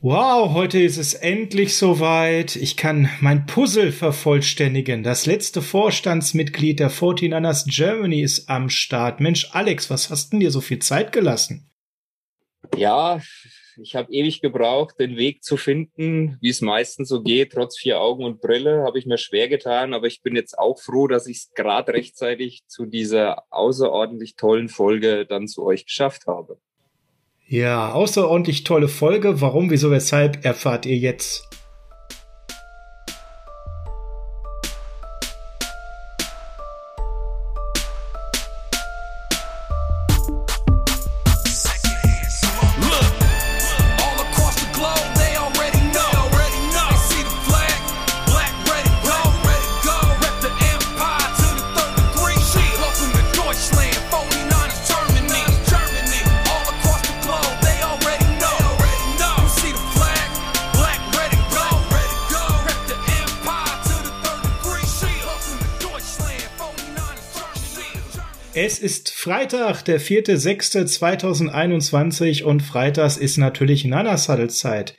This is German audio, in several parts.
Wow, heute ist es endlich soweit. Ich kann mein Puzzle vervollständigen. Das letzte Vorstandsmitglied der 49ers Germany ist am Start. Mensch, Alex, was hast denn dir so viel Zeit gelassen? Ja, ich habe ewig gebraucht, den Weg zu finden, wie es meistens so geht. Trotz vier Augen und Brille habe ich mir schwer getan, aber ich bin jetzt auch froh, dass ich es gerade rechtzeitig zu dieser außerordentlich tollen Folge dann zu euch geschafft habe. Ja, außerordentlich tolle Folge. Warum, wieso, weshalb erfahrt ihr jetzt. Freitag, der 4.6.2021 und freitags ist natürlich Niners Huddle Zeit.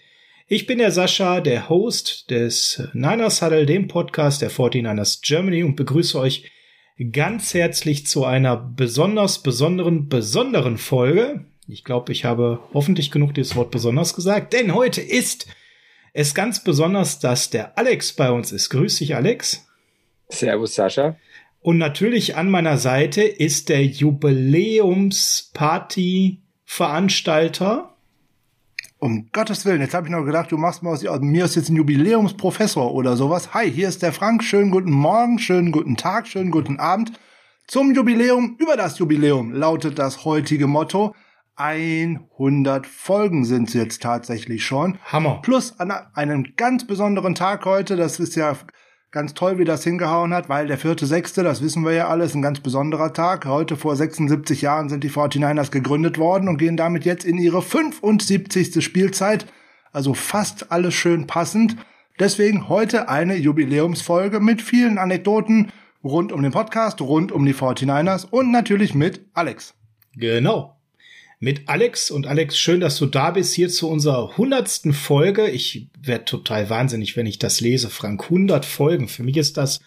Ich bin der Sascha, der Host des Niners Huddle, dem Podcast der 49ers Germany und begrüße euch ganz herzlich zu einer besonders besonderen, besonderen Folge. Ich glaube, ich habe hoffentlich genug dieses Wort besonders gesagt, denn heute ist es ganz besonders, dass der Alex bei uns ist. Grüß dich, Alex. Servus, Sascha. Und natürlich an meiner Seite ist der Jubiläumsparty-Veranstalter. Um Gottes Willen, jetzt habe ich noch gedacht, du machst mal aus mir ist jetzt ein Jubiläumsprofessor oder sowas. Hi, hier ist der Frank. Schönen guten Morgen, schönen guten Tag, schönen guten Abend. Zum Jubiläum, über das Jubiläum lautet das heutige Motto. 100 Folgen sind es jetzt tatsächlich schon. Hammer. Plus an einem ganz besonderen Tag heute, das ist ja Ganz toll, wie das hingehauen hat, weil der vierte, sechste, das wissen wir ja alles, ein ganz besonderer Tag. Heute vor 76 Jahren sind die 49ers gegründet worden und gehen damit jetzt in ihre 75. Spielzeit. Also fast alles schön passend. Deswegen heute eine Jubiläumsfolge mit vielen Anekdoten rund um den Podcast, rund um die 49ers und natürlich mit Alex. Genau mit Alex. Und Alex, schön, dass du da bist hier zu unserer hundertsten Folge. Ich werde total wahnsinnig, wenn ich das lese, Frank. 100 Folgen. Für mich ist das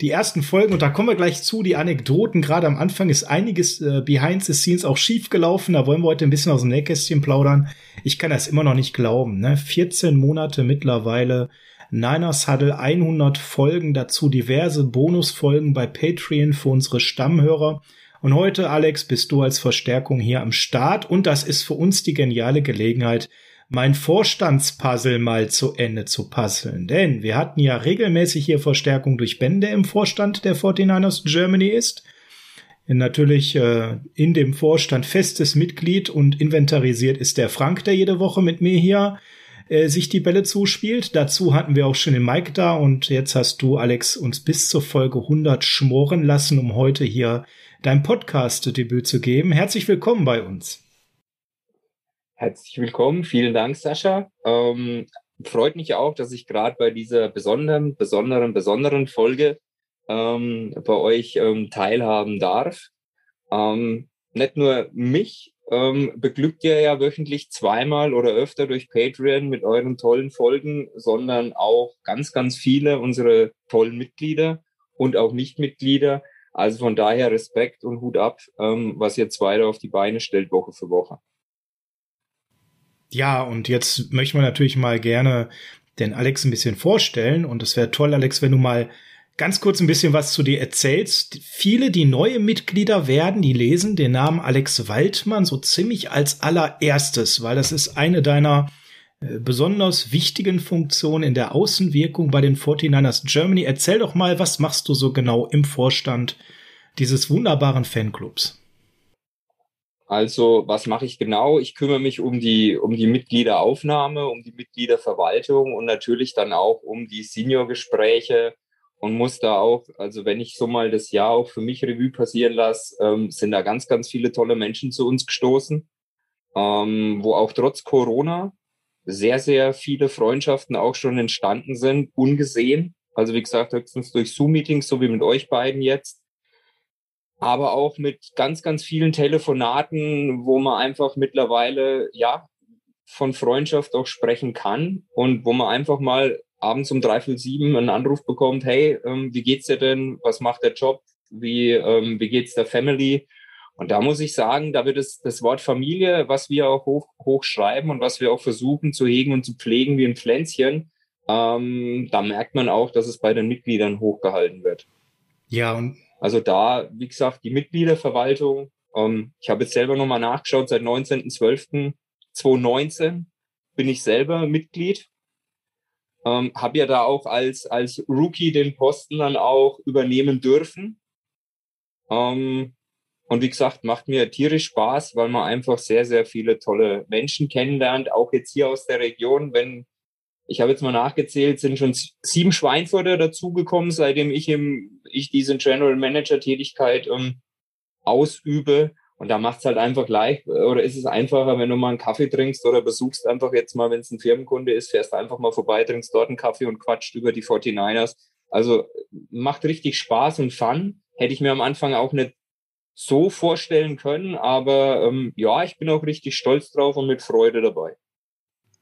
die ersten Folgen und da kommen wir gleich zu. Die Anekdoten, gerade am Anfang ist einiges äh, behind the scenes auch schief gelaufen. Da wollen wir heute ein bisschen aus dem Nähkästchen plaudern. Ich kann das immer noch nicht glauben. Ne? 14 Monate mittlerweile. Niners Huddle 100 Folgen, dazu diverse Bonusfolgen bei Patreon für unsere Stammhörer. Und heute, Alex, bist du als Verstärkung hier am Start und das ist für uns die geniale Gelegenheit, mein Vorstandspuzzle mal zu Ende zu puzzeln. Denn wir hatten ja regelmäßig hier Verstärkung durch Ben, der im Vorstand der 49ers Germany ist. Natürlich äh, in dem Vorstand festes Mitglied und inventarisiert ist der Frank, der jede Woche mit mir hier äh, sich die Bälle zuspielt. Dazu hatten wir auch schon den Mike da und jetzt hast du, Alex, uns bis zur Folge 100 schmoren lassen, um heute hier dein Podcast-Debüt zu geben. Herzlich willkommen bei uns. Herzlich willkommen, vielen Dank, Sascha. Ähm, freut mich auch, dass ich gerade bei dieser besonderen, besonderen, besonderen Folge ähm, bei euch ähm, teilhaben darf. Ähm, nicht nur mich ähm, beglückt ihr ja wöchentlich zweimal oder öfter durch Patreon mit euren tollen Folgen, sondern auch ganz, ganz viele unserer tollen Mitglieder und auch Nichtmitglieder. Also von daher Respekt und Hut ab, ähm, was ihr zwei da auf die Beine stellt, Woche für Woche. Ja, und jetzt möchten wir natürlich mal gerne den Alex ein bisschen vorstellen. Und es wäre toll, Alex, wenn du mal ganz kurz ein bisschen was zu dir erzählst. Viele, die neue Mitglieder werden, die lesen den Namen Alex Waldmann so ziemlich als allererstes, weil das ist eine deiner besonders wichtigen Funktionen in der Außenwirkung bei den 49ers Germany. Erzähl doch mal, was machst du so genau im Vorstand dieses wunderbaren Fanclubs? Also, was mache ich genau? Ich kümmere mich um die, um die Mitgliederaufnahme, um die Mitgliederverwaltung und natürlich dann auch um die Seniorgespräche und muss da auch, also wenn ich so mal das Jahr auch für mich Revue passieren lasse, ähm, sind da ganz, ganz viele tolle Menschen zu uns gestoßen, ähm, wo auch trotz Corona sehr, sehr viele Freundschaften auch schon entstanden sind, ungesehen. Also wie gesagt, höchstens durch Zoom-Meetings, so wie mit euch beiden jetzt. Aber auch mit ganz, ganz vielen Telefonaten, wo man einfach mittlerweile, ja, von Freundschaft auch sprechen kann und wo man einfach mal abends um dreiviertel sieben einen Anruf bekommt, hey, ähm, wie geht's dir denn? Was macht der Job? Wie, ähm, wie geht's der Family? Und da muss ich sagen, da wird es, das Wort Familie, was wir auch hoch, hochschreiben und was wir auch versuchen zu hegen und zu pflegen wie ein Pflänzchen, ähm, da merkt man auch, dass es bei den Mitgliedern hochgehalten wird. Ja, und also da, wie gesagt, die Mitgliederverwaltung, ähm, ich habe jetzt selber nochmal nachgeschaut, seit 19.12.2019 bin ich selber Mitglied. Ähm, habe ja da auch als, als Rookie den Posten dann auch übernehmen dürfen. Ähm, und wie gesagt, macht mir tierisch Spaß, weil man einfach sehr, sehr viele tolle Menschen kennenlernt, auch jetzt hier aus der Region. Wenn ich habe jetzt mal nachgezählt, sind schon sieben Schweinfurter dazugekommen, seitdem ich im, ich diese General Manager Tätigkeit ähm, ausübe. Und da macht es halt einfach leicht, oder ist es einfacher, wenn du mal einen Kaffee trinkst oder besuchst einfach jetzt mal, wenn es ein Firmenkunde ist, fährst einfach mal vorbei, trinkst dort einen Kaffee und quatscht über die 49ers. Also macht richtig Spaß und Fun. Hätte ich mir am Anfang auch nicht so vorstellen können, aber ähm, ja, ich bin auch richtig stolz drauf und mit Freude dabei.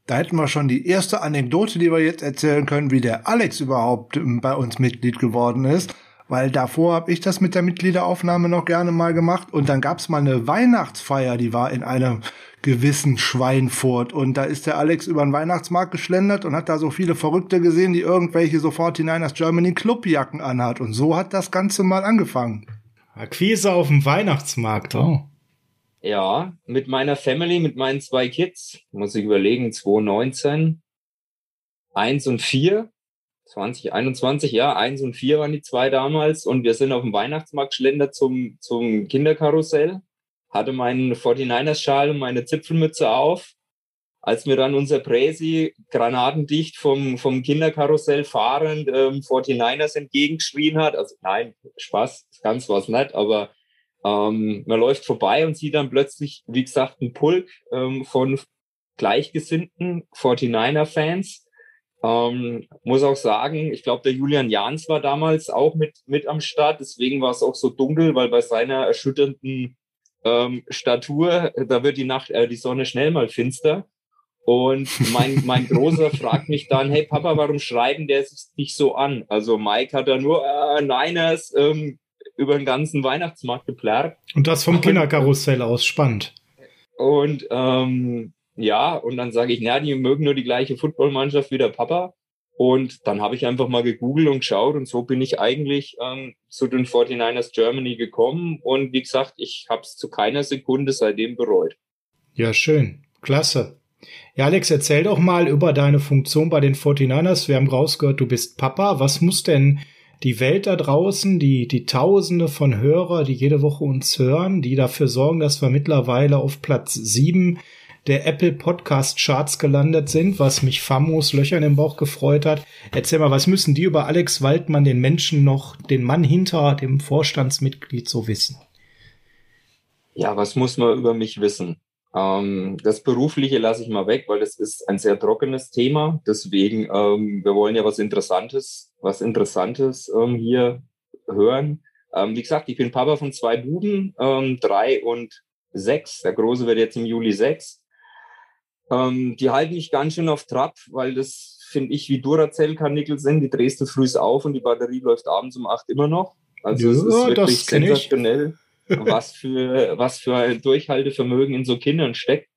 Da hätten wir schon die erste Anekdote, die wir jetzt erzählen können, wie der Alex überhaupt ähm, bei uns Mitglied geworden ist. Weil davor habe ich das mit der Mitgliederaufnahme noch gerne mal gemacht. Und dann gab's mal eine Weihnachtsfeier, die war in einem gewissen Schweinfurt. Und da ist der Alex über den Weihnachtsmarkt geschlendert und hat da so viele Verrückte gesehen, die irgendwelche so 49ers Germany Clubjacken anhat. Und so hat das Ganze mal angefangen. Akquise auf dem Weihnachtsmarkt, oh. Ja, mit meiner Family, mit meinen zwei Kids, muss ich überlegen, 2019, eins und vier, 2021, ja, eins und vier waren die zwei damals. Und wir sind auf dem Weihnachtsmarkt schlendert zum, zum Kinderkarussell, hatte meinen 49ers-Schal und meine Zipfelmütze auf. Als mir dann unser Präsi granatendicht vom, vom Kinderkarussell fahrend ähm, 49ers entgegengeschrien hat, also nein, Spaß, ganz was nicht, aber ähm, man läuft vorbei und sieht dann plötzlich, wie gesagt, einen Pulk ähm, von gleichgesinnten 49er-Fans. Ähm, muss auch sagen, ich glaube, der Julian Jans war damals auch mit, mit am Start. Deswegen war es auch so dunkel, weil bei seiner erschütternden ähm, Statur, da wird die Nacht, äh, die Sonne schnell mal finster. Und mein, mein Großer fragt mich dann, hey Papa, warum schreiben der sich nicht so an? Also Mike hat da nur äh, Niners, ähm, über den ganzen Weihnachtsmarkt geplärrt. Und das vom Kinderkarussell aus, spannend. Und ähm, ja, und dann sage ich, na, die mögen nur die gleiche Footballmannschaft wie der Papa. Und dann habe ich einfach mal gegoogelt und geschaut und so bin ich eigentlich ähm, zu den 49ers Germany gekommen. Und wie gesagt, ich habe es zu keiner Sekunde seitdem bereut. Ja, schön. Klasse. Ja, Alex, erzähl doch mal über deine Funktion bei den 49ers. Wir haben rausgehört, du bist Papa. Was muss denn die Welt da draußen, die, die Tausende von Hörer, die jede Woche uns hören, die dafür sorgen, dass wir mittlerweile auf Platz sieben der Apple Podcast Charts gelandet sind, was mich famos Löchern im Bauch gefreut hat. Erzähl mal, was müssen die über Alex Waldmann, den Menschen noch, den Mann hinter dem Vorstandsmitglied so wissen? Ja, was muss man über mich wissen? Ähm, das Berufliche lasse ich mal weg, weil das ist ein sehr trockenes Thema. Deswegen, ähm, wir wollen ja was Interessantes, was Interessantes ähm, hier hören. Ähm, wie gesagt, ich bin Papa von zwei Buben, ähm, drei und sechs. Der Große wird jetzt im Juli sechs. Ähm, die halten mich ganz schön auf Trab, weil das finde ich wie Duracell-Karnickel sind. Die drehst du früh auf und die Batterie läuft abends um acht immer noch. Also ja, es ist wirklich sensationell. Ich was für, was für ein Durchhaltevermögen in so Kindern steckt.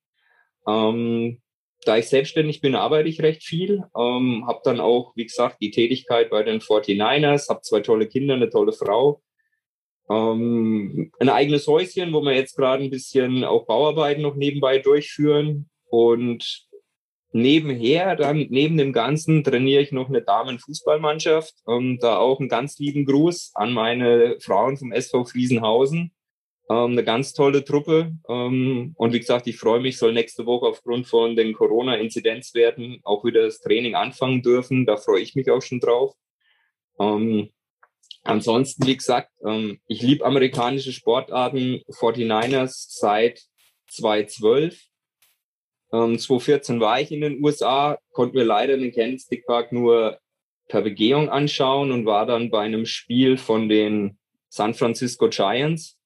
Ähm, da ich selbstständig bin, arbeite ich recht viel. Ähm, habe dann auch, wie gesagt, die Tätigkeit bei den 49ers, habe zwei tolle Kinder, eine tolle Frau. Ähm, ein eigenes Häuschen, wo wir jetzt gerade ein bisschen auch Bauarbeiten noch nebenbei durchführen. Und nebenher, dann neben dem Ganzen, trainiere ich noch eine Damenfußballmannschaft. Ähm, da auch einen ganz lieben Gruß an meine Frauen vom SV Friesenhausen. Ähm, eine ganz tolle Truppe. Ähm, und wie gesagt, ich freue mich, soll nächste Woche aufgrund von den Corona-Inzidenzwerten auch wieder das Training anfangen dürfen. Da freue ich mich auch schon drauf. Ähm, ansonsten, wie gesagt, ähm, ich liebe amerikanische Sportarten, 49ers seit 2012. Ähm, 2014 war ich in den USA, konnte mir leider den Candlestick Park nur per Begehung anschauen und war dann bei einem Spiel von den San Francisco Giants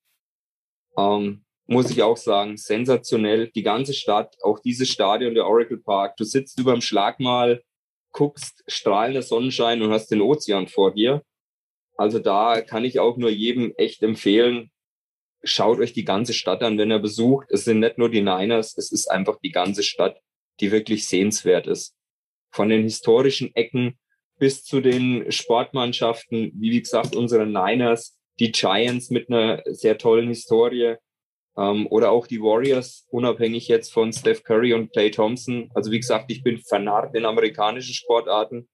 ähm, muss ich auch sagen, sensationell. Die ganze Stadt, auch dieses Stadion, der Oracle Park. Du sitzt über dem Schlagmal, guckst strahlender Sonnenschein und hast den Ozean vor dir. Also da kann ich auch nur jedem echt empfehlen, schaut euch die ganze Stadt an, wenn ihr besucht. Es sind nicht nur die Niners, es ist einfach die ganze Stadt, die wirklich sehenswert ist. Von den historischen Ecken bis zu den Sportmannschaften, wie, wie gesagt, unsere Niners, die Giants mit einer sehr tollen Historie ähm, oder auch die Warriors, unabhängig jetzt von Steph Curry und Clay Thompson. Also wie gesagt, ich bin vernarrt in amerikanischen Sportarten.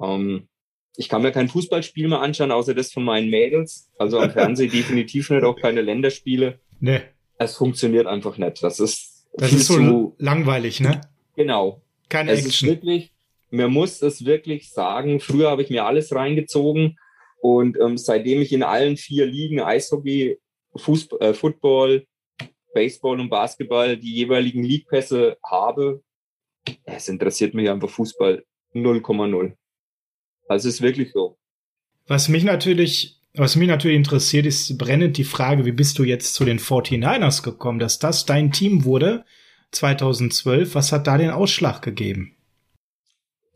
Ähm, ich kann mir kein Fußballspiel mehr anschauen, außer das von meinen Mädels. Also am Fernsehen definitiv nicht, auch keine Länderspiele. Nee. Es funktioniert einfach nicht. Das ist, das ist so zu, langweilig, ne? Genau. Keine es Action. Ist wirklich, man muss es wirklich sagen. Früher habe ich mir alles reingezogen und ähm, seitdem ich in allen vier Ligen Eishockey, Fußball, äh, Football, Baseball und Basketball die jeweiligen League-Pässe habe, es interessiert mich einfach Fußball 0,0. Also es ist wirklich so. Was mich natürlich, was mich natürlich interessiert, ist brennend die Frage, wie bist du jetzt zu den 49ers gekommen, dass das dein Team wurde 2012? Was hat da den Ausschlag gegeben?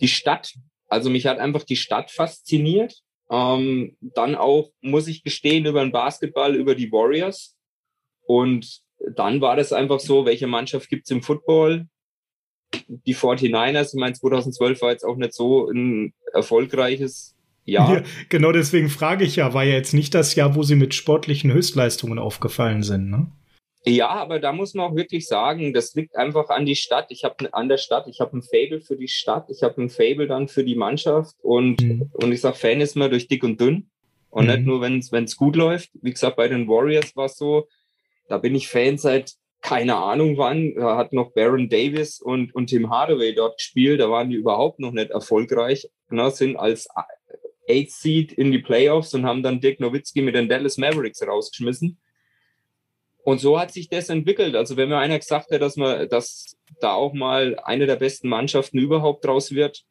Die Stadt. Also mich hat einfach die Stadt fasziniert. Ähm, dann auch, muss ich gestehen, über den Basketball, über die Warriors. Und dann war das einfach so, welche Mannschaft gibt's im Football? die 49ers, ich meine, 2012 war jetzt auch nicht so ein erfolgreiches Jahr. Ja, genau deswegen frage ich ja, war ja jetzt nicht das Jahr, wo sie mit sportlichen Höchstleistungen aufgefallen sind, ne? Ja, aber da muss man auch wirklich sagen, das liegt einfach an die Stadt. Ich habe an der Stadt, ich habe ein Fable für die Stadt, ich habe ein Fable dann für die Mannschaft und mhm. und ich sag, Fan ist man durch dick und dünn und mhm. nicht nur wenn es gut läuft. Wie gesagt, bei den Warriors war es so, da bin ich Fan seit keine Ahnung wann, da hat noch Baron Davis und, und Tim Hardaway dort gespielt, da waren die überhaupt noch nicht erfolgreich, ne, sind als Eighth Seed in die Playoffs und haben dann Dirk Nowitzki mit den Dallas Mavericks rausgeschmissen. Und so hat sich das entwickelt. Also wenn mir einer gesagt hat, dass man, dass da auch mal eine der besten Mannschaften überhaupt draus wird,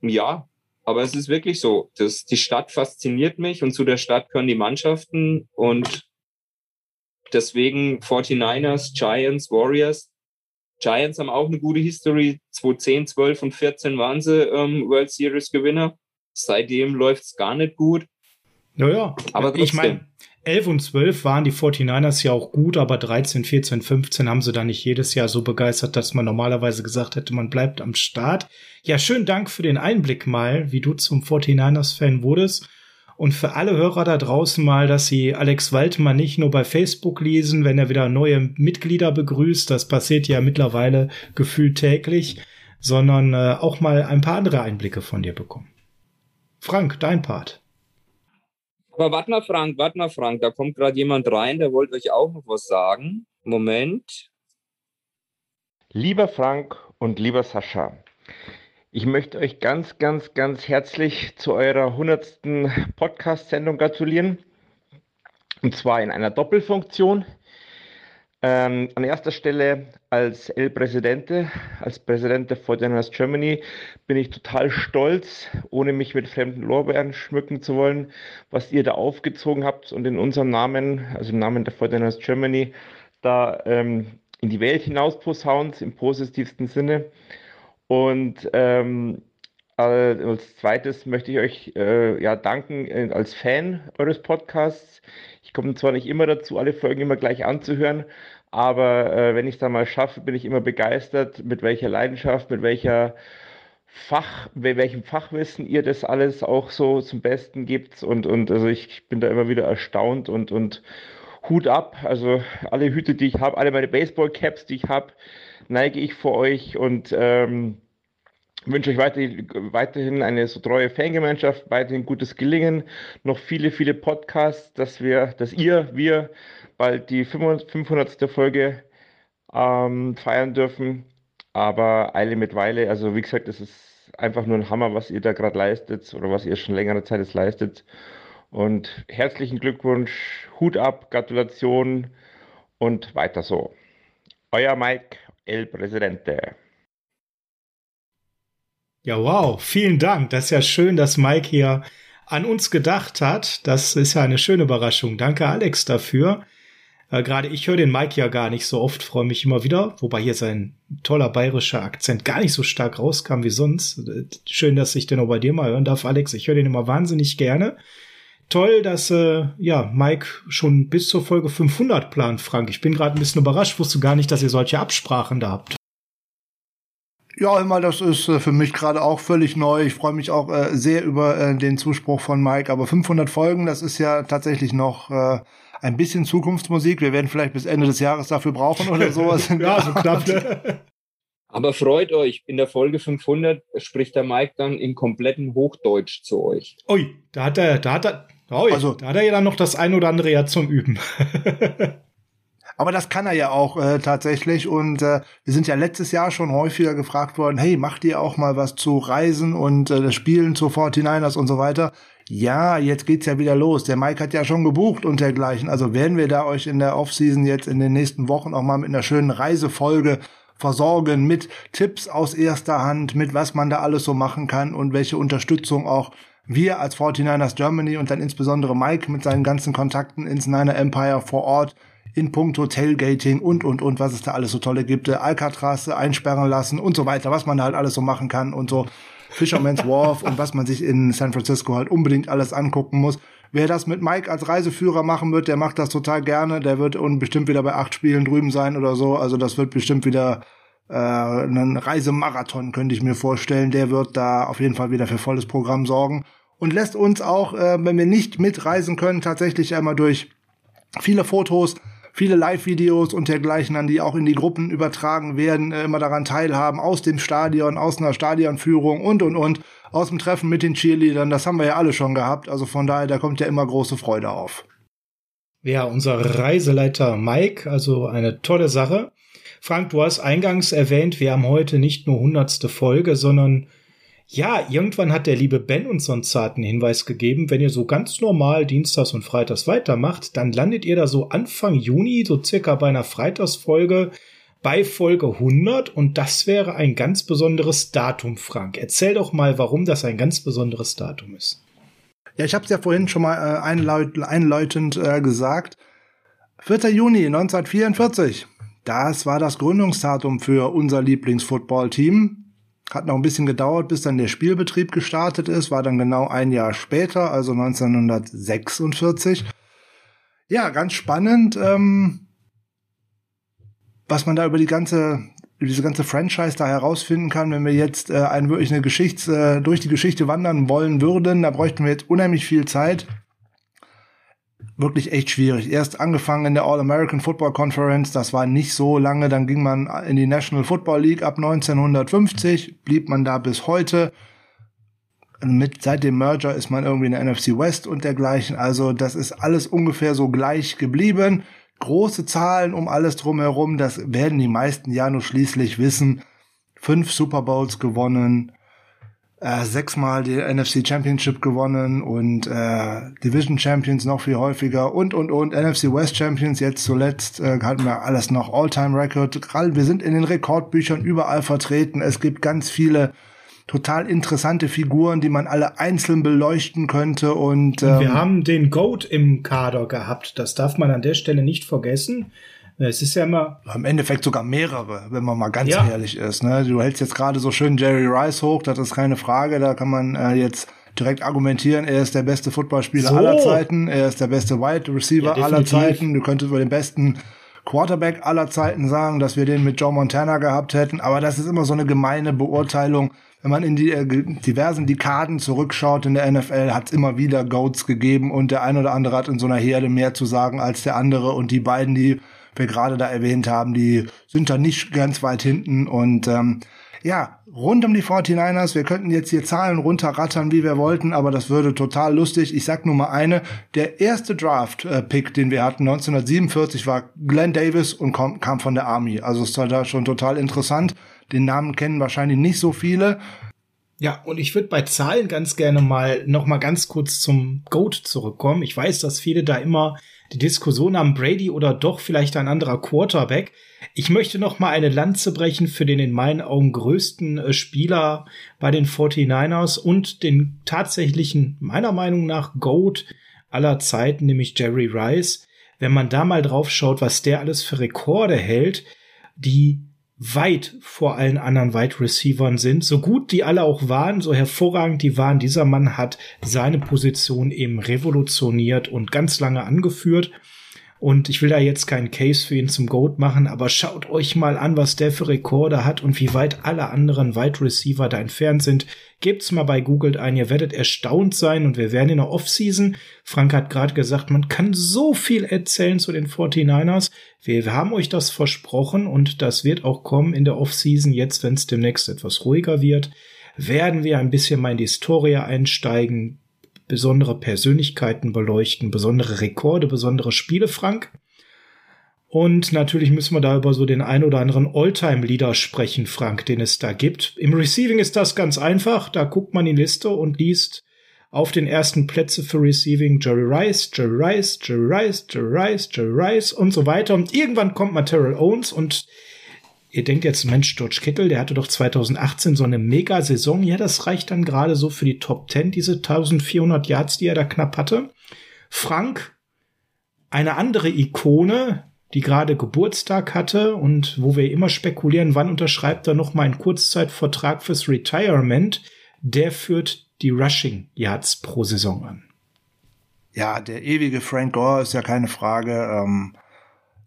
ja, aber es ist wirklich so. Das, die Stadt fasziniert mich und zu der Stadt können die Mannschaften und Deswegen 49ers, Giants, Warriors. Giants haben auch eine gute History. 2010, 12 und 14 waren sie ähm, World Series Gewinner. Seitdem läuft es gar nicht gut. Naja, aber trotzdem. ich meine, 11 und 12 waren die 49ers ja auch gut, aber 13, 14, 15 haben sie da nicht jedes Jahr so begeistert, dass man normalerweise gesagt hätte, man bleibt am Start. Ja, schönen Dank für den Einblick mal, wie du zum 49ers-Fan wurdest. Und für alle Hörer da draußen mal, dass sie Alex Waldmann nicht nur bei Facebook lesen, wenn er wieder neue Mitglieder begrüßt, das passiert ja mittlerweile gefühlt täglich, sondern äh, auch mal ein paar andere Einblicke von dir bekommen. Frank, dein Part. Aber warte mal, Frank, warte mal, Frank, da kommt gerade jemand rein, der wollte euch auch noch was sagen. Moment. Lieber Frank und lieber Sascha, ich möchte euch ganz, ganz, ganz herzlich zu eurer 100. Podcast-Sendung gratulieren. Und zwar in einer Doppelfunktion. Ähm, an erster Stelle als El Presidente, als Präsident der Fortiners Germany, bin ich total stolz, ohne mich mit fremden Lorbeeren schmücken zu wollen, was ihr da aufgezogen habt und in unserem Namen, also im Namen der Fortiners Germany, da ähm, in die Welt hinaus posaunt, im positivsten Sinne. Und ähm, als zweites möchte ich euch äh, ja danken äh, als Fan eures Podcasts. Ich komme zwar nicht immer dazu, alle Folgen immer gleich anzuhören, aber äh, wenn ich es dann mal schaffe, bin ich immer begeistert, mit welcher Leidenschaft, mit welcher Fach, mit welchem Fachwissen ihr das alles auch so zum Besten gibt. Und, und also ich bin da immer wieder erstaunt und, und Hut ab. Also alle Hüte, die ich habe, alle meine Baseball-Caps, die ich habe, neige ich vor euch und ähm, wünsche euch weiterhin, eine so treue Fangemeinschaft, weiterhin gutes Gelingen, noch viele, viele Podcasts, dass wir, dass ihr, wir bald die 500. Folge ähm, feiern dürfen. Aber Eile mit Weile, also wie gesagt, es ist einfach nur ein Hammer, was ihr da gerade leistet oder was ihr schon längere Zeit jetzt leistet. Und herzlichen Glückwunsch, Hut ab, Gratulation und weiter so. Euer Mike El Presidente. Ja, wow, vielen Dank. Das ist ja schön, dass Mike hier an uns gedacht hat. Das ist ja eine schöne Überraschung. Danke, Alex, dafür. Äh, Gerade ich höre den Mike ja gar nicht so oft, freue mich immer wieder, wobei hier sein toller bayerischer Akzent gar nicht so stark rauskam wie sonst. Äh, schön, dass ich den auch bei dir mal hören darf, Alex. Ich höre den immer wahnsinnig gerne. Toll, dass äh, ja Mike schon bis zur Folge 500 plant, Frank. Ich bin gerade ein bisschen überrascht, wusste gar nicht, dass ihr solche Absprachen da habt. Ja, immer, das ist äh, für mich gerade auch völlig neu. Ich freue mich auch äh, sehr über äh, den Zuspruch von Mike. Aber 500 Folgen, das ist ja tatsächlich noch äh, ein bisschen Zukunftsmusik. Wir werden vielleicht bis Ende des Jahres dafür brauchen oder sowas. ja, so knapp. Ne? Aber freut euch, in der Folge 500 spricht der Mike dann in kompletten Hochdeutsch zu euch. Ui, da hat er, da hat er, oh, also, da hat er ja dann noch das ein oder andere ja zum Üben. Aber das kann er ja auch äh, tatsächlich. Und äh, wir sind ja letztes Jahr schon häufiger gefragt worden, hey, macht ihr auch mal was zu Reisen und äh, Spielen zu 49ers und so weiter? Ja, jetzt geht's ja wieder los. Der Mike hat ja schon gebucht und dergleichen. Also werden wir da euch in der Offseason jetzt in den nächsten Wochen auch mal mit einer schönen Reisefolge versorgen mit Tipps aus erster Hand, mit was man da alles so machen kann und welche Unterstützung auch wir als 49ers Germany und dann insbesondere Mike mit seinen ganzen Kontakten ins Niner Empire vor Ort in puncto Tailgating und, und, und, was es da alles so tolle gibt, Alcatraz einsperren lassen und so weiter, was man halt alles so machen kann und so Fisherman's Wharf und was man sich in San Francisco halt unbedingt alles angucken muss. Wer das mit Mike als Reiseführer machen wird, der macht das total gerne. Der wird bestimmt wieder bei acht Spielen drüben sein oder so. Also das wird bestimmt wieder äh, ein Reisemarathon, könnte ich mir vorstellen. Der wird da auf jeden Fall wieder für volles Programm sorgen und lässt uns auch, äh, wenn wir nicht mitreisen können, tatsächlich einmal durch viele Fotos viele Live-Videos und dergleichen, an die auch in die Gruppen übertragen werden, äh, immer daran teilhaben, aus dem Stadion, aus einer Stadionführung und, und, und, aus dem Treffen mit den Cheerleadern. Das haben wir ja alle schon gehabt. Also von daher, da kommt ja immer große Freude auf. Ja, unser Reiseleiter Mike, also eine tolle Sache. Frank, du hast eingangs erwähnt, wir haben heute nicht nur hundertste Folge, sondern ja, irgendwann hat der liebe Ben uns so einen zarten Hinweis gegeben, wenn ihr so ganz normal Dienstags und Freitags weitermacht, dann landet ihr da so Anfang Juni, so circa bei einer Freitagsfolge, bei Folge 100 und das wäre ein ganz besonderes Datum, Frank. Erzähl doch mal, warum das ein ganz besonderes Datum ist. Ja, ich habe es ja vorhin schon mal äh, einläut einläutend äh, gesagt. 4. Juni 1944. Das war das Gründungsdatum für unser Lieblingsfootballteam. Hat noch ein bisschen gedauert, bis dann der Spielbetrieb gestartet ist, war dann genau ein Jahr später, also 1946. Ja, ganz spannend, ähm, was man da über die ganze, über diese ganze Franchise da herausfinden kann, wenn wir jetzt äh, ein, wirklich eine Geschichte, äh, durch die Geschichte wandern wollen würden, da bräuchten wir jetzt unheimlich viel Zeit wirklich echt schwierig. Erst angefangen in der All-American Football Conference, das war nicht so lange, dann ging man in die National Football League ab 1950, blieb man da bis heute. Mit, seit dem Merger ist man irgendwie in der NFC West und dergleichen. Also das ist alles ungefähr so gleich geblieben. Große Zahlen um alles drumherum, das werden die meisten ja nur schließlich wissen. Fünf Super Bowls gewonnen, äh, sechsmal die NFC Championship gewonnen und äh, Division Champions noch viel häufiger und und und NFC West Champions jetzt zuletzt äh, hatten wir alles noch All-Time Record. Wir sind in den Rekordbüchern überall vertreten. Es gibt ganz viele total interessante Figuren, die man alle einzeln beleuchten könnte und, ähm, und wir haben den Goat im Kader gehabt. Das darf man an der Stelle nicht vergessen. Es ist ja immer. Im Endeffekt sogar mehrere, wenn man mal ganz ja. ehrlich ist. Ne? Du hältst jetzt gerade so schön Jerry Rice hoch, das ist keine Frage. Da kann man äh, jetzt direkt argumentieren, er ist der beste Footballspieler so. aller Zeiten, er ist der beste Wide Receiver ja, aller Zeiten. Du könntest über den besten Quarterback aller Zeiten sagen, dass wir den mit Joe Montana gehabt hätten. Aber das ist immer so eine gemeine Beurteilung. Wenn man in die äh, diversen Dekaden zurückschaut in der NFL, hat es immer wieder Goats gegeben und der ein oder andere hat in so einer Herde mehr zu sagen als der andere. Und die beiden, die wir gerade da erwähnt haben, die sind da nicht ganz weit hinten und ähm, ja, rund um die 49ers, wir könnten jetzt hier Zahlen runterrattern, wie wir wollten, aber das würde total lustig. Ich sag nur mal eine, der erste Draft-Pick, den wir hatten, 1947, war Glenn Davis und kam, kam von der Army. Also ist da schon total interessant. Den Namen kennen wahrscheinlich nicht so viele. Ja, und ich würde bei Zahlen ganz gerne mal noch mal ganz kurz zum Goat zurückkommen. Ich weiß, dass viele da immer die Diskussion am Brady oder doch vielleicht ein anderer Quarterback. Ich möchte noch mal eine Lanze brechen für den in meinen Augen größten äh, Spieler bei den 49ers und den tatsächlichen, meiner Meinung nach, GOAT aller Zeiten, nämlich Jerry Rice. wenn man da mal drauf schaut, was der alles für Rekorde hält, die weit vor allen anderen Wide Receivern sind. So gut die alle auch waren, so hervorragend die waren, dieser Mann hat seine Position eben revolutioniert und ganz lange angeführt. Und ich will da jetzt keinen Case für ihn zum Goat machen, aber schaut euch mal an, was der für Rekorde hat und wie weit alle anderen Wide Receiver da entfernt sind. Gebt's mal bei Google ein, ihr werdet erstaunt sein und wir werden in der Offseason, Frank hat gerade gesagt, man kann so viel erzählen zu den 49ers. Wir, wir haben euch das versprochen und das wird auch kommen in der Offseason, jetzt wenn es demnächst etwas ruhiger wird werden wir ein bisschen mal in die Historie einsteigen, besondere Persönlichkeiten beleuchten, besondere Rekorde, besondere Spiele, Frank. Und natürlich müssen wir da über so den ein oder anderen Alltime-Leader sprechen, Frank, den es da gibt. Im Receiving ist das ganz einfach. Da guckt man die Liste und liest auf den ersten Plätze für Receiving Jerry Rice, Jerry Rice, Jerry Rice, Jerry Rice, Jerry Rice und so weiter. Und irgendwann kommt mal Terrell Owens und Ihr denkt jetzt, Mensch, George Kittle, der hatte doch 2018 so eine Mega-Saison. Ja, das reicht dann gerade so für die Top 10, diese 1400 Yards, die er da knapp hatte. Frank, eine andere Ikone, die gerade Geburtstag hatte und wo wir immer spekulieren, wann unterschreibt er noch mal einen Kurzzeitvertrag fürs Retirement, der führt die Rushing Yards pro Saison an. Ja, der ewige Frank Gore ist ja keine Frage. Ähm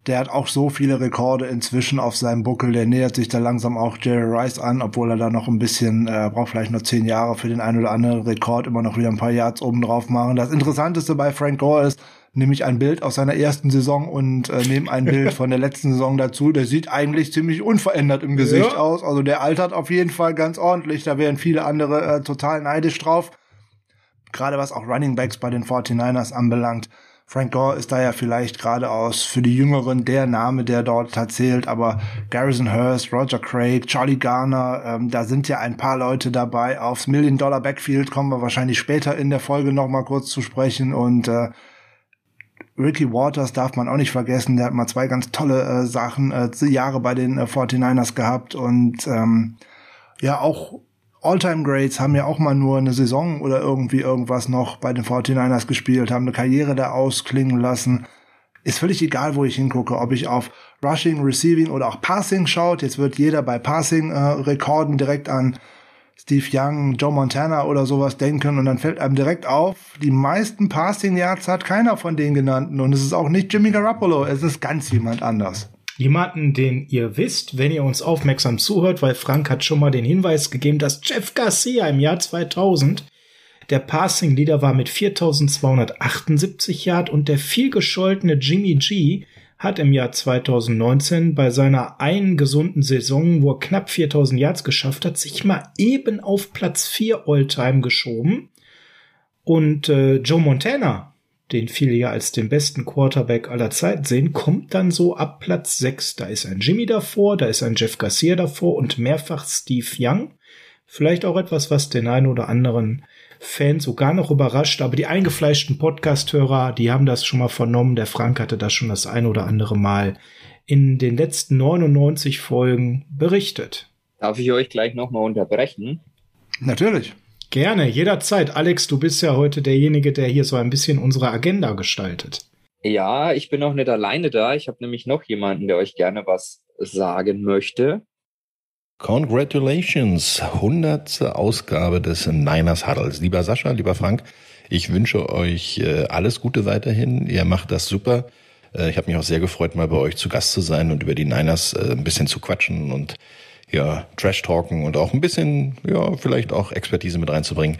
der hat auch so viele Rekorde inzwischen auf seinem Buckel. Der nähert sich da langsam auch Jerry Rice an, obwohl er da noch ein bisschen, äh, braucht vielleicht noch zehn Jahre für den einen oder anderen Rekord, immer noch wieder ein paar Yards oben drauf machen. Das Interessanteste bei Frank Gore ist, nehme ich ein Bild aus seiner ersten Saison und äh, nehme ein Bild von der letzten Saison dazu. Der sieht eigentlich ziemlich unverändert im Gesicht ja. aus. Also der altert auf jeden Fall ganz ordentlich. Da wären viele andere äh, total neidisch drauf. Gerade was auch Running Backs bei den 49ers anbelangt. Frank Gore ist da ja vielleicht gerade aus für die Jüngeren der Name, der dort erzählt, aber Garrison Hurst, Roger Craig, Charlie Garner, ähm, da sind ja ein paar Leute dabei. Aufs Million Dollar Backfield kommen wir wahrscheinlich später in der Folge noch mal kurz zu sprechen und äh, Ricky Waters darf man auch nicht vergessen, der hat mal zwei ganz tolle äh, Sachen, äh, Jahre bei den äh, 49ers gehabt und ähm, ja auch All-Time-Greats haben ja auch mal nur eine Saison oder irgendwie irgendwas noch bei den 49ers gespielt, haben eine Karriere da ausklingen lassen. Ist völlig egal, wo ich hingucke, ob ich auf Rushing, Receiving oder auch Passing schaut. Jetzt wird jeder bei Passing-Rekorden äh, direkt an Steve Young, Joe Montana oder sowas denken und dann fällt einem direkt auf, die meisten Passing Yards hat keiner von den genannten und es ist auch nicht Jimmy Garoppolo, es ist ganz jemand anders. Jemanden, den ihr wisst, wenn ihr uns aufmerksam zuhört, weil Frank hat schon mal den Hinweis gegeben, dass Jeff Garcia im Jahr 2000 der Passing Leader war mit 4278 Yard und der vielgescholtene Jimmy G hat im Jahr 2019 bei seiner einen gesunden Saison, wo er knapp 4000 Yards geschafft hat, sich mal eben auf Platz 4 All-Time geschoben. Und äh, Joe Montana den viele ja als den besten Quarterback aller Zeiten sehen, kommt dann so ab Platz 6. Da ist ein Jimmy davor, da ist ein Jeff Garcia davor und mehrfach Steve Young. Vielleicht auch etwas, was den einen oder anderen Fan sogar noch überrascht, aber die eingefleischten Podcast-Hörer, die haben das schon mal vernommen. Der Frank hatte das schon das ein oder andere Mal in den letzten 99 Folgen berichtet. Darf ich euch gleich nochmal unterbrechen? Natürlich. Gerne, jederzeit. Alex, du bist ja heute derjenige, der hier so ein bisschen unsere Agenda gestaltet. Ja, ich bin auch nicht alleine da. Ich habe nämlich noch jemanden, der euch gerne was sagen möchte. Congratulations, hundertste Ausgabe des Niners Huddles. Lieber Sascha, lieber Frank, ich wünsche euch äh, alles Gute weiterhin. Ihr macht das super. Äh, ich habe mich auch sehr gefreut, mal bei euch zu Gast zu sein und über die Niners äh, ein bisschen zu quatschen und ja, Trash-Talken und auch ein bisschen, ja, vielleicht auch Expertise mit reinzubringen.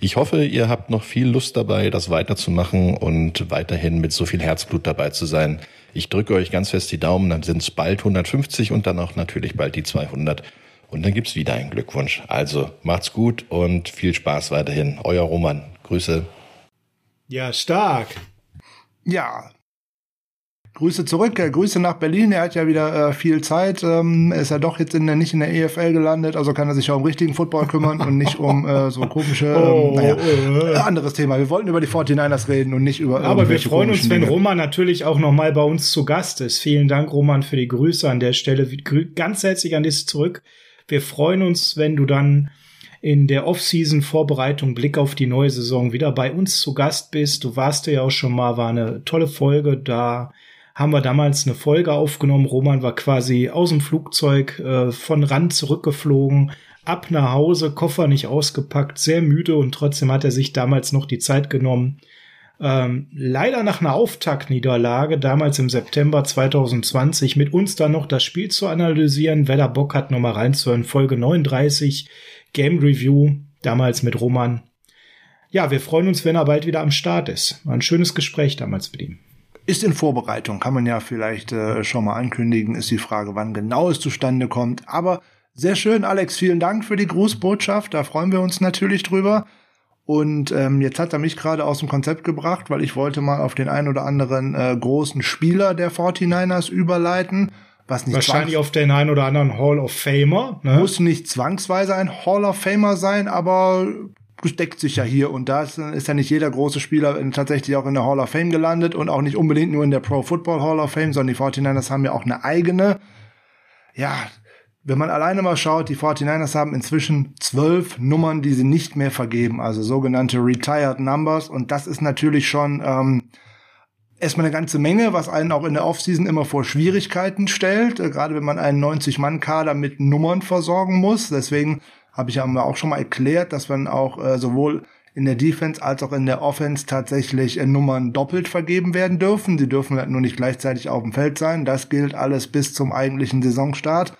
Ich hoffe, ihr habt noch viel Lust dabei, das weiterzumachen und weiterhin mit so viel Herzblut dabei zu sein. Ich drücke euch ganz fest die Daumen, dann sind es bald 150 und dann auch natürlich bald die 200. Und dann gibt's wieder einen Glückwunsch. Also macht's gut und viel Spaß weiterhin. Euer Roman. Grüße. Ja, stark. Ja, Grüße zurück, äh, Grüße nach Berlin. Er hat ja wieder äh, viel Zeit. Ähm, ist ja doch jetzt in der, nicht in der EFL gelandet, also kann er sich auch um richtigen Football kümmern und nicht um äh, so komische, ähm, oh, naja, äh, anderes Thema. Wir wollten über die 49ers reden und nicht über Aber wir freuen uns, wenn Dinge. Roman natürlich auch noch mal bei uns zu Gast ist. Vielen Dank, Roman, für die Grüße an der Stelle. Ganz herzlich an dich zurück. Wir freuen uns, wenn du dann in der Off-Season-Vorbereitung Blick auf die neue Saison wieder bei uns zu Gast bist. Du warst ja auch schon mal, war eine tolle Folge. Da haben wir damals eine Folge aufgenommen. Roman war quasi aus dem Flugzeug äh, von Rand zurückgeflogen, ab nach Hause, Koffer nicht ausgepackt, sehr müde und trotzdem hat er sich damals noch die Zeit genommen. Ähm, leider nach einer Auftaktniederlage, damals im September 2020, mit uns dann noch das Spiel zu analysieren. Wer da Bock hat, nochmal reinzuhören, Folge 39 Game Review, damals mit Roman. Ja, wir freuen uns, wenn er bald wieder am Start ist. War ein schönes Gespräch damals mit ihm. Ist in Vorbereitung, kann man ja vielleicht äh, schon mal ankündigen, ist die Frage, wann genau es zustande kommt. Aber sehr schön, Alex, vielen Dank für die Grußbotschaft, da freuen wir uns natürlich drüber. Und ähm, jetzt hat er mich gerade aus dem Konzept gebracht, weil ich wollte mal auf den einen oder anderen äh, großen Spieler der 49ers überleiten. Was nicht Wahrscheinlich auf den einen oder anderen Hall of Famer. Ne? Muss nicht zwangsweise ein Hall of Famer sein, aber es deckt sich ja hier und da ist, ist ja nicht jeder große Spieler tatsächlich auch in der Hall of Fame gelandet und auch nicht unbedingt nur in der Pro Football Hall of Fame, sondern die 49ers haben ja auch eine eigene. Ja, wenn man alleine mal schaut, die 49ers haben inzwischen zwölf Nummern, die sie nicht mehr vergeben, also sogenannte Retired Numbers und das ist natürlich schon ähm, erstmal eine ganze Menge, was einen auch in der Offseason immer vor Schwierigkeiten stellt, äh, gerade wenn man einen 90-Mann-Kader mit Nummern versorgen muss. Deswegen habe ich ja auch schon mal erklärt, dass man auch äh, sowohl in der Defense als auch in der Offense tatsächlich äh, Nummern doppelt vergeben werden dürfen. Sie dürfen halt nur nicht gleichzeitig auf dem Feld sein. Das gilt alles bis zum eigentlichen Saisonstart.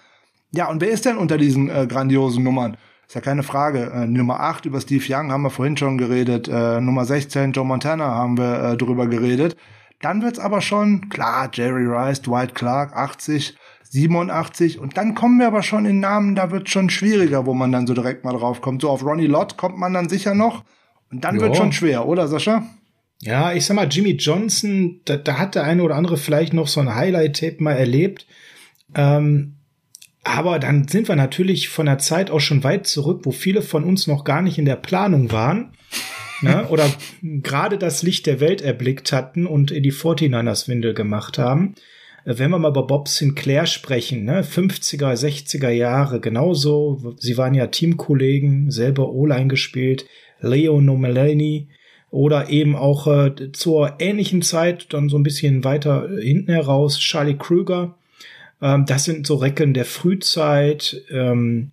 Ja, und wer ist denn unter diesen äh, grandiosen Nummern? Ist ja keine Frage. Äh, Nummer 8 über Steve Young haben wir vorhin schon geredet. Äh, Nummer 16 Joe Montana haben wir äh, drüber geredet. Dann wird's aber schon, klar, Jerry Rice, Dwight Clark, 80, 87. Und dann kommen wir aber schon in Namen, da wird schon schwieriger, wo man dann so direkt mal drauf kommt. So auf Ronnie Lott kommt man dann sicher noch. Und dann jo. wird schon schwer, oder Sascha? Ja, ich sag mal, Jimmy Johnson, da, da hat der eine oder andere vielleicht noch so ein Highlight-Tape mal erlebt. Ähm, aber dann sind wir natürlich von der Zeit auch schon weit zurück, wo viele von uns noch gar nicht in der Planung waren ne? oder gerade das Licht der Welt erblickt hatten und in die 49ers Windel gemacht haben. Äh, wenn wir mal über Bob Sinclair sprechen, ne? 50er, 60er Jahre, genauso. Sie waren ja Teamkollegen, selber O-Line gespielt. Leo Nomelani oder eben auch äh, zur ähnlichen Zeit, dann so ein bisschen weiter hinten heraus, Charlie Krüger. Ähm, das sind so Recken der Frühzeit. Ähm,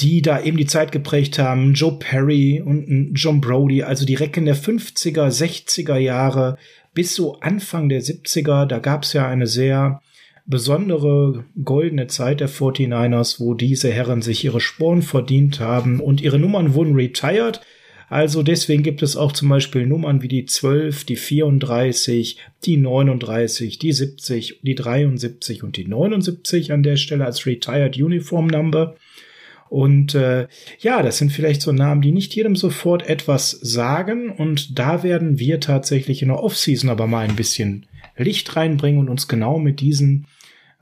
die da eben die Zeit geprägt haben. Joe Perry und John Brody, also die Recken der 50er, 60er Jahre bis so Anfang der 70er. Da gab es ja eine sehr besondere goldene Zeit der 49ers, wo diese Herren sich ihre Sporen verdient haben und ihre Nummern wurden retired. Also deswegen gibt es auch zum Beispiel Nummern wie die 12, die 34, die 39, die 70, die 73 und die 79 an der Stelle als Retired Uniform Number. Und äh, ja, das sind vielleicht so Namen, die nicht jedem sofort etwas sagen. Und da werden wir tatsächlich in der Offseason aber mal ein bisschen Licht reinbringen und uns genau mit diesen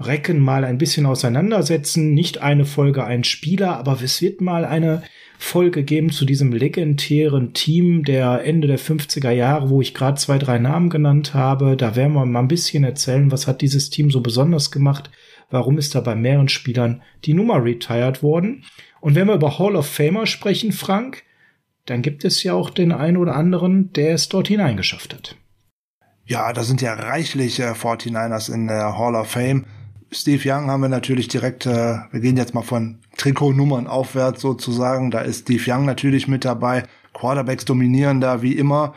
Recken mal ein bisschen auseinandersetzen. Nicht eine Folge, ein Spieler, aber es wird mal eine Folge geben zu diesem legendären Team der Ende der 50er Jahre, wo ich gerade zwei, drei Namen genannt habe. Da werden wir mal ein bisschen erzählen, was hat dieses Team so besonders gemacht warum ist da bei mehreren Spielern die Nummer retired worden. Und wenn wir über Hall of Famer sprechen, Frank, dann gibt es ja auch den einen oder anderen, der es dort hineingeschafft hat. Ja, da sind ja reichliche 49ers in der Hall of Fame. Steve Young haben wir natürlich direkt, äh, wir gehen jetzt mal von Trikotnummern aufwärts sozusagen. Da ist Steve Young natürlich mit dabei. Quarterbacks dominieren da wie immer.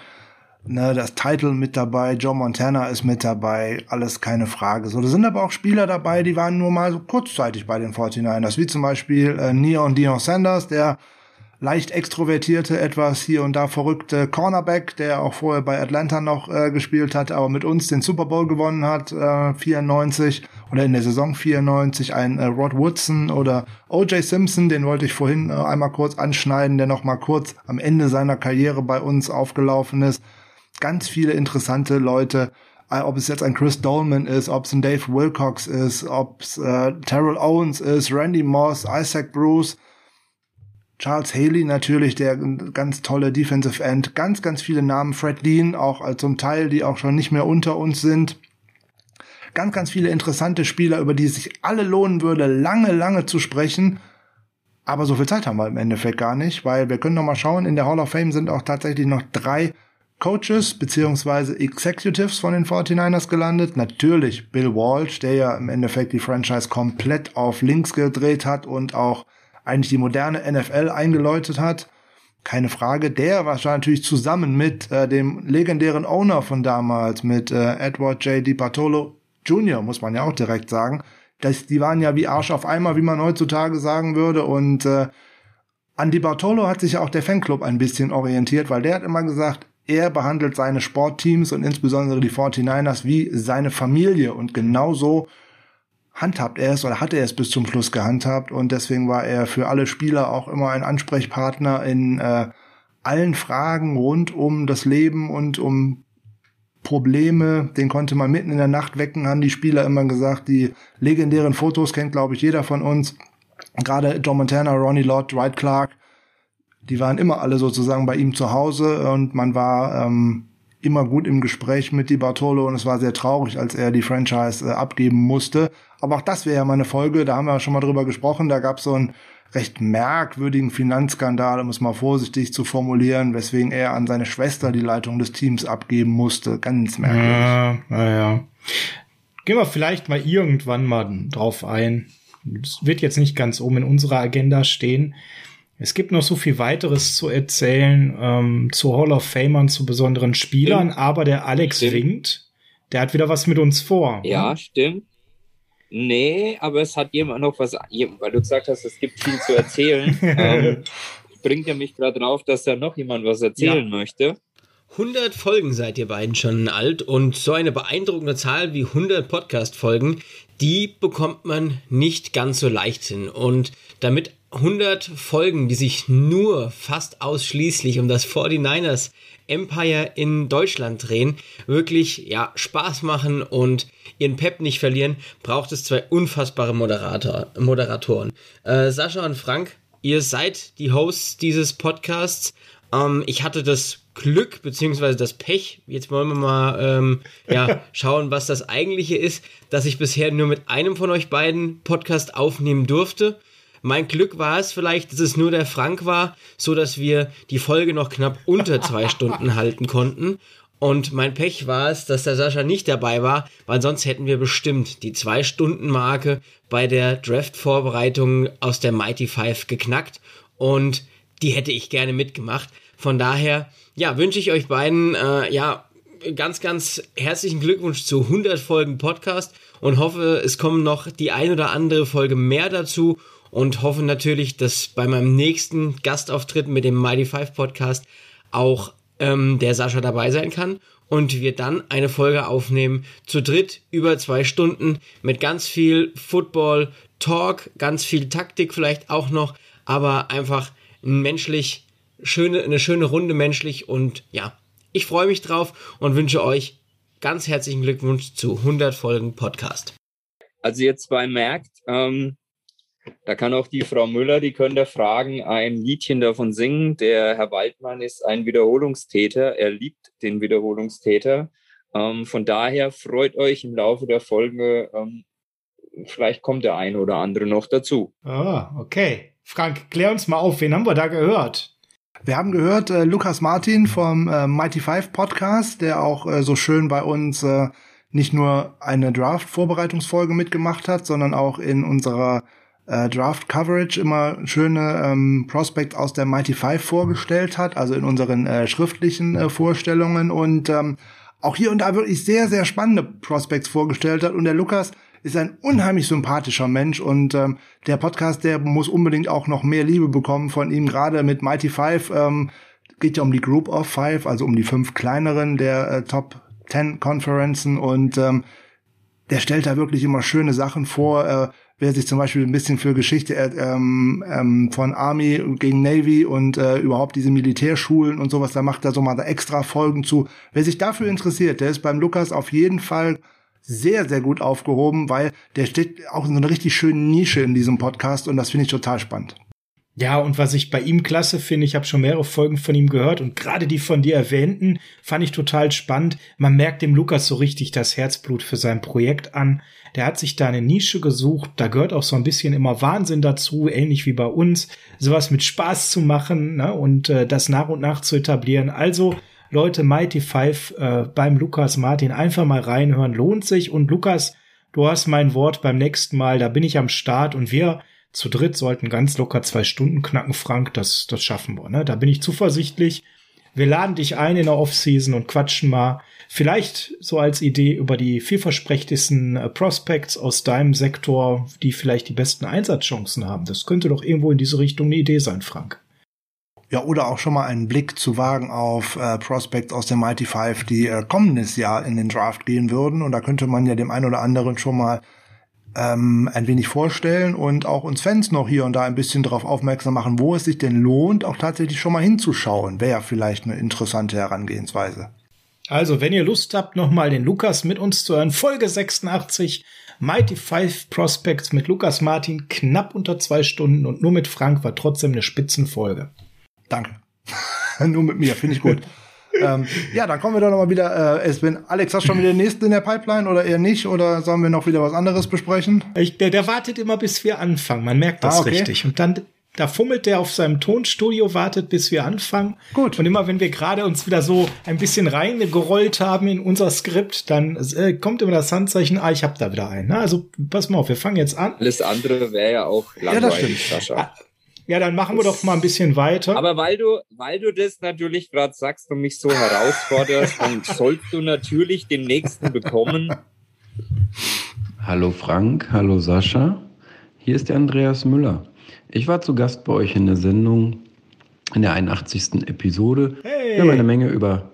Ne, das Title mit dabei, Joe Montana ist mit dabei, alles keine Frage. So, da sind aber auch Spieler dabei, die waren nur mal so kurzzeitig bei den 49ers, wie zum Beispiel äh, Neon Dion Sanders, der leicht extrovertierte, etwas hier und da verrückte Cornerback, der auch vorher bei Atlanta noch äh, gespielt hat, aber mit uns den Super Bowl gewonnen hat, äh, 94 oder in der Saison 94, ein äh, Rod Woodson oder O.J. Simpson, den wollte ich vorhin äh, einmal kurz anschneiden, der noch mal kurz am Ende seiner Karriere bei uns aufgelaufen ist ganz viele interessante Leute, äh, ob es jetzt ein Chris Dolman ist, ob es ein Dave Wilcox ist, ob es äh, Terrell Owens ist, Randy Moss, Isaac Bruce, Charles Haley natürlich, der ganz tolle Defensive End, ganz, ganz viele Namen, Fred Dean auch äh, zum Teil, die auch schon nicht mehr unter uns sind. Ganz, ganz viele interessante Spieler, über die es sich alle lohnen würde, lange, lange zu sprechen. Aber so viel Zeit haben wir im Endeffekt gar nicht, weil wir können noch mal schauen, in der Hall of Fame sind auch tatsächlich noch drei Coaches beziehungsweise Executives von den 49ers gelandet. Natürlich Bill Walsh, der ja im Endeffekt die Franchise komplett auf links gedreht hat und auch eigentlich die moderne NFL eingeläutet hat. Keine Frage. Der war natürlich zusammen mit äh, dem legendären Owner von damals, mit äh, Edward J. DiPartolo Jr., muss man ja auch direkt sagen. Das, die waren ja wie Arsch auf einmal, wie man heutzutage sagen würde. Und äh, an Di Bartolo hat sich ja auch der Fanclub ein bisschen orientiert, weil der hat immer gesagt, er behandelt seine Sportteams und insbesondere die 49ers wie seine Familie. Und genauso handhabt er es oder hat er es bis zum Schluss gehandhabt. Und deswegen war er für alle Spieler auch immer ein Ansprechpartner in äh, allen Fragen rund um das Leben und um Probleme. Den konnte man mitten in der Nacht wecken, haben die Spieler immer gesagt. Die legendären Fotos kennt, glaube ich, jeder von uns. Gerade John Montana, Ronnie Lott, Dwight Clark, die waren immer alle sozusagen bei ihm zu Hause und man war ähm, immer gut im Gespräch mit Di Bartolo und es war sehr traurig, als er die Franchise äh, abgeben musste. Aber auch das wäre ja mal eine Folge, da haben wir schon mal drüber gesprochen, da gab es so einen recht merkwürdigen Finanzskandal, um es mal vorsichtig zu formulieren, weswegen er an seine Schwester die Leitung des Teams abgeben musste. Ganz merkwürdig. Ja, naja. Gehen wir vielleicht mal irgendwann mal drauf ein. Das wird jetzt nicht ganz oben in unserer Agenda stehen. Es gibt noch so viel weiteres zu erzählen ähm, zu Hall of Famern, zu besonderen Spielern, stimmt. aber der Alex stimmt. winkt. Der hat wieder was mit uns vor. Ja, hm? stimmt. Nee, aber es hat jemand noch was, weil du gesagt hast, es gibt viel zu erzählen. ähm, bringt er mich gerade drauf, dass da noch jemand was erzählen ja. möchte. 100 Folgen seid ihr beiden schon alt und so eine beeindruckende Zahl wie 100 Podcast-Folgen, die bekommt man nicht ganz so leicht hin. Und damit 100 Folgen, die sich nur fast ausschließlich um das 49ers Empire in Deutschland drehen, wirklich ja Spaß machen und ihren Pep nicht verlieren, braucht es zwei unfassbare Moderator, Moderatoren. Äh, Sascha und Frank, ihr seid die Hosts dieses Podcasts. Ähm, ich hatte das Glück beziehungsweise das Pech, jetzt wollen wir mal ähm, ja, schauen, was das eigentliche ist, dass ich bisher nur mit einem von euch beiden Podcast aufnehmen durfte. Mein Glück war es vielleicht, dass es nur der Frank war, so dass wir die Folge noch knapp unter zwei Stunden halten konnten. Und mein Pech war es, dass der Sascha nicht dabei war, weil sonst hätten wir bestimmt die zwei Stunden Marke bei der Draft-Vorbereitung aus der Mighty Five geknackt. Und die hätte ich gerne mitgemacht. Von daher, ja, wünsche ich euch beiden, äh, ja, ganz, ganz herzlichen Glückwunsch zu 100 Folgen Podcast und hoffe, es kommen noch die ein oder andere Folge mehr dazu und hoffe natürlich, dass bei meinem nächsten Gastauftritt mit dem Mighty Five Podcast auch ähm, der Sascha dabei sein kann und wir dann eine Folge aufnehmen zu dritt über zwei Stunden mit ganz viel Football Talk, ganz viel Taktik vielleicht auch noch, aber einfach menschlich schöne, eine schöne Runde menschlich und ja, ich freue mich drauf und wünsche euch ganz herzlichen Glückwunsch zu 100 Folgen Podcast. Also ihr zwei merkt, ähm, da kann auch die Frau Müller, die könnte fragen, ein Liedchen davon singen. Der Herr Waldmann ist ein Wiederholungstäter. Er liebt den Wiederholungstäter. Ähm, von daher freut euch im Laufe der Folge, ähm, vielleicht kommt der eine oder andere noch dazu. Ah, okay. Frank, klär uns mal auf, wen haben wir da gehört? Wir haben gehört äh, Lukas Martin vom äh, Mighty Five Podcast, der auch äh, so schön bei uns äh, nicht nur eine Draft-Vorbereitungsfolge mitgemacht hat, sondern auch in unserer äh, Draft Coverage immer schöne ähm, Prospects aus der Mighty Five vorgestellt hat, also in unseren äh, schriftlichen äh, Vorstellungen und ähm, auch hier und da wirklich sehr, sehr spannende Prospects vorgestellt hat. Und der Lukas ist ein unheimlich sympathischer Mensch und ähm, der Podcast, der muss unbedingt auch noch mehr Liebe bekommen von ihm, gerade mit Mighty Five. Ähm, geht ja um die Group of Five, also um die fünf kleineren der äh, Top Ten Konferenzen und ähm, der stellt da wirklich immer schöne Sachen vor. Äh, wer sich zum Beispiel ein bisschen für Geschichte äh, ähm, ähm, von Army gegen Navy und äh, überhaupt diese Militärschulen und sowas, da macht er so mal da extra Folgen zu. Wer sich dafür interessiert, der ist beim Lukas auf jeden Fall sehr, sehr gut aufgehoben, weil der steht auch in so einer richtig schönen Nische in diesem Podcast und das finde ich total spannend. Ja, und was ich bei ihm klasse finde, ich habe schon mehrere Folgen von ihm gehört und gerade die von dir erwähnten, fand ich total spannend. Man merkt dem Lukas so richtig das Herzblut für sein Projekt an. Der hat sich da eine Nische gesucht, da gehört auch so ein bisschen immer Wahnsinn dazu, ähnlich wie bei uns, sowas mit Spaß zu machen ne, und äh, das nach und nach zu etablieren. Also Leute, Mighty Five äh, beim Lukas Martin einfach mal reinhören, lohnt sich. Und Lukas, du hast mein Wort beim nächsten Mal, da bin ich am Start und wir zu dritt sollten ganz locker zwei Stunden knacken, Frank. Das, das schaffen wir. Ne? Da bin ich zuversichtlich. Wir laden dich ein in der Offseason und quatschen mal vielleicht so als Idee über die vielversprechtesten äh, Prospects aus deinem Sektor, die vielleicht die besten Einsatzchancen haben. Das könnte doch irgendwo in diese Richtung eine Idee sein, Frank. Ja, oder auch schon mal einen Blick zu wagen auf äh, Prospects aus der Mighty Five, die äh, kommendes Jahr in den Draft gehen würden. Und da könnte man ja dem einen oder anderen schon mal ähm, ein wenig vorstellen und auch uns Fans noch hier und da ein bisschen darauf aufmerksam machen, wo es sich denn lohnt, auch tatsächlich schon mal hinzuschauen. Wäre ja vielleicht eine interessante Herangehensweise. Also, wenn ihr Lust habt, nochmal den Lukas mit uns zu hören, Folge 86, Mighty Five Prospects mit Lukas Martin, knapp unter zwei Stunden und nur mit Frank war trotzdem eine Spitzenfolge. Danke. nur mit mir, finde ich gut. ähm, ja, dann kommen wir doch noch mal wieder. Äh, Espen, Alex, hast du schon wieder den nächsten in der Pipeline oder eher nicht? Oder sollen wir noch wieder was anderes besprechen? Ich, der, der wartet immer, bis wir anfangen. Man merkt das ah, okay. richtig. Und dann da fummelt der auf seinem Tonstudio, wartet, bis wir anfangen. Gut. Und immer wenn wir gerade uns wieder so ein bisschen reingerollt haben in unser Skript, dann äh, kommt immer das Handzeichen, ah, ich hab da wieder einen. Also pass mal auf, wir fangen jetzt an. Alles andere wäre ja auch langweilig, ja, Sascha. Ah, ja, dann machen wir doch mal ein bisschen weiter. Aber weil du, weil du das natürlich gerade sagst und mich so herausforderst, dann sollst du natürlich den nächsten bekommen. Hallo Frank, hallo Sascha. Hier ist der Andreas Müller. Ich war zu Gast bei euch in der Sendung, in der 81. Episode. Hey. Wir haben eine Menge über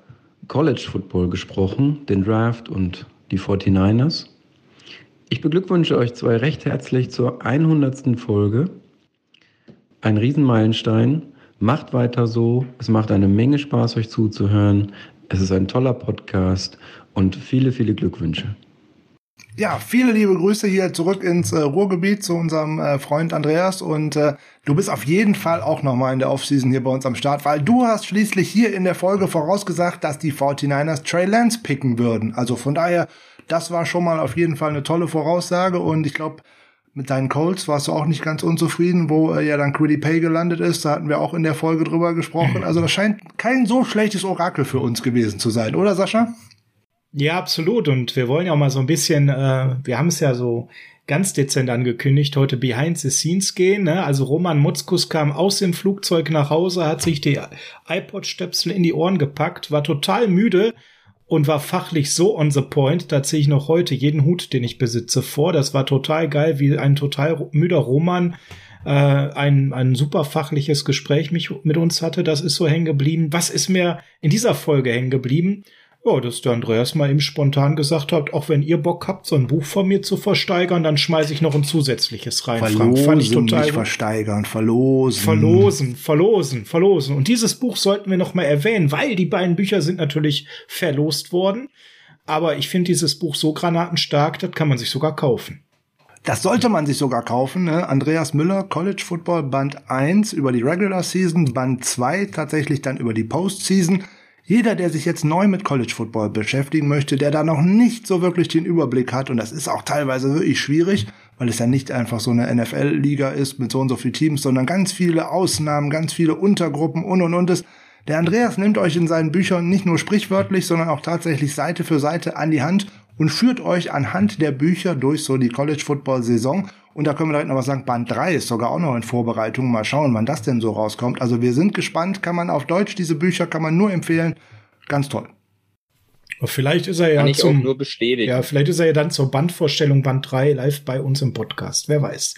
College Football gesprochen, den Draft und die 49ers. Ich beglückwünsche euch zwei recht herzlich zur 100. Folge ein Riesenmeilenstein. Macht weiter so. Es macht eine Menge Spaß, euch zuzuhören. Es ist ein toller Podcast und viele, viele Glückwünsche. Ja, viele liebe Grüße hier zurück ins äh, Ruhrgebiet zu unserem äh, Freund Andreas und äh, du bist auf jeden Fall auch nochmal in der Offseason hier bei uns am Start, weil du hast schließlich hier in der Folge vorausgesagt, dass die 49ers Trey Lance picken würden. Also von daher, das war schon mal auf jeden Fall eine tolle Voraussage und ich glaube, mit deinen Colts warst du auch nicht ganz unzufrieden, wo äh, ja dann Quiddy Pay gelandet ist. Da hatten wir auch in der Folge drüber gesprochen. Also das scheint kein so schlechtes Orakel für uns gewesen zu sein, oder Sascha? Ja, absolut. Und wir wollen ja auch mal so ein bisschen, äh, wir haben es ja so ganz dezent angekündigt, heute behind the scenes gehen. Ne? Also Roman Mutzkus kam aus dem Flugzeug nach Hause, hat sich die iPod-Stöpsel in die Ohren gepackt, war total müde und war fachlich so on the point, da ziehe ich noch heute jeden Hut, den ich besitze, vor. Das war total geil, wie ein total müder Roman äh, ein, ein super fachliches Gespräch mich, mit uns hatte. Das ist so hängen geblieben. Was ist mir in dieser Folge hängen geblieben? Ja, dass der Andreas mal eben spontan gesagt hat, auch wenn ihr Bock habt, so ein Buch von mir zu versteigern, dann schmeiße ich noch ein zusätzliches rein. Verlosen, Frank. Fand ich total nicht versteigern, verlosen. Verlosen, verlosen, verlosen. Und dieses Buch sollten wir noch mal erwähnen, weil die beiden Bücher sind natürlich verlost worden. Aber ich finde dieses Buch so granatenstark, das kann man sich sogar kaufen. Das sollte man sich sogar kaufen. Ne? Andreas Müller, College Football Band 1 über die Regular Season, Band 2 tatsächlich dann über die Postseason. Jeder, der sich jetzt neu mit College Football beschäftigen möchte, der da noch nicht so wirklich den Überblick hat, und das ist auch teilweise wirklich schwierig, weil es ja nicht einfach so eine NFL-Liga ist mit so und so vielen Teams, sondern ganz viele Ausnahmen, ganz viele Untergruppen und und und. Der Andreas nimmt euch in seinen Büchern nicht nur sprichwörtlich, sondern auch tatsächlich Seite für Seite an die Hand und führt euch anhand der Bücher durch so die College Football Saison. Und da können wir direkt noch was sagen. Band 3 ist sogar auch noch in Vorbereitung. Mal schauen, wann das denn so rauskommt. Also wir sind gespannt. Kann man auf Deutsch diese Bücher kann man nur empfehlen. Ganz toll. Vielleicht ist er ja kann zum, nur bestätigen. Ja, vielleicht ist er ja dann zur Bandvorstellung Band 3 live bei uns im Podcast. Wer weiß.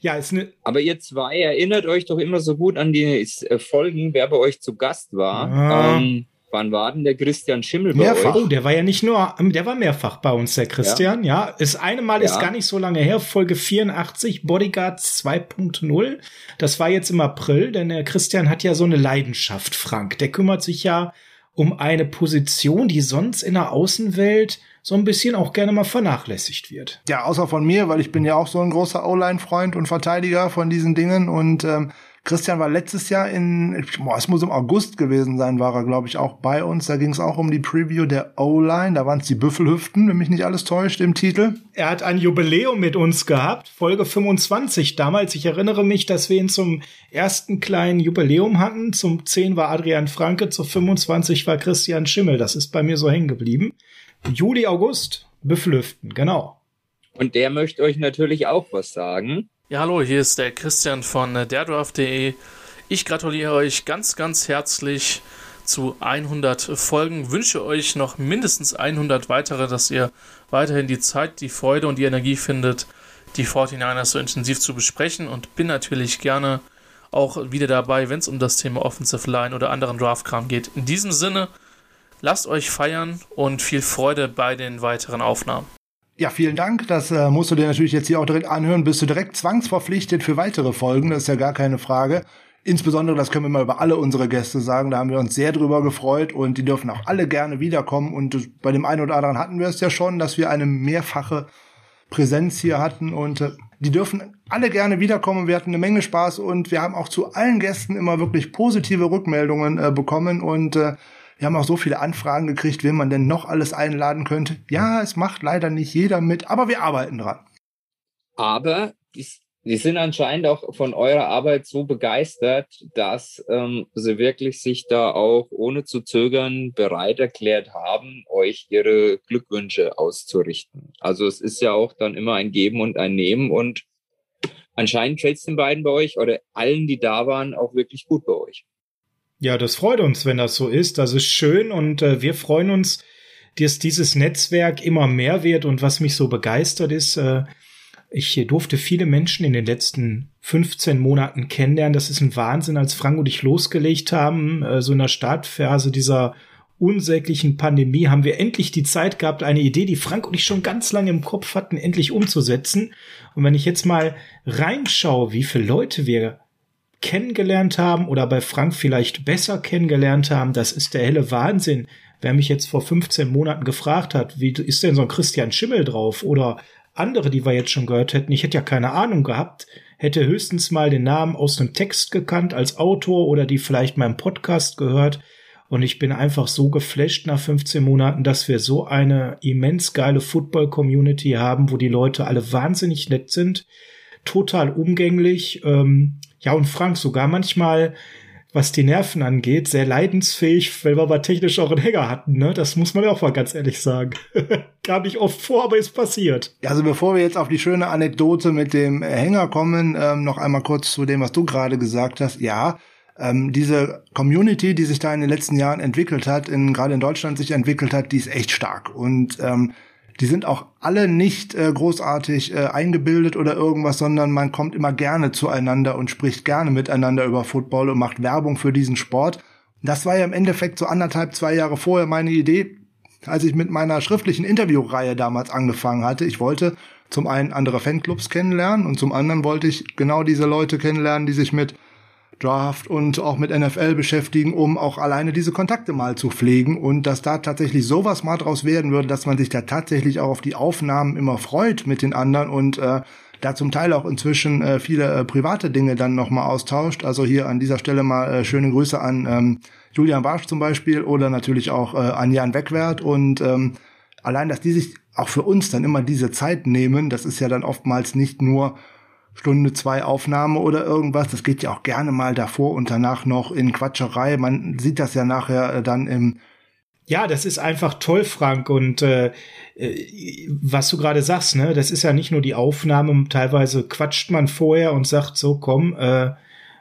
Ja, ist eine. Aber ihr zwei erinnert euch doch immer so gut an die äh, Folgen, wer bei euch zu Gast war. Ah. Ähm, Wann war denn der Christian Schimmel bei mehrfach. euch? Oh, der war ja nicht nur, der war mehrfach bei uns, der Christian, ja. ja. Das eine Mal ja. ist gar nicht so lange her, Folge 84, Bodyguards 2.0. Das war jetzt im April, denn der Christian hat ja so eine Leidenschaft, Frank. Der kümmert sich ja um eine Position, die sonst in der Außenwelt so ein bisschen auch gerne mal vernachlässigt wird. Ja, außer von mir, weil ich bin ja auch so ein großer O-Line-Freund und Verteidiger von diesen Dingen und ähm, Christian war letztes Jahr in, boah, es muss im August gewesen sein, war er, glaube ich, auch bei uns. Da ging es auch um die Preview der O-Line. Da waren es die Büffelhüften, wenn mich nicht alles täuscht, im Titel. Er hat ein Jubiläum mit uns gehabt, Folge 25 damals. Ich erinnere mich, dass wir ihn zum ersten kleinen Jubiläum hatten. Zum 10 war Adrian Franke, zu 25 war Christian Schimmel. Das ist bei mir so hängen geblieben. Juli, August, Büffelhüften, genau. Und der möchte euch natürlich auch was sagen. Ja, hallo, hier ist der Christian von derdraft.de. Ich gratuliere euch ganz, ganz herzlich zu 100 Folgen. Wünsche euch noch mindestens 100 weitere, dass ihr weiterhin die Zeit, die Freude und die Energie findet, die 49ers so intensiv zu besprechen und bin natürlich gerne auch wieder dabei, wenn es um das Thema Offensive Line oder anderen Draftkram geht. In diesem Sinne, lasst euch feiern und viel Freude bei den weiteren Aufnahmen. Ja, vielen Dank. Das äh, musst du dir natürlich jetzt hier auch direkt anhören. Bist du direkt zwangsverpflichtet für weitere Folgen. Das ist ja gar keine Frage. Insbesondere, das können wir mal über alle unsere Gäste sagen, da haben wir uns sehr drüber gefreut und die dürfen auch alle gerne wiederkommen. Und bei dem einen oder anderen hatten wir es ja schon, dass wir eine mehrfache Präsenz hier hatten und äh, die dürfen alle gerne wiederkommen. Wir hatten eine Menge Spaß und wir haben auch zu allen Gästen immer wirklich positive Rückmeldungen äh, bekommen und äh, wir haben auch so viele Anfragen gekriegt, wen man denn noch alles einladen könnte. Ja, es macht leider nicht jeder mit, aber wir arbeiten dran. Aber die, sind anscheinend auch von eurer Arbeit so begeistert, dass ähm, sie wirklich sich da auch ohne zu zögern bereit erklärt haben, euch ihre Glückwünsche auszurichten. Also es ist ja auch dann immer ein Geben und ein Nehmen und anscheinend fällt es den beiden bei euch oder allen, die da waren, auch wirklich gut bei euch. Ja, das freut uns, wenn das so ist. Das ist schön und äh, wir freuen uns, dass dieses Netzwerk immer mehr wird. Und was mich so begeistert ist, äh, ich durfte viele Menschen in den letzten 15 Monaten kennenlernen. Das ist ein Wahnsinn, als Frank und ich losgelegt haben, äh, so in der Startphase dieser unsäglichen Pandemie haben wir endlich die Zeit gehabt, eine Idee, die Frank und ich schon ganz lange im Kopf hatten, endlich umzusetzen. Und wenn ich jetzt mal reinschaue, wie viele Leute wir kennengelernt haben oder bei Frank vielleicht besser kennengelernt haben, das ist der helle Wahnsinn. Wer mich jetzt vor 15 Monaten gefragt hat, wie ist denn so ein Christian Schimmel drauf oder andere, die wir jetzt schon gehört hätten, ich hätte ja keine Ahnung gehabt, hätte höchstens mal den Namen aus einem Text gekannt als Autor oder die vielleicht meinem Podcast gehört. Und ich bin einfach so geflasht nach 15 Monaten, dass wir so eine immens geile Football-Community haben, wo die Leute alle wahnsinnig nett sind, total umgänglich. Ähm, ja, und Frank sogar manchmal, was die Nerven angeht, sehr leidensfähig, weil wir aber technisch auch einen Hänger hatten, ne? Das muss man ja auch mal ganz ehrlich sagen. Gar nicht oft vor, aber ist passiert. Also bevor wir jetzt auf die schöne Anekdote mit dem Hänger kommen, ähm, noch einmal kurz zu dem, was du gerade gesagt hast. Ja, ähm, diese Community, die sich da in den letzten Jahren entwickelt hat, in, gerade in Deutschland sich entwickelt hat, die ist echt stark. Und ähm, die sind auch alle nicht äh, großartig äh, eingebildet oder irgendwas, sondern man kommt immer gerne zueinander und spricht gerne miteinander über Football und macht Werbung für diesen Sport. Das war ja im Endeffekt so anderthalb, zwei Jahre vorher meine Idee, als ich mit meiner schriftlichen Interviewreihe damals angefangen hatte. Ich wollte zum einen andere Fanclubs kennenlernen und zum anderen wollte ich genau diese Leute kennenlernen, die sich mit Draft und auch mit NFL beschäftigen, um auch alleine diese Kontakte mal zu pflegen und dass da tatsächlich sowas mal draus werden würde, dass man sich da tatsächlich auch auf die Aufnahmen immer freut mit den anderen und äh, da zum Teil auch inzwischen äh, viele äh, private Dinge dann nochmal austauscht. Also hier an dieser Stelle mal äh, schöne Grüße an ähm, Julian Barsch zum Beispiel oder natürlich auch äh, an Jan Wegwert und ähm, allein, dass die sich auch für uns dann immer diese Zeit nehmen, das ist ja dann oftmals nicht nur Stunde zwei Aufnahme oder irgendwas. Das geht ja auch gerne mal davor und danach noch in Quatscherei. Man sieht das ja nachher äh, dann im ja, das ist einfach toll, Frank. Und äh, äh, was du gerade sagst, ne, das ist ja nicht nur die Aufnahme. Teilweise quatscht man vorher und sagt so, komm, äh,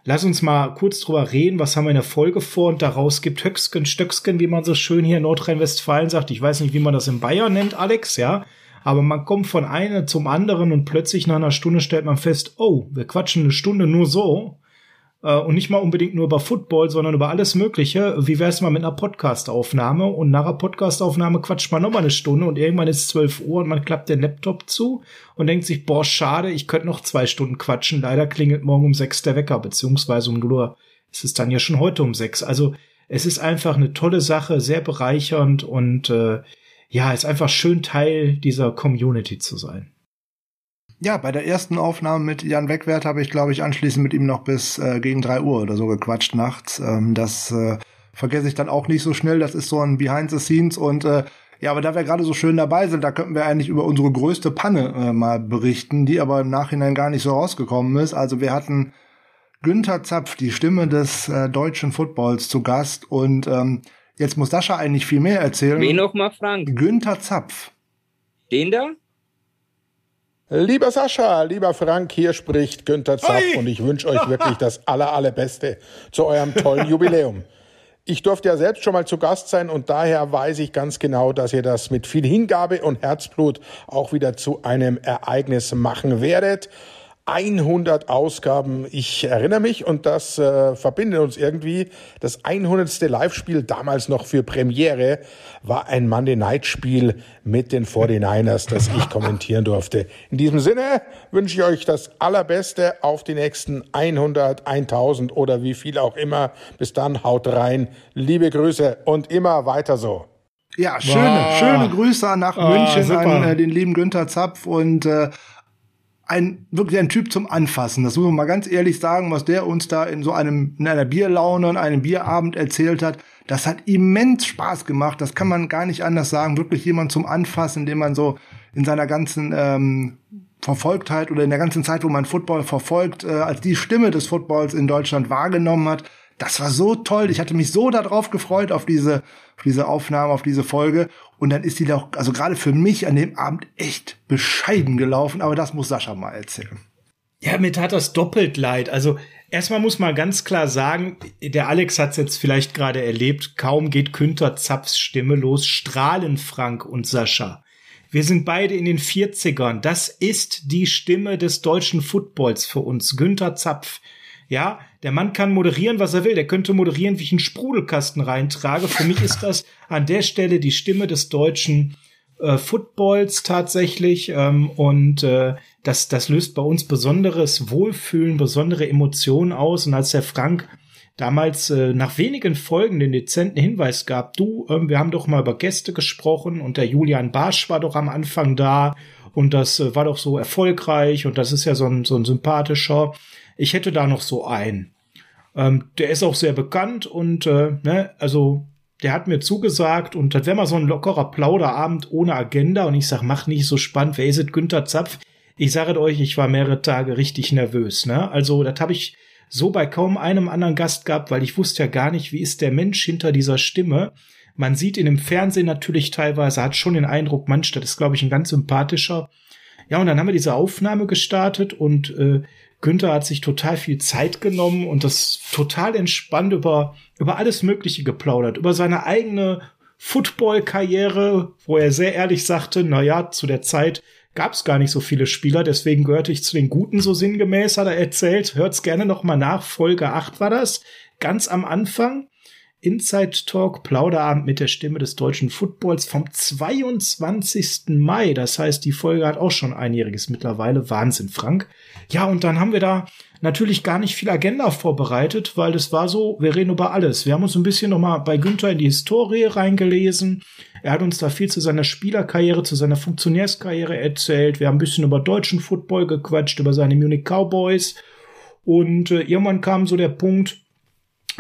lass uns mal kurz drüber reden. Was haben wir in der Folge vor? Und daraus gibt Höcksken, Stöcksken, wie man so schön hier in Nordrhein-Westfalen sagt. Ich weiß nicht, wie man das in Bayern nennt, Alex, ja aber man kommt von einer zum anderen und plötzlich nach einer Stunde stellt man fest, oh, wir quatschen eine Stunde nur so äh, und nicht mal unbedingt nur über Football, sondern über alles Mögliche. Wie wäre es mal mit einer Podcastaufnahme? Und nach einer Podcastaufnahme quatscht man nochmal eine Stunde und irgendwann ist 12 Uhr und man klappt den Laptop zu und denkt sich, boah, schade, ich könnte noch zwei Stunden quatschen. Leider klingelt morgen um sechs der Wecker, beziehungsweise um 0 Uhr ist es dann ja schon heute um sechs. Also es ist einfach eine tolle Sache, sehr bereichernd und äh, ja, ist einfach schön Teil dieser Community zu sein. Ja, bei der ersten Aufnahme mit Jan Wegwert habe ich, glaube ich, anschließend mit ihm noch bis äh, gegen drei Uhr oder so gequatscht nachts. Ähm, das äh, vergesse ich dann auch nicht so schnell. Das ist so ein Behind the Scenes und äh, ja, aber da wir gerade so schön dabei sind, da könnten wir eigentlich über unsere größte Panne äh, mal berichten, die aber im Nachhinein gar nicht so rausgekommen ist. Also wir hatten Günther Zapf, die Stimme des äh, deutschen Footballs, zu Gast und ähm, jetzt muss Sascha eigentlich viel mehr erzählen. Wen nochmal, Frank? Günther Zapf. Den da? Lieber Sascha, lieber Frank, hier spricht Günther Zapf Oi. und ich wünsche euch wirklich das aller, allerbeste zu eurem tollen Jubiläum. Ich durfte ja selbst schon mal zu Gast sein und daher weiß ich ganz genau, dass ihr das mit viel Hingabe und Herzblut auch wieder zu einem Ereignis machen werdet. 100 Ausgaben. Ich erinnere mich und das äh, verbindet uns irgendwie. Das 100. Live-Spiel damals noch für Premiere war ein Monday Night Spiel mit den 49ers, das ich kommentieren durfte. In diesem Sinne wünsche ich euch das allerbeste auf die nächsten 100, 1000 oder wie viel auch immer. Bis dann haut rein. Liebe Grüße und immer weiter so. Ja, schöne, wow. schöne Grüße nach wow, München super. an äh, den lieben Günther Zapf und äh, ein wirklich ein Typ zum Anfassen. Das muss man mal ganz ehrlich sagen, was der uns da in so einem in einer Bierlaune und einem Bierabend erzählt hat. Das hat immens Spaß gemacht. Das kann man gar nicht anders sagen. Wirklich jemand zum Anfassen, den man so in seiner ganzen ähm, Verfolgtheit oder in der ganzen Zeit, wo man Football verfolgt, äh, als die Stimme des Footballs in Deutschland wahrgenommen hat. Das war so toll. Ich hatte mich so darauf gefreut, auf diese, auf diese Aufnahme, auf diese Folge. Und dann ist die doch, also gerade für mich an dem Abend echt bescheiden gelaufen. Aber das muss Sascha mal erzählen. Ja, mir tat das doppelt leid. Also erstmal muss man ganz klar sagen, der Alex hat es jetzt vielleicht gerade erlebt, kaum geht Günther Zapfs Stimme los, strahlen Frank und Sascha. Wir sind beide in den 40ern. Das ist die Stimme des deutschen Footballs für uns. Günther Zapf. Ja, der Mann kann moderieren, was er will. Der könnte moderieren, wie ich einen Sprudelkasten reintrage. Für mich ist das an der Stelle die Stimme des deutschen äh, Footballs tatsächlich. Ähm, und äh, das, das löst bei uns besonderes Wohlfühlen, besondere Emotionen aus. Und als der Frank damals äh, nach wenigen Folgen den dezenten Hinweis gab, du, äh, wir haben doch mal über Gäste gesprochen und der Julian Barsch war doch am Anfang da und das äh, war doch so erfolgreich und das ist ja so ein, so ein sympathischer. Ich hätte da noch so einen. Ähm, der ist auch sehr bekannt und äh, ne, also der hat mir zugesagt und das wäre mal so ein lockerer Plauderabend ohne Agenda und ich sag, mach nicht so spannend, wer ist es, Günther Zapf? Ich sage euch, ich war mehrere Tage richtig nervös, ne? Also, das habe ich so bei kaum einem anderen Gast gehabt, weil ich wusste ja gar nicht, wie ist der Mensch hinter dieser Stimme. Man sieht ihn im Fernsehen natürlich teilweise, hat schon den Eindruck, Mensch, das ist, glaube ich, ein ganz sympathischer. Ja, und dann haben wir diese Aufnahme gestartet und äh, Günther hat sich total viel Zeit genommen und das total entspannt über, über alles Mögliche geplaudert, über seine eigene Football-Karriere, wo er sehr ehrlich sagte, na ja, zu der Zeit gab es gar nicht so viele Spieler, deswegen gehörte ich zu den Guten, so sinngemäß hat er erzählt. Hört's gerne noch mal nach, Folge 8 war das, ganz am Anfang. Inside Talk Plauderabend mit der Stimme des deutschen Footballs vom 22. Mai. Das heißt, die Folge hat auch schon einjähriges mittlerweile. Wahnsinn, Frank. Ja, und dann haben wir da natürlich gar nicht viel Agenda vorbereitet, weil es war so, wir reden über alles. Wir haben uns ein bisschen nochmal bei Günther in die Historie reingelesen. Er hat uns da viel zu seiner Spielerkarriere, zu seiner Funktionärskarriere erzählt. Wir haben ein bisschen über deutschen Football gequatscht, über seine Munich Cowboys. Und äh, irgendwann kam so der Punkt,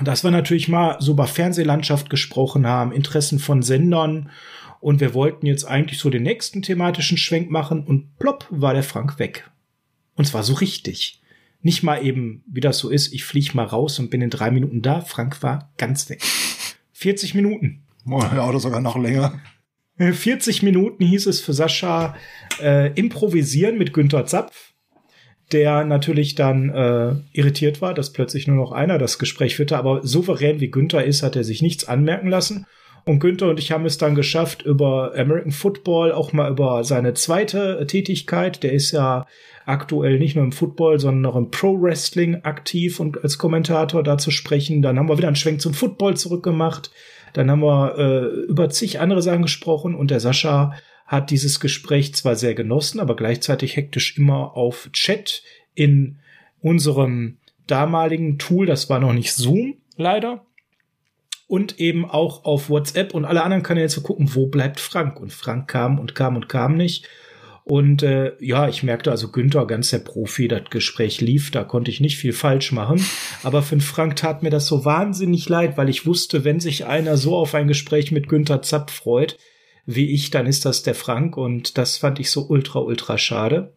dass wir natürlich mal so über Fernsehlandschaft gesprochen haben, Interessen von Sendern. Und wir wollten jetzt eigentlich so den nächsten thematischen Schwenk machen und plopp war der Frank weg. Und zwar so richtig. Nicht mal eben, wie das so ist, ich flieg mal raus und bin in drei Minuten da. Frank war ganz weg. 40 Minuten. Ja, oder sogar noch länger. 40 Minuten hieß es für Sascha äh, improvisieren mit Günther Zapf der natürlich dann äh, irritiert war, dass plötzlich nur noch einer das Gespräch führte. Aber souverän wie Günther ist, hat er sich nichts anmerken lassen. Und Günther und ich haben es dann geschafft, über American Football, auch mal über seine zweite Tätigkeit. Der ist ja aktuell nicht nur im Football, sondern auch im Pro Wrestling aktiv und als Kommentator da zu sprechen. Dann haben wir wieder einen Schwenk zum Football zurückgemacht. Dann haben wir äh, über zig andere Sachen gesprochen und der Sascha hat dieses Gespräch zwar sehr genossen, aber gleichzeitig hektisch immer auf Chat in unserem damaligen Tool, das war noch nicht Zoom, leider. Und eben auch auf WhatsApp und alle anderen Kanäle zu gucken, wo bleibt Frank? Und Frank kam und kam und kam nicht. Und äh, ja, ich merkte also Günther ganz der Profi, das Gespräch lief, da konnte ich nicht viel falsch machen. Aber für den Frank tat mir das so wahnsinnig leid, weil ich wusste, wenn sich einer so auf ein Gespräch mit Günther Zapp freut, wie ich, dann ist das der Frank. Und das fand ich so ultra, ultra schade.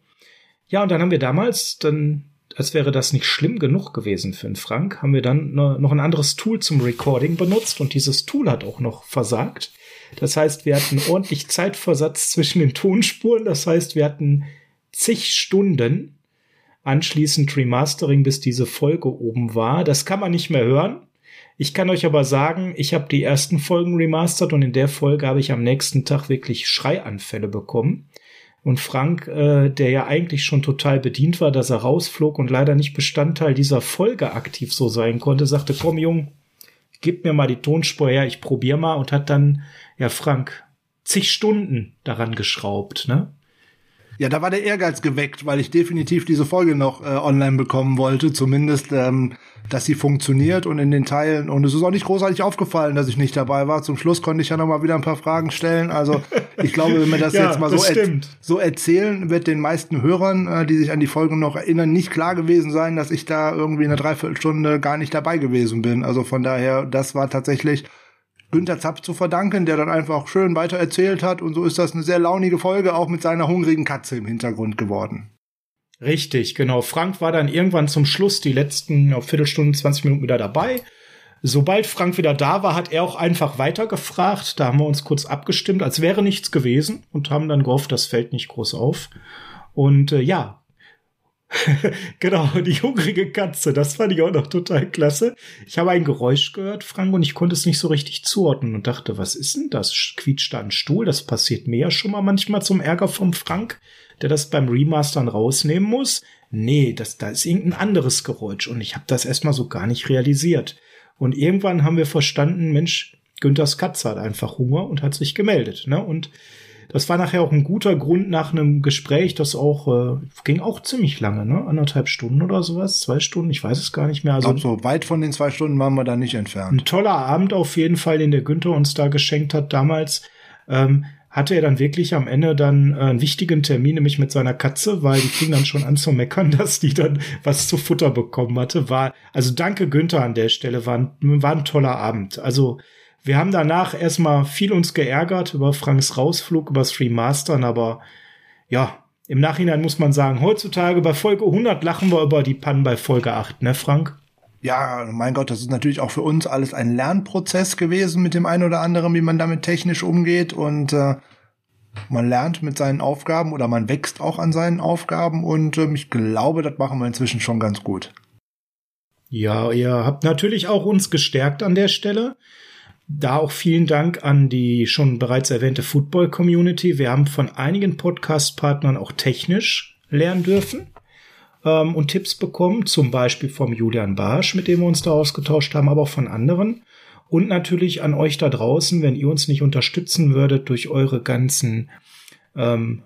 Ja, und dann haben wir damals, dann, als wäre das nicht schlimm genug gewesen für den Frank, haben wir dann noch ein anderes Tool zum Recording benutzt und dieses Tool hat auch noch versagt. Das heißt, wir hatten ordentlich Zeitversatz zwischen den Tonspuren. Das heißt, wir hatten zig Stunden anschließend Remastering, bis diese Folge oben war. Das kann man nicht mehr hören. Ich kann euch aber sagen, ich habe die ersten Folgen remastert und in der Folge habe ich am nächsten Tag wirklich Schreianfälle bekommen. Und Frank, äh, der ja eigentlich schon total bedient war, dass er rausflog und leider nicht Bestandteil dieser Folge aktiv so sein konnte, sagte, komm Jung, gib mir mal die Tonspur her, ich probier mal und hat dann, ja Frank, zig Stunden daran geschraubt, ne? Ja, da war der Ehrgeiz geweckt, weil ich definitiv diese Folge noch äh, online bekommen wollte, zumindest, ähm, dass sie funktioniert und in den Teilen. Und es ist auch nicht großartig aufgefallen, dass ich nicht dabei war. Zum Schluss konnte ich ja noch mal wieder ein paar Fragen stellen. Also ich glaube, wenn wir das ja, jetzt mal so, er so erzählen, wird den meisten Hörern, äh, die sich an die Folge noch erinnern, nicht klar gewesen sein, dass ich da irgendwie eine Dreiviertelstunde gar nicht dabei gewesen bin. Also von daher, das war tatsächlich Günther Zapp zu verdanken, der dann einfach schön weiter erzählt hat und so ist das eine sehr launige Folge auch mit seiner hungrigen Katze im Hintergrund geworden. Richtig, genau. Frank war dann irgendwann zum Schluss die letzten Viertelstunden, 20 Minuten wieder dabei. Sobald Frank wieder da war, hat er auch einfach weitergefragt. Da haben wir uns kurz abgestimmt, als wäre nichts gewesen und haben dann gehofft, das fällt nicht groß auf. Und äh, ja, genau, die hungrige Katze, das fand ich auch noch total klasse. Ich habe ein Geräusch gehört, Frank, und ich konnte es nicht so richtig zuordnen und dachte, was ist denn das? Quietscht da ein Stuhl? Das passiert mir ja schon mal manchmal zum Ärger vom Frank, der das beim Remastern rausnehmen muss. Nee, das, da ist irgendein anderes Geräusch und ich habe das erstmal so gar nicht realisiert. Und irgendwann haben wir verstanden, Mensch, Günthers Katze hat einfach Hunger und hat sich gemeldet. Ne? Und das war nachher auch ein guter Grund nach einem Gespräch, das auch äh, ging auch ziemlich lange, ne? Anderthalb Stunden oder sowas, zwei Stunden, ich weiß es gar nicht mehr. Also so weit von den zwei Stunden waren wir da nicht entfernt. Ein toller Abend auf jeden Fall, den der Günther uns da geschenkt hat damals. Ähm, hatte er dann wirklich am Ende dann äh, einen wichtigen Termin, nämlich mit seiner Katze, weil die fing dann schon an zu meckern, dass die dann was zu Futter bekommen hatte. War, also danke Günther an der Stelle, war ein, war ein toller Abend. Also wir haben danach erstmal viel uns geärgert über Franks Rausflug, über das Remastern, aber ja, im Nachhinein muss man sagen, heutzutage bei Folge 100 lachen wir über die Pannen bei Folge 8, ne Frank? Ja, mein Gott, das ist natürlich auch für uns alles ein Lernprozess gewesen mit dem einen oder anderen, wie man damit technisch umgeht und äh, man lernt mit seinen Aufgaben oder man wächst auch an seinen Aufgaben und ähm, ich glaube, das machen wir inzwischen schon ganz gut. Ja, ihr habt natürlich auch uns gestärkt an der Stelle. Da auch vielen Dank an die schon bereits erwähnte Football Community. Wir haben von einigen Podcast-Partnern auch technisch lernen dürfen ähm, und Tipps bekommen, zum Beispiel vom Julian Barsch, mit dem wir uns da ausgetauscht haben, aber auch von anderen. Und natürlich an euch da draußen, wenn ihr uns nicht unterstützen würdet durch eure ganzen ähm,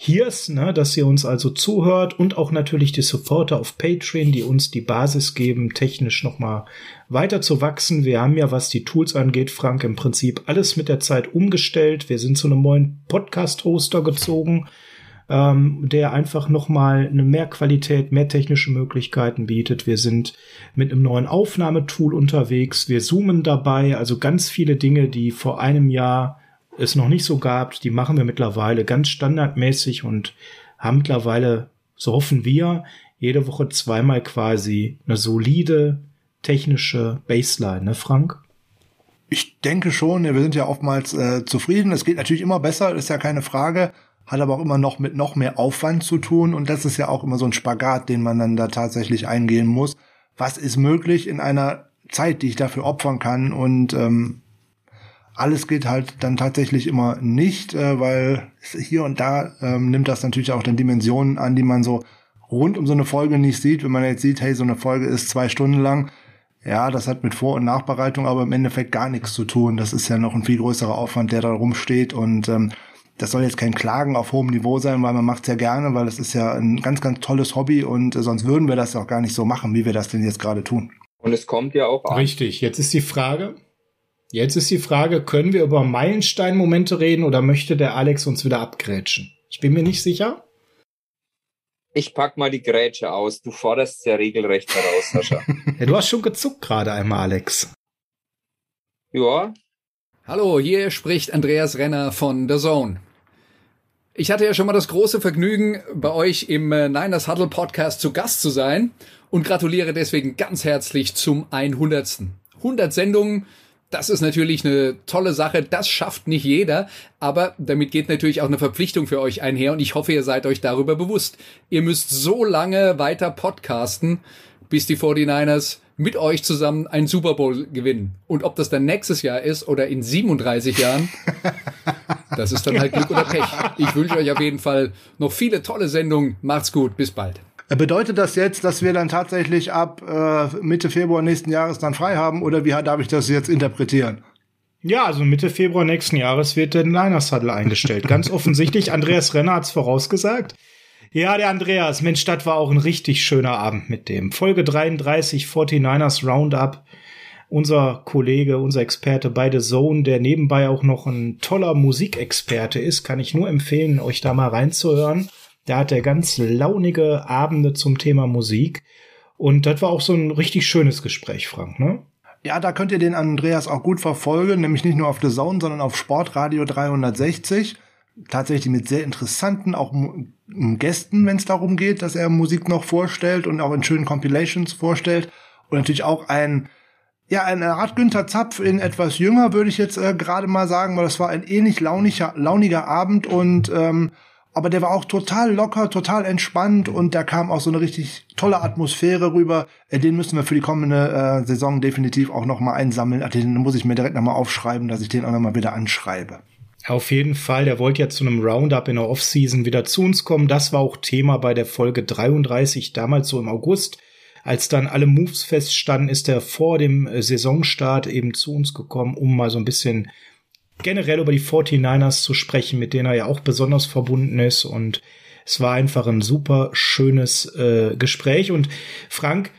Hears, ne, dass ihr uns also zuhört und auch natürlich die Supporter auf Patreon, die uns die Basis geben, technisch nochmal weiter zu wachsen. Wir haben ja, was die Tools angeht, Frank, im Prinzip alles mit der Zeit umgestellt. Wir sind zu einem neuen Podcast-Hoster gezogen, ähm, der einfach nochmal eine mehr Qualität, mehr technische Möglichkeiten bietet. Wir sind mit einem neuen Aufnahmetool unterwegs. Wir zoomen dabei, also ganz viele Dinge, die vor einem Jahr es noch nicht so gab, die machen wir mittlerweile ganz standardmäßig und haben mittlerweile, so hoffen wir, jede Woche zweimal quasi eine solide technische Baseline, ne Frank? Ich denke schon, wir sind ja oftmals äh, zufrieden. Es geht natürlich immer besser, ist ja keine Frage, hat aber auch immer noch mit noch mehr Aufwand zu tun und das ist ja auch immer so ein Spagat, den man dann da tatsächlich eingehen muss. Was ist möglich in einer Zeit, die ich dafür opfern kann und ähm, alles geht halt dann tatsächlich immer nicht, äh, weil hier und da ähm, nimmt das natürlich auch dann Dimensionen an, die man so rund um so eine Folge nicht sieht. Wenn man jetzt sieht, hey, so eine Folge ist zwei Stunden lang, ja, das hat mit Vor- und Nachbereitung aber im Endeffekt gar nichts zu tun. Das ist ja noch ein viel größerer Aufwand, der da rumsteht und ähm, das soll jetzt kein Klagen auf hohem Niveau sein, weil man macht es ja gerne, weil es ist ja ein ganz, ganz tolles Hobby und äh, sonst würden wir das auch gar nicht so machen, wie wir das denn jetzt gerade tun. Und es kommt ja auch an. Richtig, jetzt ist die Frage, Jetzt ist die Frage, können wir über Meilenstein-Momente reden oder möchte der Alex uns wieder abgrätschen? Ich bin mir nicht sicher. Ich pack mal die Grätsche aus. Du forderst ja regelrecht heraus, Sascha. ja, du hast schon gezuckt gerade einmal, Alex. Ja. Hallo, hier spricht Andreas Renner von The Zone. Ich hatte ja schon mal das große Vergnügen, bei euch im äh, Niners Huddle Podcast zu Gast zu sein und gratuliere deswegen ganz herzlich zum 100. 100 Sendungen, das ist natürlich eine tolle Sache. Das schafft nicht jeder. Aber damit geht natürlich auch eine Verpflichtung für euch einher. Und ich hoffe, ihr seid euch darüber bewusst. Ihr müsst so lange weiter podcasten, bis die 49ers mit euch zusammen einen Super Bowl gewinnen. Und ob das dann nächstes Jahr ist oder in 37 Jahren, das ist dann halt Glück oder Pech. Ich wünsche euch auf jeden Fall noch viele tolle Sendungen. Macht's gut. Bis bald. Bedeutet das jetzt, dass wir dann tatsächlich ab äh, Mitte Februar nächsten Jahres dann frei haben oder wie darf ich das jetzt interpretieren? Ja, also Mitte Februar nächsten Jahres wird der Niners Huddle eingestellt. Ganz offensichtlich, Andreas Renner hat's vorausgesagt. Ja, der Andreas, Mensch, das war auch ein richtig schöner Abend mit dem. Folge 33 49ers Roundup. Unser Kollege, unser Experte bei The Zone, der nebenbei auch noch ein toller Musikexperte ist, kann ich nur empfehlen, euch da mal reinzuhören. Da hat er ganz launige Abende zum Thema Musik. Und das war auch so ein richtig schönes Gespräch, Frank, ne? Ja, da könnt ihr den Andreas auch gut verfolgen, nämlich nicht nur auf The Zone, sondern auf Sportradio 360. Tatsächlich mit sehr interessanten, auch Gästen, wenn es darum geht, dass er Musik noch vorstellt und auch in schönen Compilations vorstellt. Und natürlich auch ein, ja, eine Art Günther Zapf in etwas jünger, würde ich jetzt äh, gerade mal sagen, weil das war ein ähnlich launiger, launiger Abend und ähm, aber der war auch total locker, total entspannt und da kam auch so eine richtig tolle Atmosphäre rüber. Äh, den müssen wir für die kommende äh, Saison definitiv auch noch mal einsammeln. Den muss ich mir direkt noch mal aufschreiben, dass ich den auch noch mal wieder anschreibe. Auf jeden Fall, der wollte ja zu einem Roundup in der Offseason wieder zu uns kommen. Das war auch Thema bei der Folge 33, damals so im August. Als dann alle Moves feststanden, ist er vor dem äh, Saisonstart eben zu uns gekommen, um mal so ein bisschen generell über die 49ers zu sprechen, mit denen er ja auch besonders verbunden ist. Und es war einfach ein super schönes äh, Gespräch. Und Frank,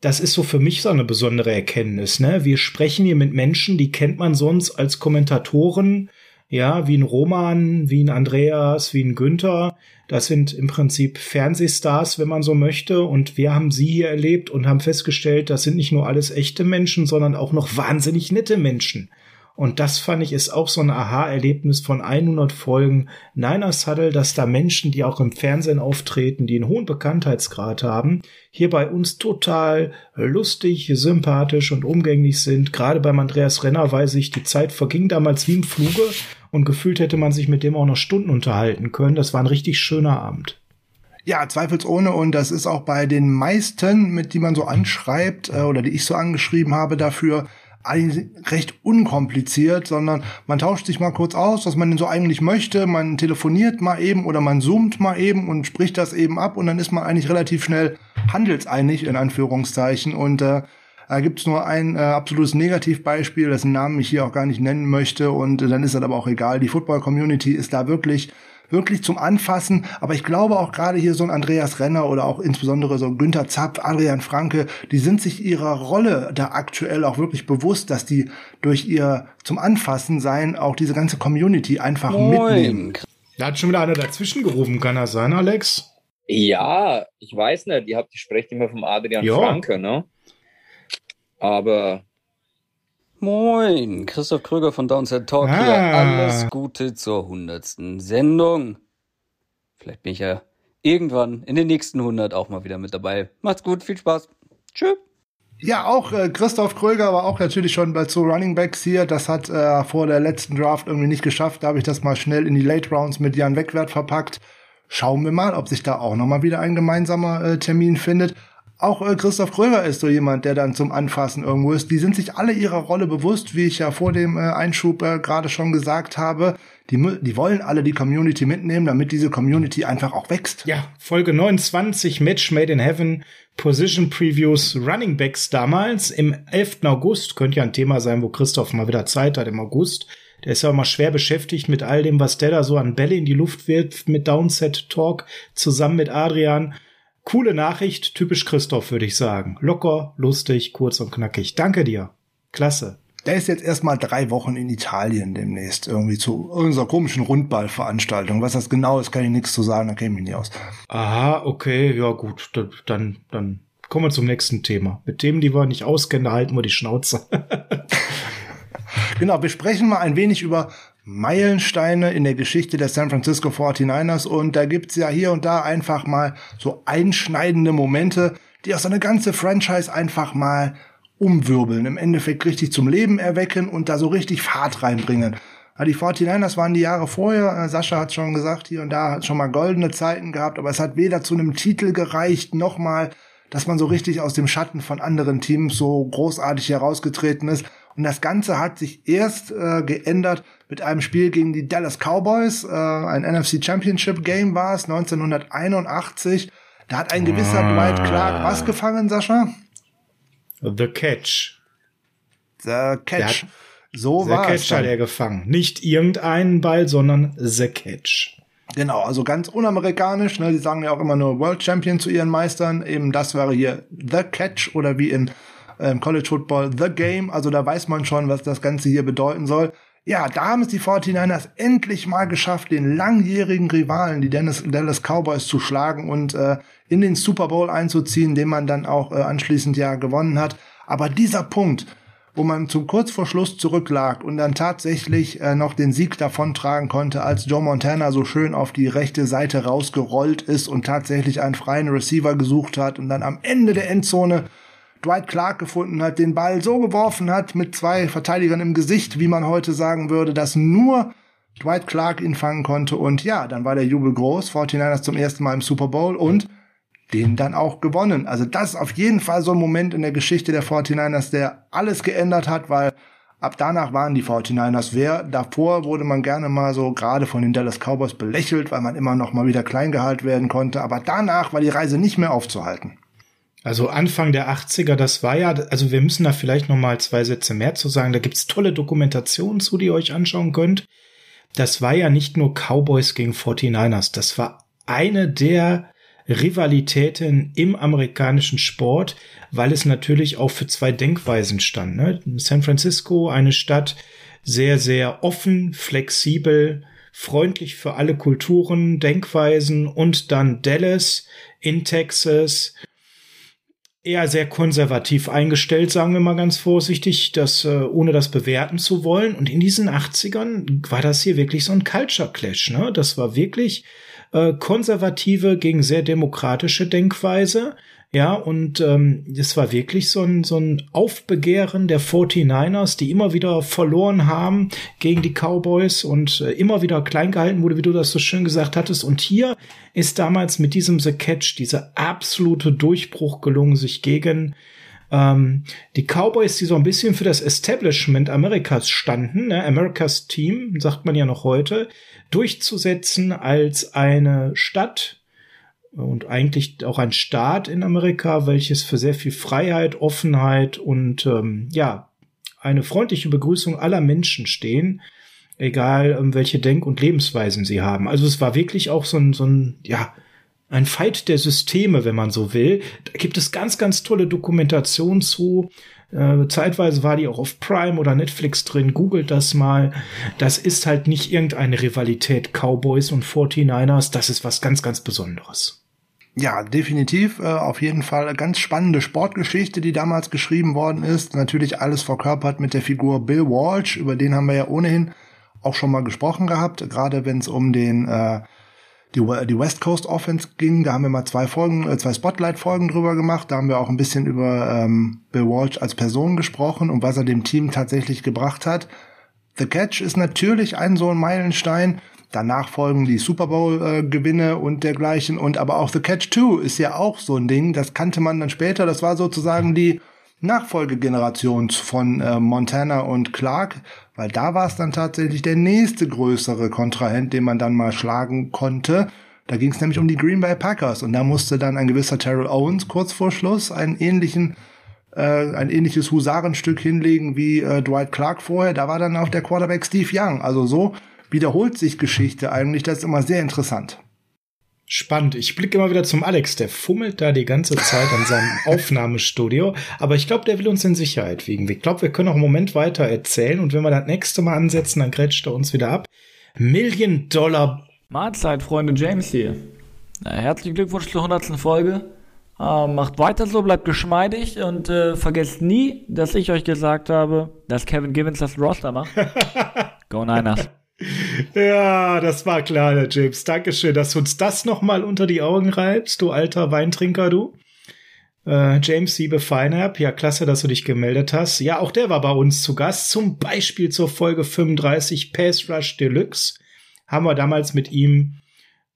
das ist so für mich so eine besondere Erkenntnis. Ne? Wir sprechen hier mit Menschen, die kennt man sonst als Kommentatoren, ja, wie ein Roman, wie ein Andreas, wie ein Günther. Das sind im Prinzip Fernsehstars, wenn man so möchte. Und wir haben sie hier erlebt und haben festgestellt, das sind nicht nur alles echte Menschen, sondern auch noch wahnsinnig nette Menschen. Und das fand ich ist auch so ein Aha-Erlebnis von 100 Folgen Niners Huddle, dass da Menschen, die auch im Fernsehen auftreten, die einen hohen Bekanntheitsgrad haben, hier bei uns total lustig, sympathisch und umgänglich sind. Gerade beim Andreas Renner weiß ich, die Zeit verging damals wie im Fluge und gefühlt hätte man sich mit dem auch noch Stunden unterhalten können. Das war ein richtig schöner Abend. Ja, zweifelsohne. Und das ist auch bei den meisten, mit die man so anschreibt äh, oder die ich so angeschrieben habe dafür, recht unkompliziert, sondern man tauscht sich mal kurz aus, was man denn so eigentlich möchte. Man telefoniert mal eben oder man zoomt mal eben und spricht das eben ab und dann ist man eigentlich relativ schnell handelseinig in Anführungszeichen und äh, da gibt's nur ein äh, absolutes Negativbeispiel, dessen Namen ich hier auch gar nicht nennen möchte und äh, dann ist das aber auch egal. Die Football-Community ist da wirklich wirklich zum Anfassen. Aber ich glaube auch gerade hier so ein Andreas Renner oder auch insbesondere so Günther Zapf, Adrian Franke, die sind sich ihrer Rolle da aktuell auch wirklich bewusst, dass die durch ihr zum Anfassen sein auch diese ganze Community einfach Moin. mitnehmen. Da hat schon wieder einer dazwischen gerufen, kann das sein, Alex? Ja, ich weiß nicht. Ihr habt, die sprecht immer vom Adrian jo. Franke, ne? Aber Moin, Christoph Kröger von Downset Talk ah. hier. Alles Gute zur hundertsten Sendung. Vielleicht bin ich ja irgendwann in den nächsten 100 auch mal wieder mit dabei. Macht's gut, viel Spaß. Tschüss. Ja, auch äh, Christoph Kröger war auch natürlich schon bei zwei Running Backs hier. Das hat äh, vor der letzten Draft irgendwie nicht geschafft. Da habe ich das mal schnell in die Late Rounds mit Jan Wegwert verpackt. Schauen wir mal, ob sich da auch noch mal wieder ein gemeinsamer äh, Termin findet auch äh, Christoph Kröger ist so jemand, der dann zum Anfassen irgendwo ist. Die sind sich alle ihrer Rolle bewusst, wie ich ja vor dem äh, Einschub äh, gerade schon gesagt habe. Die, die wollen alle die Community mitnehmen, damit diese Community einfach auch wächst. Ja, Folge 29, Match Made in Heaven, Position Previews, Running Backs damals im 11. August. Könnte ja ein Thema sein, wo Christoph mal wieder Zeit hat im August. Der ist ja mal schwer beschäftigt mit all dem, was der da so an Bälle in die Luft wirft, mit Downset Talk zusammen mit Adrian. Coole Nachricht, typisch Christoph, würde ich sagen. Locker, lustig, kurz und knackig. Danke dir. Klasse. Der ist jetzt erstmal drei Wochen in Italien demnächst, irgendwie zu unserer komischen Rundballveranstaltung. Was das genau ist, kann ich nichts zu sagen, da kenne ich nicht aus. Aha, okay, ja gut, dann, dann kommen wir zum nächsten Thema. Mit dem, die wir nicht auskennen, da halten wir die Schnauze. genau, wir sprechen mal ein wenig über Meilensteine in der Geschichte der San Francisco 49ers und da gibt's ja hier und da einfach mal so einschneidende Momente, die auch so eine ganze Franchise einfach mal umwirbeln, im Endeffekt richtig zum Leben erwecken und da so richtig Fahrt reinbringen. Die 49ers waren die Jahre vorher, äh, Sascha hat schon gesagt, hier und da hat schon mal goldene Zeiten gehabt, aber es hat weder zu einem Titel gereicht, noch mal, dass man so richtig aus dem Schatten von anderen Teams so großartig herausgetreten ist. Und das Ganze hat sich erst äh, geändert mit einem Spiel gegen die Dallas Cowboys. Äh, ein NFC Championship Game war es, 1981. Da hat ein gewisser ah. Dwight Clark was gefangen, Sascha? The Catch. The Catch. so war es. The Catch hat er gefangen. Nicht irgendeinen Ball, sondern The Catch. Genau, also ganz unamerikanisch. Ne? Die sagen ja auch immer nur World Champion zu ihren Meistern. Eben das wäre hier The Catch oder wie in ähm, College Football The Game. Also da weiß man schon, was das Ganze hier bedeuten soll. Ja, da haben es die 49ers endlich mal geschafft, den langjährigen Rivalen, die Dennis, Dallas Cowboys, zu schlagen und äh, in den Super Bowl einzuziehen, den man dann auch äh, anschließend ja gewonnen hat. Aber dieser Punkt, wo man zum kurz vor Schluss zurücklag und dann tatsächlich äh, noch den Sieg davontragen konnte, als Joe Montana so schön auf die rechte Seite rausgerollt ist und tatsächlich einen freien Receiver gesucht hat und dann am Ende der Endzone Dwight Clark gefunden hat, den Ball so geworfen hat mit zwei Verteidigern im Gesicht, wie man heute sagen würde, dass nur Dwight Clark ihn fangen konnte. Und ja, dann war der Jubel groß. 49ers zum ersten Mal im Super Bowl und den dann auch gewonnen. Also das ist auf jeden Fall so ein Moment in der Geschichte der 49ers, der alles geändert hat, weil ab danach waren die 49ers wer. Davor wurde man gerne mal so gerade von den Dallas Cowboys belächelt, weil man immer noch mal wieder klein gehalten werden konnte. Aber danach war die Reise nicht mehr aufzuhalten. Also Anfang der 80er, das war ja, also wir müssen da vielleicht noch mal zwei Sätze mehr zu sagen. Da gibt's tolle Dokumentationen zu, die ihr euch anschauen könnt. Das war ja nicht nur Cowboys gegen 49ers, das war eine der Rivalitäten im amerikanischen Sport, weil es natürlich auch für zwei Denkweisen stand. Ne? San Francisco, eine Stadt, sehr, sehr offen, flexibel, freundlich für alle Kulturen, Denkweisen und dann Dallas in Texas, eher sehr konservativ eingestellt, sagen wir mal ganz vorsichtig, das, äh, ohne das bewerten zu wollen. Und in diesen 80ern war das hier wirklich so ein Culture Clash. Ne? Das war wirklich äh, konservative gegen sehr demokratische Denkweise. Ja, und ähm, es war wirklich so ein, so ein Aufbegehren der 49ers, die immer wieder verloren haben gegen die Cowboys und äh, immer wieder klein gehalten wurde, wie du das so schön gesagt hattest. Und hier ist damals mit diesem The Catch dieser absolute Durchbruch gelungen, sich gegen ähm, die Cowboys, die so ein bisschen für das Establishment Amerikas standen, ne, Amerikas Team, sagt man ja noch heute, durchzusetzen als eine Stadt, und eigentlich auch ein Staat in Amerika, welches für sehr viel Freiheit, Offenheit und ähm, ja, eine freundliche Begrüßung aller Menschen stehen, egal ähm, welche Denk- und Lebensweisen sie haben. Also es war wirklich auch so ein, so ein, ja, ein Fight der Systeme, wenn man so will. Da gibt es ganz, ganz tolle Dokumentationen zu. Äh, zeitweise war die auch auf Prime oder Netflix drin. Googelt das mal. Das ist halt nicht irgendeine Rivalität Cowboys und 49ers. Das ist was ganz, ganz Besonderes. Ja, definitiv. Äh, auf jeden Fall eine ganz spannende Sportgeschichte, die damals geschrieben worden ist. Natürlich alles verkörpert mit der Figur Bill Walsh. Über den haben wir ja ohnehin auch schon mal gesprochen gehabt. Gerade wenn es um den äh, die, die West Coast Offense ging, da haben wir mal zwei Folgen, äh, zwei Spotlight-Folgen drüber gemacht. Da haben wir auch ein bisschen über ähm, Bill Walsh als Person gesprochen und was er dem Team tatsächlich gebracht hat. The Catch ist natürlich ein so ein Meilenstein. Danach folgen die Super Bowl-Gewinne und dergleichen. Und aber auch The Catch 2 ist ja auch so ein Ding. Das kannte man dann später. Das war sozusagen die Nachfolgegeneration von äh, Montana und Clark, weil da war es dann tatsächlich der nächste größere Kontrahent, den man dann mal schlagen konnte. Da ging es nämlich um die Green Bay Packers und da musste dann ein gewisser Terrell Owens kurz vor Schluss einen ähnlichen äh, ein ähnliches Husarenstück hinlegen wie äh, Dwight Clark vorher. Da war dann auch der Quarterback Steve Young. Also so wiederholt sich Geschichte eigentlich. Das ist immer sehr interessant. Spannend. Ich blicke immer wieder zum Alex, der fummelt da die ganze Zeit an seinem Aufnahmestudio. Aber ich glaube, der will uns in Sicherheit wiegen. Ich glaube, wir können noch einen Moment weiter erzählen und wenn wir das nächste Mal ansetzen, dann grätscht er uns wieder ab. Million Dollar. Mahlzeit, Freunde, James hier. Na, herzlichen Glückwunsch zur 100. Folge. Äh, macht weiter so, bleibt geschmeidig und äh, vergesst nie, dass ich euch gesagt habe, dass Kevin Givens das Roster macht. Go Niners. Ja, das war klar, der James. Dankeschön, dass du uns das nochmal unter die Augen reibst, du alter Weintrinker, du. Äh, James Siebe Feinherb, ja, klasse, dass du dich gemeldet hast. Ja, auch der war bei uns zu Gast, zum Beispiel zur Folge 35 Pass Rush Deluxe. Haben wir damals mit ihm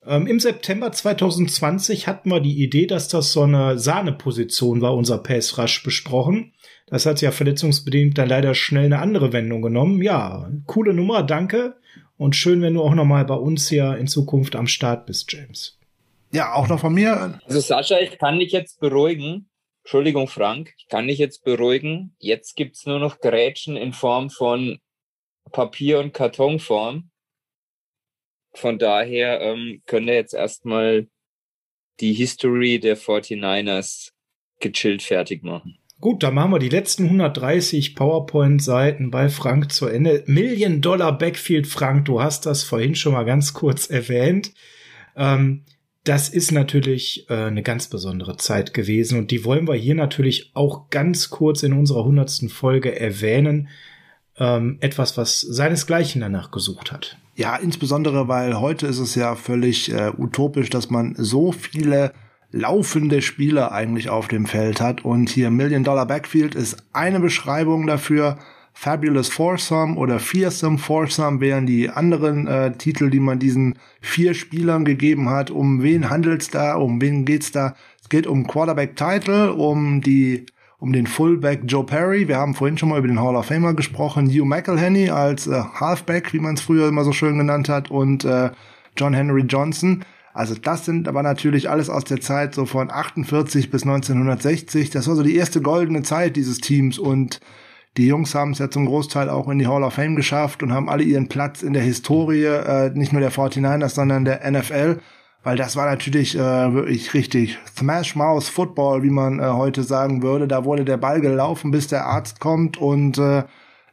ähm, Im September 2020 hatten wir die Idee, dass das so eine Sahneposition war, unser Pass Rush besprochen. Das hat ja verletzungsbedingt dann leider schnell eine andere Wendung genommen. Ja, coole Nummer, danke. Und schön, wenn du auch noch mal bei uns hier in Zukunft am Start bist, James. Ja, auch noch von mir. Also Sascha, ich kann dich jetzt beruhigen. Entschuldigung, Frank, ich kann dich jetzt beruhigen. Jetzt gibt's nur noch Grätschen in Form von Papier- und Kartonform. Von daher ähm, können wir jetzt erstmal die History der 49ers gechillt fertig machen. Gut, dann machen wir die letzten 130 PowerPoint-Seiten bei Frank zu Ende. Million Dollar Backfield, Frank, du hast das vorhin schon mal ganz kurz erwähnt. Ähm, das ist natürlich äh, eine ganz besondere Zeit gewesen und die wollen wir hier natürlich auch ganz kurz in unserer hundertsten Folge erwähnen. Ähm, etwas, was seinesgleichen danach gesucht hat. Ja, insbesondere, weil heute ist es ja völlig äh, utopisch, dass man so viele laufende Spieler eigentlich auf dem Feld hat. Und hier Million Dollar Backfield ist eine Beschreibung dafür. Fabulous Foursome oder Fearsome Foursome wären die anderen äh, Titel, die man diesen vier Spielern gegeben hat. Um wen handelt's da? Um wen geht's da? Es geht um Quarterback Title, um die um den Fullback Joe Perry. Wir haben vorhin schon mal über den Hall of Famer gesprochen. Hugh McElhenney als äh, Halfback, wie man es früher immer so schön genannt hat, und äh, John Henry Johnson also das sind aber natürlich alles aus der Zeit so von 48 bis 1960. Das war so die erste goldene Zeit dieses Teams und die Jungs haben es ja zum Großteil auch in die Hall of Fame geschafft und haben alle ihren Platz in der Historie, äh, nicht nur der 49ers, sondern der NFL. Weil das war natürlich äh, wirklich richtig Smash Mouse Football, wie man äh, heute sagen würde. Da wurde der Ball gelaufen, bis der Arzt kommt und äh,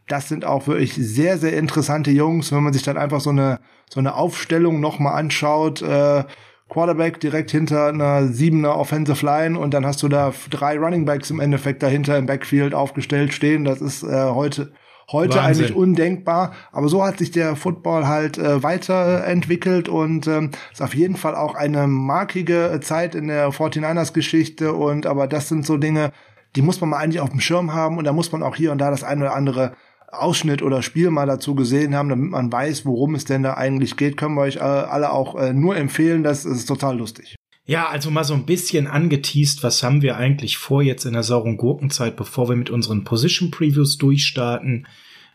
das sind auch wirklich sehr, sehr interessante Jungs, wenn man sich dann einfach so eine, so eine Aufstellung nochmal anschaut. Äh, Quarterback direkt hinter einer siebener Offensive Line und dann hast du da drei Running Backs im Endeffekt dahinter im Backfield aufgestellt stehen. Das ist äh, heute heute Wahnsinn. eigentlich undenkbar. Aber so hat sich der Football halt äh, weiterentwickelt und ähm, ist auf jeden Fall auch eine markige Zeit in der 49ers Geschichte. Und aber das sind so Dinge, die muss man mal eigentlich auf dem Schirm haben und da muss man auch hier und da das eine oder andere Ausschnitt oder Spiel mal dazu gesehen haben, damit man weiß, worum es denn da eigentlich geht, können wir euch äh, alle auch äh, nur empfehlen. Das ist total lustig. Ja, also mal so ein bisschen angeteased, was haben wir eigentlich vor jetzt in der sauren Gurkenzeit, bevor wir mit unseren Position Previews durchstarten.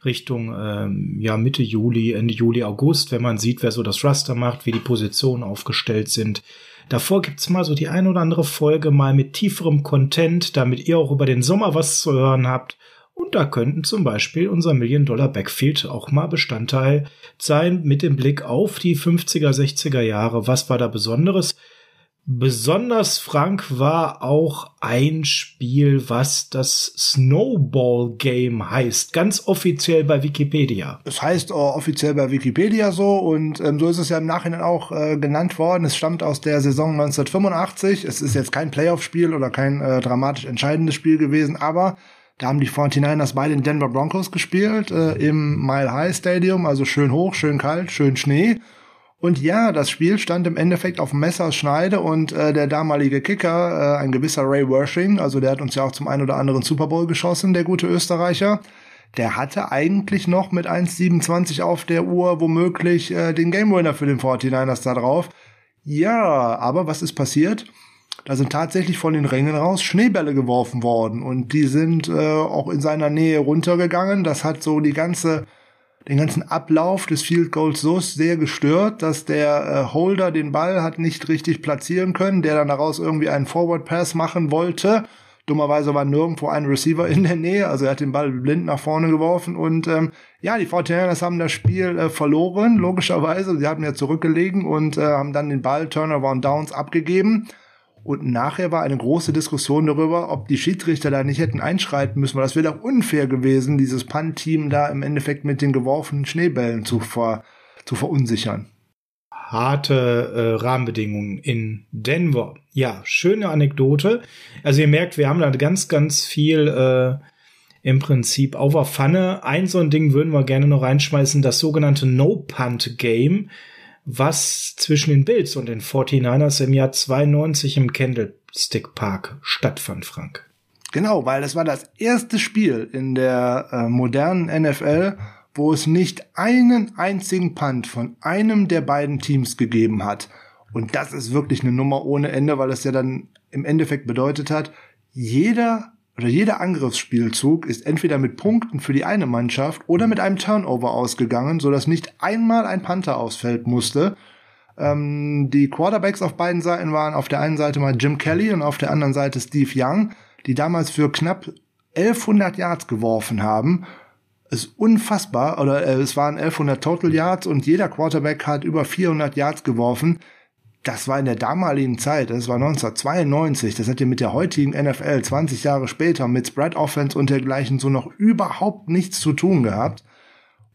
Richtung ähm, ja Mitte Juli, Ende Juli, August, wenn man sieht, wer so das Raster macht, wie die Positionen aufgestellt sind. Davor gibt's mal so die ein oder andere Folge mal mit tieferem Content, damit ihr auch über den Sommer was zu hören habt und da könnten zum Beispiel unser Million-Dollar-Backfield auch mal Bestandteil sein mit dem Blick auf die 50er, 60er Jahre. Was war da Besonderes? Besonders Frank war auch ein Spiel, was das Snowball Game heißt, ganz offiziell bei Wikipedia. Es heißt auch offiziell bei Wikipedia so und ähm, so ist es ja im Nachhinein auch äh, genannt worden. Es stammt aus der Saison 1985. Es ist jetzt kein Playoff-Spiel oder kein äh, dramatisch entscheidendes Spiel gewesen, aber da haben die 49ers bei den Denver Broncos gespielt, äh, im Mile High Stadium, also schön hoch, schön kalt, schön Schnee. Und ja, das Spiel stand im Endeffekt auf Messerschneide und äh, der damalige Kicker, äh, ein gewisser Ray Wershing, also der hat uns ja auch zum einen oder anderen Super Bowl geschossen, der gute Österreicher, der hatte eigentlich noch mit 1,27 auf der Uhr womöglich äh, den Game Winner für den 49ers da drauf. Ja, aber was ist passiert? Da sind tatsächlich von den Rängen raus Schneebälle geworfen worden und die sind äh, auch in seiner Nähe runtergegangen. Das hat so die ganze den ganzen Ablauf des Field Goals so sehr gestört, dass der äh, Holder den Ball hat nicht richtig platzieren können, der dann daraus irgendwie einen Forward Pass machen wollte. Dummerweise war nirgendwo ein Receiver in der Nähe, also er hat den Ball blind nach vorne geworfen und ähm, ja, die 49ers haben das Spiel äh, verloren, logischerweise. Sie hatten ja zurückgelegen und äh, haben dann den Ball Turnover und Downs abgegeben. Und nachher war eine große Diskussion darüber, ob die Schiedsrichter da nicht hätten einschreiten müssen, weil das wäre doch unfair gewesen, dieses Punt-Team da im Endeffekt mit den geworfenen Schneebällen zu, ver zu verunsichern. Harte äh, Rahmenbedingungen in Denver. Ja, schöne Anekdote. Also ihr merkt, wir haben da ganz, ganz viel äh, im Prinzip auf der Pfanne. Ein so ein Ding würden wir gerne noch reinschmeißen, das sogenannte No-Punt-Game was zwischen den Bills und den 49ers im Jahr 92 im Candlestick Park stattfand, Frank. Genau, weil das war das erste Spiel in der äh, modernen NFL, wo es nicht einen einzigen Punt von einem der beiden Teams gegeben hat. Und das ist wirklich eine Nummer ohne Ende, weil es ja dann im Endeffekt bedeutet hat, jeder oder jeder Angriffsspielzug ist entweder mit Punkten für die eine Mannschaft oder mit einem Turnover ausgegangen, sodass nicht einmal ein Panther ausfällt musste. Ähm, die Quarterbacks auf beiden Seiten waren auf der einen Seite mal Jim Kelly und auf der anderen Seite Steve Young, die damals für knapp 1100 Yards geworfen haben. ist unfassbar, oder äh, es waren 1100 Total Yards und jeder Quarterback hat über 400 Yards geworfen das war in der damaligen Zeit, das war 1992, das hat ja mit der heutigen NFL 20 Jahre später mit Spread Offense und dergleichen so noch überhaupt nichts zu tun gehabt.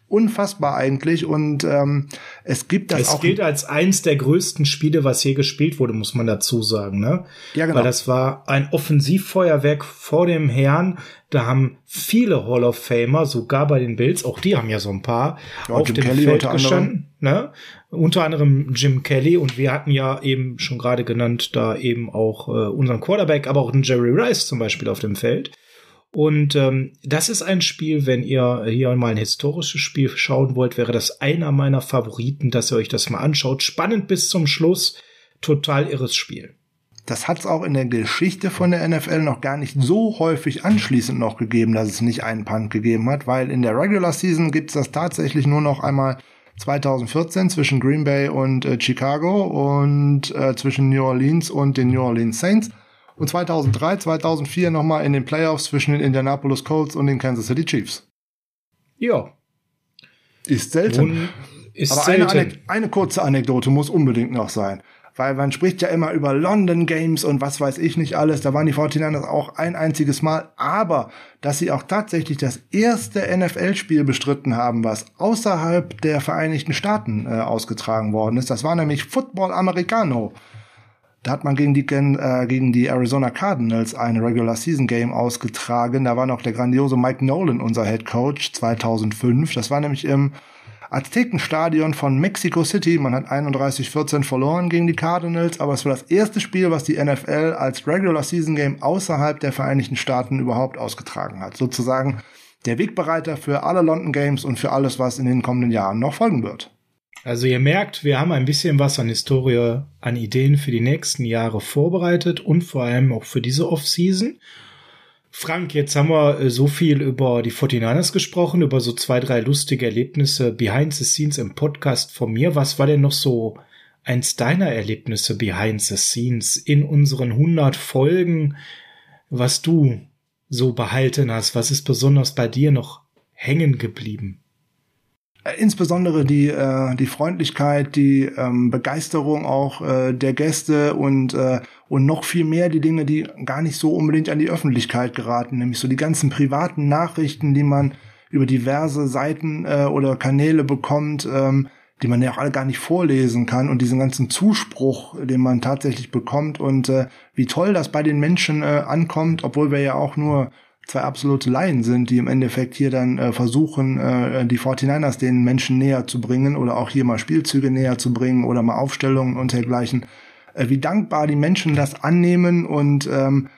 Unfassbar eigentlich und ähm, es gibt das es auch. Es gilt als eins der größten Spiele, was hier gespielt wurde, muss man dazu sagen, ne? Ja, genau. Weil das war ein Offensivfeuerwerk vor dem Herrn. Da haben viele Hall of Famer, sogar bei den Bills, auch die haben ja so ein paar, ja, auf Jim dem Kelly Feld gestanden. Ne? Unter anderem Jim Kelly und wir hatten ja eben schon gerade genannt, da eben auch äh, unseren Quarterback, aber auch den Jerry Rice zum Beispiel auf dem Feld. Und ähm, das ist ein Spiel, wenn ihr hier mal ein historisches Spiel schauen wollt, wäre das einer meiner Favoriten, dass ihr euch das mal anschaut. Spannend bis zum Schluss, total irres Spiel. Das hat es auch in der Geschichte von der NFL noch gar nicht so häufig anschließend noch gegeben, dass es nicht einen Punt gegeben hat, weil in der Regular Season gibt es das tatsächlich nur noch einmal 2014 zwischen Green Bay und äh, Chicago und äh, zwischen New Orleans und den New Orleans Saints. Und 2003, 2004 nochmal in den Playoffs zwischen den Indianapolis Colts und den Kansas City Chiefs. Ja. Ist selten. Und ist Aber selten. Eine, eine kurze Anekdote muss unbedingt noch sein weil man spricht ja immer über London Games und was weiß ich nicht alles. Da waren die 49ers auch ein einziges Mal. Aber dass sie auch tatsächlich das erste NFL-Spiel bestritten haben, was außerhalb der Vereinigten Staaten äh, ausgetragen worden ist, das war nämlich Football Americano. Da hat man gegen die, äh, gegen die Arizona Cardinals ein Regular Season Game ausgetragen. Da war noch der grandiose Mike Nolan unser Head Coach 2005. Das war nämlich im Aztekenstadion von Mexico City. Man hat 31-14 verloren gegen die Cardinals, aber es war das erste Spiel, was die NFL als Regular Season Game außerhalb der Vereinigten Staaten überhaupt ausgetragen hat. Sozusagen der Wegbereiter für alle London Games und für alles, was in den kommenden Jahren noch folgen wird. Also ihr merkt, wir haben ein bisschen was an Historie, an Ideen für die nächsten Jahre vorbereitet und vor allem auch für diese Offseason. Frank, jetzt haben wir äh, so viel über die 49ers gesprochen, über so zwei, drei lustige Erlebnisse behind the scenes im Podcast von mir. Was war denn noch so eins deiner Erlebnisse behind the scenes in unseren 100 Folgen, was du so behalten hast? Was ist besonders bei dir noch hängen geblieben? Äh, insbesondere die, äh, die Freundlichkeit, die ähm, Begeisterung auch äh, der Gäste und, äh, und noch viel mehr die Dinge, die gar nicht so unbedingt an die Öffentlichkeit geraten, nämlich so die ganzen privaten Nachrichten, die man über diverse Seiten äh, oder Kanäle bekommt, ähm, die man ja auch alle gar nicht vorlesen kann und diesen ganzen Zuspruch, den man tatsächlich bekommt und äh, wie toll das bei den Menschen äh, ankommt, obwohl wir ja auch nur zwei absolute Laien sind, die im Endeffekt hier dann äh, versuchen, äh, die 49ers den Menschen näher zu bringen oder auch hier mal Spielzüge näher zu bringen oder mal Aufstellungen und dergleichen. Äh, wie dankbar die Menschen das annehmen und ähm,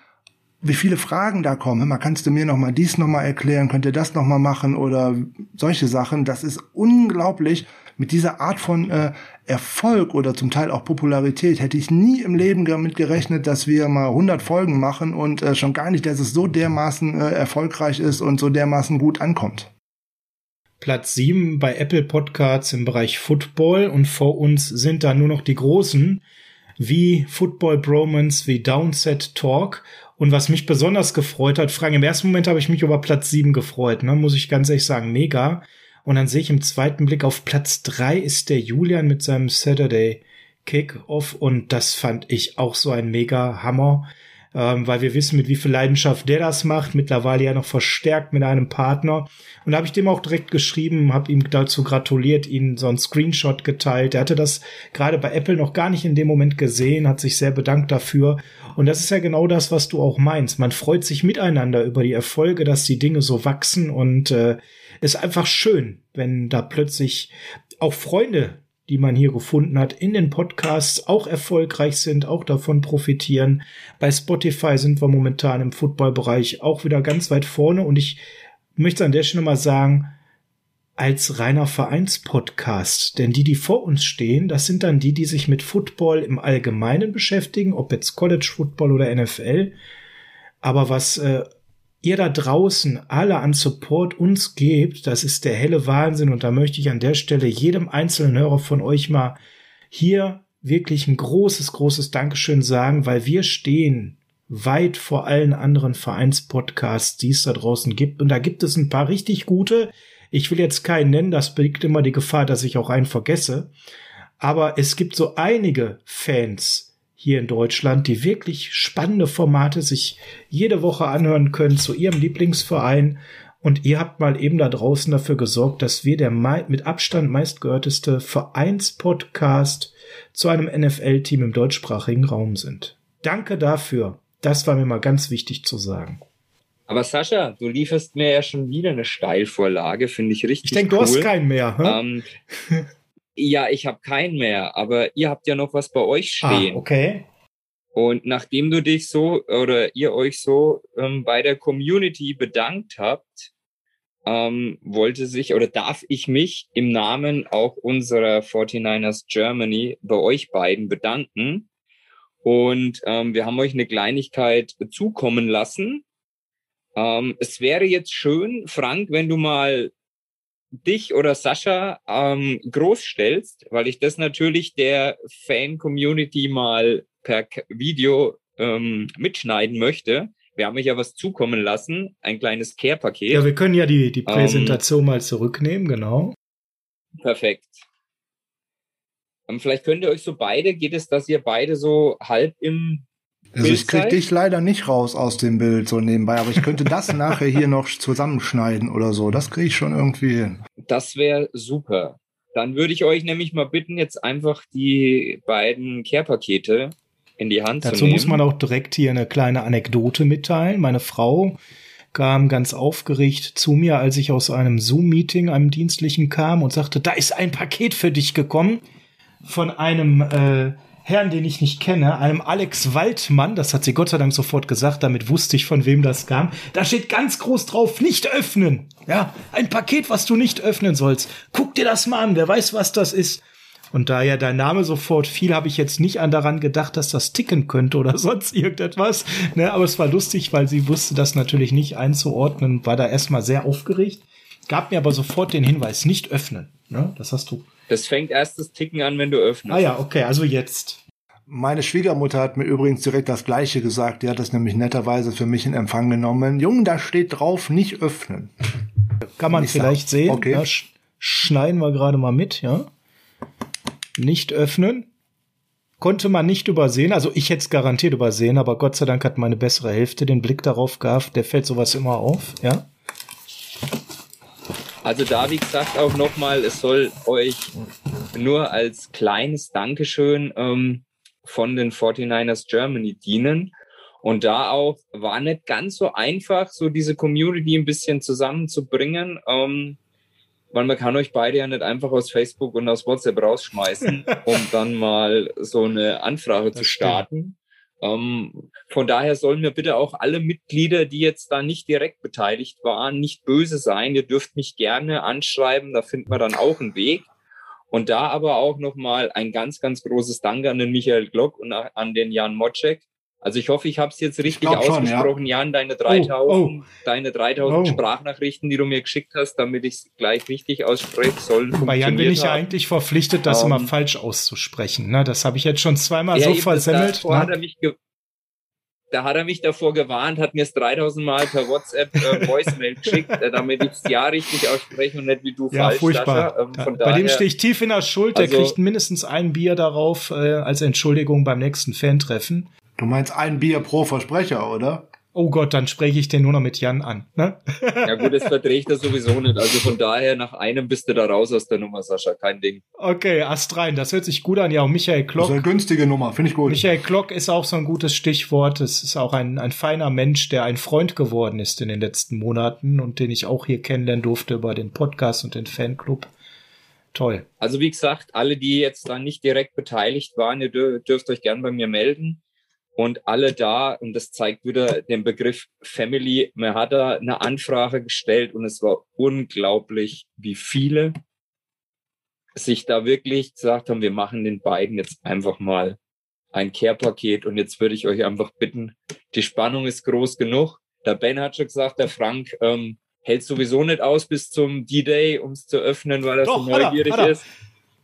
wie viele Fragen da kommen. Mal kannst du mir noch mal dies noch mal erklären? Könnt ihr das noch mal machen oder solche Sachen? Das ist unglaublich, mit dieser Art von äh, Erfolg oder zum Teil auch Popularität hätte ich nie im Leben damit gerechnet, dass wir mal 100 Folgen machen und äh, schon gar nicht, dass es so dermaßen äh, erfolgreich ist und so dermaßen gut ankommt. Platz 7 bei Apple Podcasts im Bereich Football und vor uns sind da nur noch die Großen wie Football Bromance, wie Downset Talk Und was mich besonders gefreut hat, Frank, im ersten Moment habe ich mich über Platz sieben gefreut, ne, muss ich ganz ehrlich sagen, mega. Und dann sehe ich im zweiten Blick auf Platz drei ist der Julian mit seinem Saturday Kick-Off. Und das fand ich auch so ein mega Hammer ähm, weil wir wissen, mit wie viel Leidenschaft der das macht, mittlerweile ja noch verstärkt mit einem Partner. Und da habe ich dem auch direkt geschrieben, habe ihm dazu gratuliert, ihn so einen Screenshot geteilt. Er hatte das gerade bei Apple noch gar nicht in dem Moment gesehen, hat sich sehr bedankt dafür. Und das ist ja genau das, was du auch meinst. Man freut sich miteinander über die Erfolge, dass die Dinge so wachsen und äh, ist einfach schön, wenn da plötzlich auch Freunde die man hier gefunden hat, in den Podcasts auch erfolgreich sind, auch davon profitieren. Bei Spotify sind wir momentan im Footballbereich auch wieder ganz weit vorne und ich möchte an der Stelle mal sagen, als reiner Vereinspodcast. Denn die, die vor uns stehen, das sind dann die, die sich mit Football im Allgemeinen beschäftigen, ob jetzt College Football oder NFL. Aber was äh, ihr da draußen alle an Support uns gebt, das ist der helle Wahnsinn und da möchte ich an der Stelle jedem einzelnen Hörer von euch mal hier wirklich ein großes, großes Dankeschön sagen, weil wir stehen weit vor allen anderen Vereinspodcasts, die es da draußen gibt. Und da gibt es ein paar richtig gute. Ich will jetzt keinen nennen, das birgt immer die Gefahr, dass ich auch einen vergesse. Aber es gibt so einige Fans, hier in Deutschland, die wirklich spannende Formate sich jede Woche anhören können zu ihrem Lieblingsverein. Und ihr habt mal eben da draußen dafür gesorgt, dass wir der mit Abstand meistgehörteste Vereinspodcast zu einem NFL-Team im deutschsprachigen Raum sind. Danke dafür. Das war mir mal ganz wichtig zu sagen. Aber Sascha, du lieferst mir ja schon wieder eine Steilvorlage, finde ich richtig. Ich denke, cool. du hast keinen mehr. Ähm, ja, ich habe keinen mehr, aber ihr habt ja noch was bei euch ah, stehen. Ah, okay. Und nachdem du dich so oder ihr euch so ähm, bei der Community bedankt habt, ähm, wollte sich oder darf ich mich im Namen auch unserer 49ers Germany bei euch beiden bedanken. Und ähm, wir haben euch eine Kleinigkeit zukommen lassen. Ähm, es wäre jetzt schön, Frank, wenn du mal dich oder Sascha ähm, groß stellst, weil ich das natürlich der Fan-Community mal per Video ähm, mitschneiden möchte. Wir haben euch ja was zukommen lassen, ein kleines Care-Paket. Ja, wir können ja die, die Präsentation ähm, mal zurücknehmen, genau. Perfekt. Ähm, vielleicht könnt ihr euch so beide, geht es, dass ihr beide so halb im also ich krieg dich leider nicht raus aus dem Bild so nebenbei, aber ich könnte das nachher hier noch zusammenschneiden oder so. Das kriege ich schon irgendwie hin. Das wäre super. Dann würde ich euch nämlich mal bitten, jetzt einfach die beiden Care-Pakete in die Hand Dazu zu nehmen. Dazu muss man auch direkt hier eine kleine Anekdote mitteilen. Meine Frau kam ganz aufgeregt zu mir, als ich aus einem Zoom-Meeting, einem dienstlichen kam und sagte, da ist ein Paket für dich gekommen von einem äh, Herrn, den ich nicht kenne, einem Alex Waldmann, das hat sie Gott sei Dank sofort gesagt, damit wusste ich, von wem das kam. Da steht ganz groß drauf, nicht öffnen. Ja, ein Paket, was du nicht öffnen sollst. Guck dir das mal an, wer weiß, was das ist. Und da ja dein Name sofort fiel, habe ich jetzt nicht an daran gedacht, dass das ticken könnte oder sonst irgendetwas. Ne, aber es war lustig, weil sie wusste das natürlich nicht einzuordnen, war da erstmal sehr aufgeregt, gab mir aber sofort den Hinweis, nicht öffnen. Ne, das hast du das fängt erst das Ticken an, wenn du öffnest. Ah ja, okay, also jetzt. Meine Schwiegermutter hat mir übrigens direkt das Gleiche gesagt. Die hat das nämlich netterweise für mich in Empfang genommen. Junge, da steht drauf, nicht öffnen. Kann man ich vielleicht sag, sehen. Okay. Ja, sch schneiden wir gerade mal mit, ja. Nicht öffnen. Konnte man nicht übersehen. Also ich hätte es garantiert übersehen, aber Gott sei Dank hat meine bessere Hälfte den Blick darauf gehabt. Der fällt sowas immer auf, ja. Also da, wie gesagt, auch nochmal, es soll euch nur als kleines Dankeschön ähm, von den 49ers Germany dienen. Und da auch war nicht ganz so einfach, so diese Community ein bisschen zusammenzubringen. Ähm, weil man kann euch beide ja nicht einfach aus Facebook und aus WhatsApp rausschmeißen, um dann mal so eine Anfrage das zu starten. Ähm, von daher sollen mir bitte auch alle Mitglieder, die jetzt da nicht direkt beteiligt waren, nicht böse sein. Ihr dürft mich gerne anschreiben, da findet man dann auch einen Weg. Und da aber auch nochmal ein ganz, ganz großes Dank an den Michael Glock und an den Jan Mocek, also ich hoffe, ich habe es jetzt richtig ausgesprochen, schon, ja. Jan, deine 3000, oh, oh. deine 3000 oh. Sprachnachrichten, die du mir geschickt hast, damit ich es gleich richtig ausspreche, soll Bei Jan bin ich ja eigentlich verpflichtet, das um, immer ähm. falsch auszusprechen. Ne? Das habe ich jetzt schon zweimal ja, so versemmelt. Ne? hat da hat er mich davor gewarnt, hat mir es 3000 Mal per WhatsApp äh, Voicemail geschickt, äh, damit ich das Ja richtig ausspreche und nicht wie du ja, falsch. Furchtbar. Ähm, von Bei dem stehe ich tief in der Schuld. Der also, kriegt mindestens ein Bier darauf äh, als Entschuldigung beim nächsten Fan-Treffen. Du meinst ein Bier pro Versprecher, oder? oh Gott, dann spreche ich den nur noch mit Jan an. Ne? Ja gut, das verträgt er sowieso nicht. Also von daher, nach einem bist du da raus aus der Nummer, Sascha. Kein Ding. Okay, Ast rein. Das hört sich gut an. Ja, und Michael Klock. Das ist eine günstige Nummer, finde ich gut. Michael Klock ist auch so ein gutes Stichwort. Es ist auch ein, ein feiner Mensch, der ein Freund geworden ist in den letzten Monaten und den ich auch hier kennenlernen durfte über den Podcast und den Fanclub. Toll. Also wie gesagt, alle, die jetzt da nicht direkt beteiligt waren, ihr dürft euch gern bei mir melden und alle da, und das zeigt wieder den Begriff Family, man hat da eine Anfrage gestellt und es war unglaublich, wie viele sich da wirklich gesagt haben, wir machen den beiden jetzt einfach mal ein Care-Paket und jetzt würde ich euch einfach bitten, die Spannung ist groß genug. Der Ben hat schon gesagt, der Frank ähm, hält sowieso nicht aus bis zum D-Day, um es zu öffnen, weil er so neugierig er, er. ist.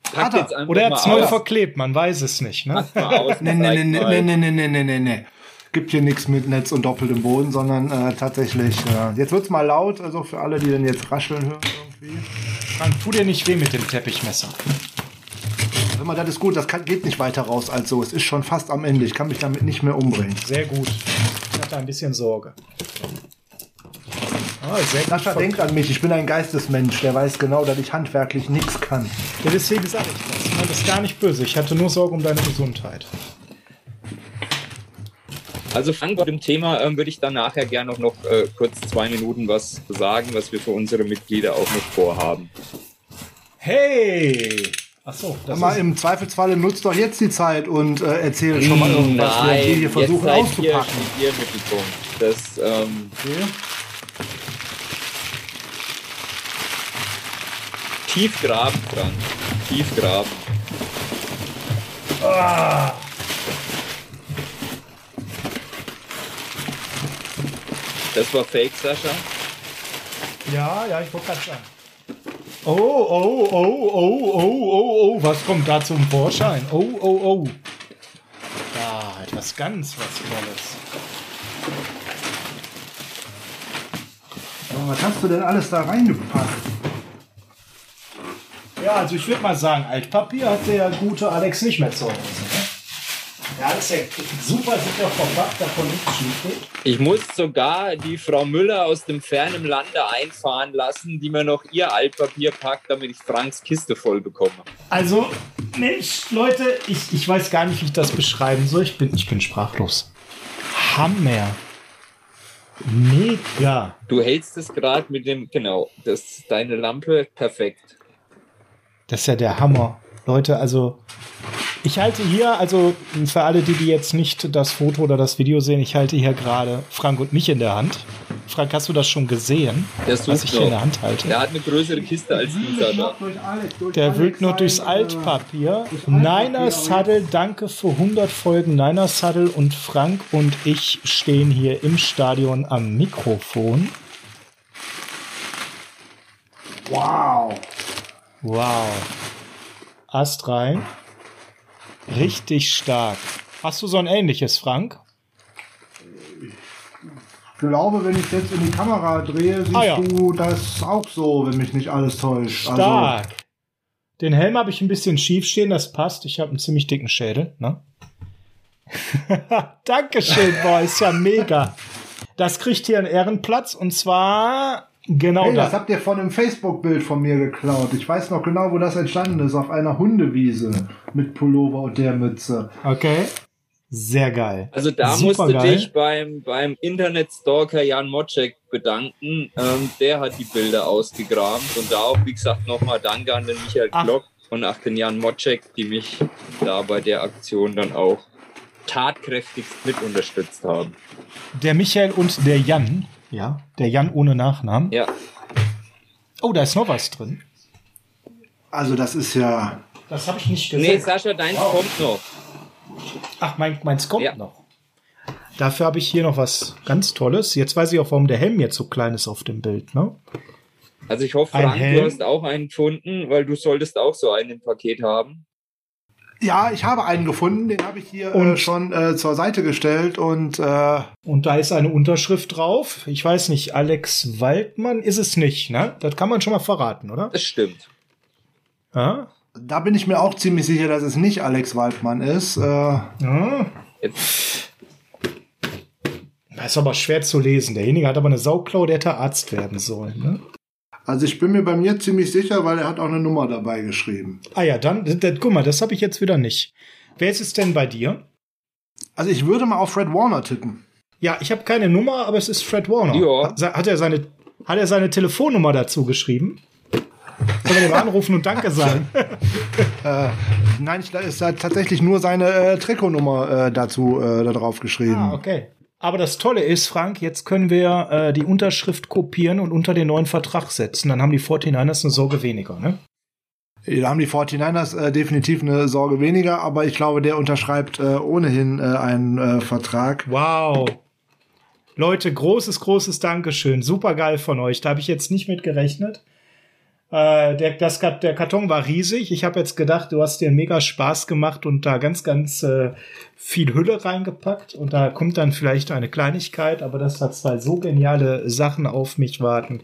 Packt jetzt Oder er hat es neu verklebt, man weiß es nicht. Ne? nein, nein, nein, nein, nein, nein. nee, nee. Gibt hier nichts mit Netz und doppeltem Boden, sondern äh, tatsächlich. Äh, jetzt es mal laut, also für alle, die dann jetzt rascheln hören irgendwie. Frank, tu dir nicht weh mit dem Teppichmesser. Hör mal, das ist gut, das kann, geht nicht weiter raus als so. Es ist schon fast am Ende. Ich kann mich damit nicht mehr umbringen. Sehr gut. Ich hatte ein bisschen Sorge. Ah, Sascha denkt an mich, ich bin ein Geistesmensch, der weiß genau, dass ich handwerklich nichts kann. Ja, deswegen sage ich das. Ich meine das ist gar nicht böse. Ich hatte nur Sorge um deine Gesundheit. Also Frank, bei dem Thema äh, würde ich dann nachher gerne noch, noch äh, kurz zwei Minuten was sagen, was wir für unsere Mitglieder auch noch vorhaben. Hey! Achso, das mal im Zweifelsfalle nutzt doch jetzt die Zeit und äh, erzähl schon mal irgendwas, Nein, wir hier versuchen jetzt auszupacken. Hier, hier Mittelpunkt. Das, ähm, okay. Tief graben, Frank. Tief graben. Ah. Das war Fake, Sascha? Ja, ja, ich wollte gerade sagen. Oh, oh, oh, oh, oh, oh, oh, was kommt da zum Vorschein? Oh, oh, oh. Ja, etwas ganz was Tolles. was hast du denn alles da reingepackt? Ja, also ich würde mal sagen, Altpapier hat der gute Alex nicht mehr zu Hause. Ne? Ja, ist ja super sicher verpackt, davon nichts schief. Ich muss sogar die Frau Müller aus dem fernen Lande einfahren lassen, die mir noch ihr Altpapier packt, damit ich Franks Kiste voll bekomme. Also, Mensch, Leute, ich, ich weiß gar nicht, wie ich das beschreiben soll. Ich bin, ich bin sprachlos. Hammer. Mega. Du hältst es gerade mit dem, genau, das deine Lampe perfekt. Das ist ja der Hammer. Leute, also ich halte hier, also für alle, die, die jetzt nicht das Foto oder das Video sehen, ich halte hier gerade Frank und mich in der Hand. Frank, hast du das schon gesehen, was ich hier in der Hand halte? Der hat eine größere Kiste als dieser da. Der wühlt nur durchs Altpapier. Niner Saddle, danke für 100 Folgen Niner Saddle und Frank und ich stehen hier im Stadion am Mikrofon. Wow. Wow. Ast rein. Richtig stark. Hast du so ein ähnliches, Frank? Ich glaube, wenn ich jetzt in die Kamera drehe, siehst ah, ja. du das auch so, wenn mich nicht alles täuscht. Also stark. Also, Den Helm habe ich ein bisschen schief stehen, das passt. Ich habe einen ziemlich dicken Schädel. Ne? Dankeschön, boah, ist ja mega. Das kriegt hier einen Ehrenplatz und zwar Genau. Hey, das habt ihr von einem Facebook-Bild von mir geklaut. Ich weiß noch genau, wo das entstanden ist. Auf einer Hundewiese mit Pullover und der Mütze. Okay. Sehr geil. Also da Super musst du geil. dich beim, beim Internet-Stalker Jan Mocek bedanken. Ähm, der hat die Bilder ausgegraben. Und da auch, wie gesagt, nochmal Danke an den Michael Ach. Glock und auch den Jan Mocek, die mich da bei der Aktion dann auch tatkräftigst mit unterstützt haben. Der Michael und der Jan ja, der Jan ohne Nachnamen. Ja. Oh, da ist noch was drin. Also das ist ja... Das habe ich nicht gesehen. Nee, Sascha, deins wow. kommt noch. Ach, mein, meins kommt ja. noch. Dafür habe ich hier noch was ganz Tolles. Jetzt weiß ich auch, warum der Helm jetzt so klein ist auf dem Bild, ne? Also ich hoffe, Frank, du hast auch einen gefunden, weil du solltest auch so einen im Paket haben. Ja, ich habe einen gefunden, den habe ich hier äh, schon äh, zur Seite gestellt und äh, und da ist eine Unterschrift drauf. Ich weiß nicht, Alex Waldmann ist es nicht, ne? Das kann man schon mal verraten, oder? Das stimmt. Ja? Da bin ich mir auch ziemlich sicher, dass es nicht Alex Waldmann ist. Äh, ja. Das ist aber schwer zu lesen. Derjenige hat aber eine Sauklau, der hätte Arzt werden sollen, ne? Also ich bin mir bei mir ziemlich sicher, weil er hat auch eine Nummer dabei geschrieben. Ah ja, dann, das, guck mal, das habe ich jetzt wieder nicht. Wer ist es denn bei dir? Also ich würde mal auf Fred Warner tippen. Ja, ich habe keine Nummer, aber es ist Fred Warner. Ja. Hat, hat, er seine, hat er seine Telefonnummer dazu geschrieben? Soll man ihm anrufen und Danke sagen? äh, nein, ich, ist tatsächlich nur seine äh, Trikotnummer äh, dazu äh, da drauf geschrieben. Ah, okay. Aber das Tolle ist, Frank, jetzt können wir äh, die Unterschrift kopieren und unter den neuen Vertrag setzen. Dann haben die 49ers eine Sorge weniger, ne? Da haben die 49ers äh, definitiv eine Sorge weniger, aber ich glaube, der unterschreibt äh, ohnehin äh, einen äh, Vertrag. Wow. Leute, großes, großes Dankeschön. Super geil von euch. Da habe ich jetzt nicht mit gerechnet. Äh, der, das, der Karton war riesig. Ich habe jetzt gedacht, du hast dir mega Spaß gemacht und da ganz, ganz äh, viel Hülle reingepackt. Und da kommt dann vielleicht eine Kleinigkeit, aber das hat zwei so geniale Sachen auf mich warten.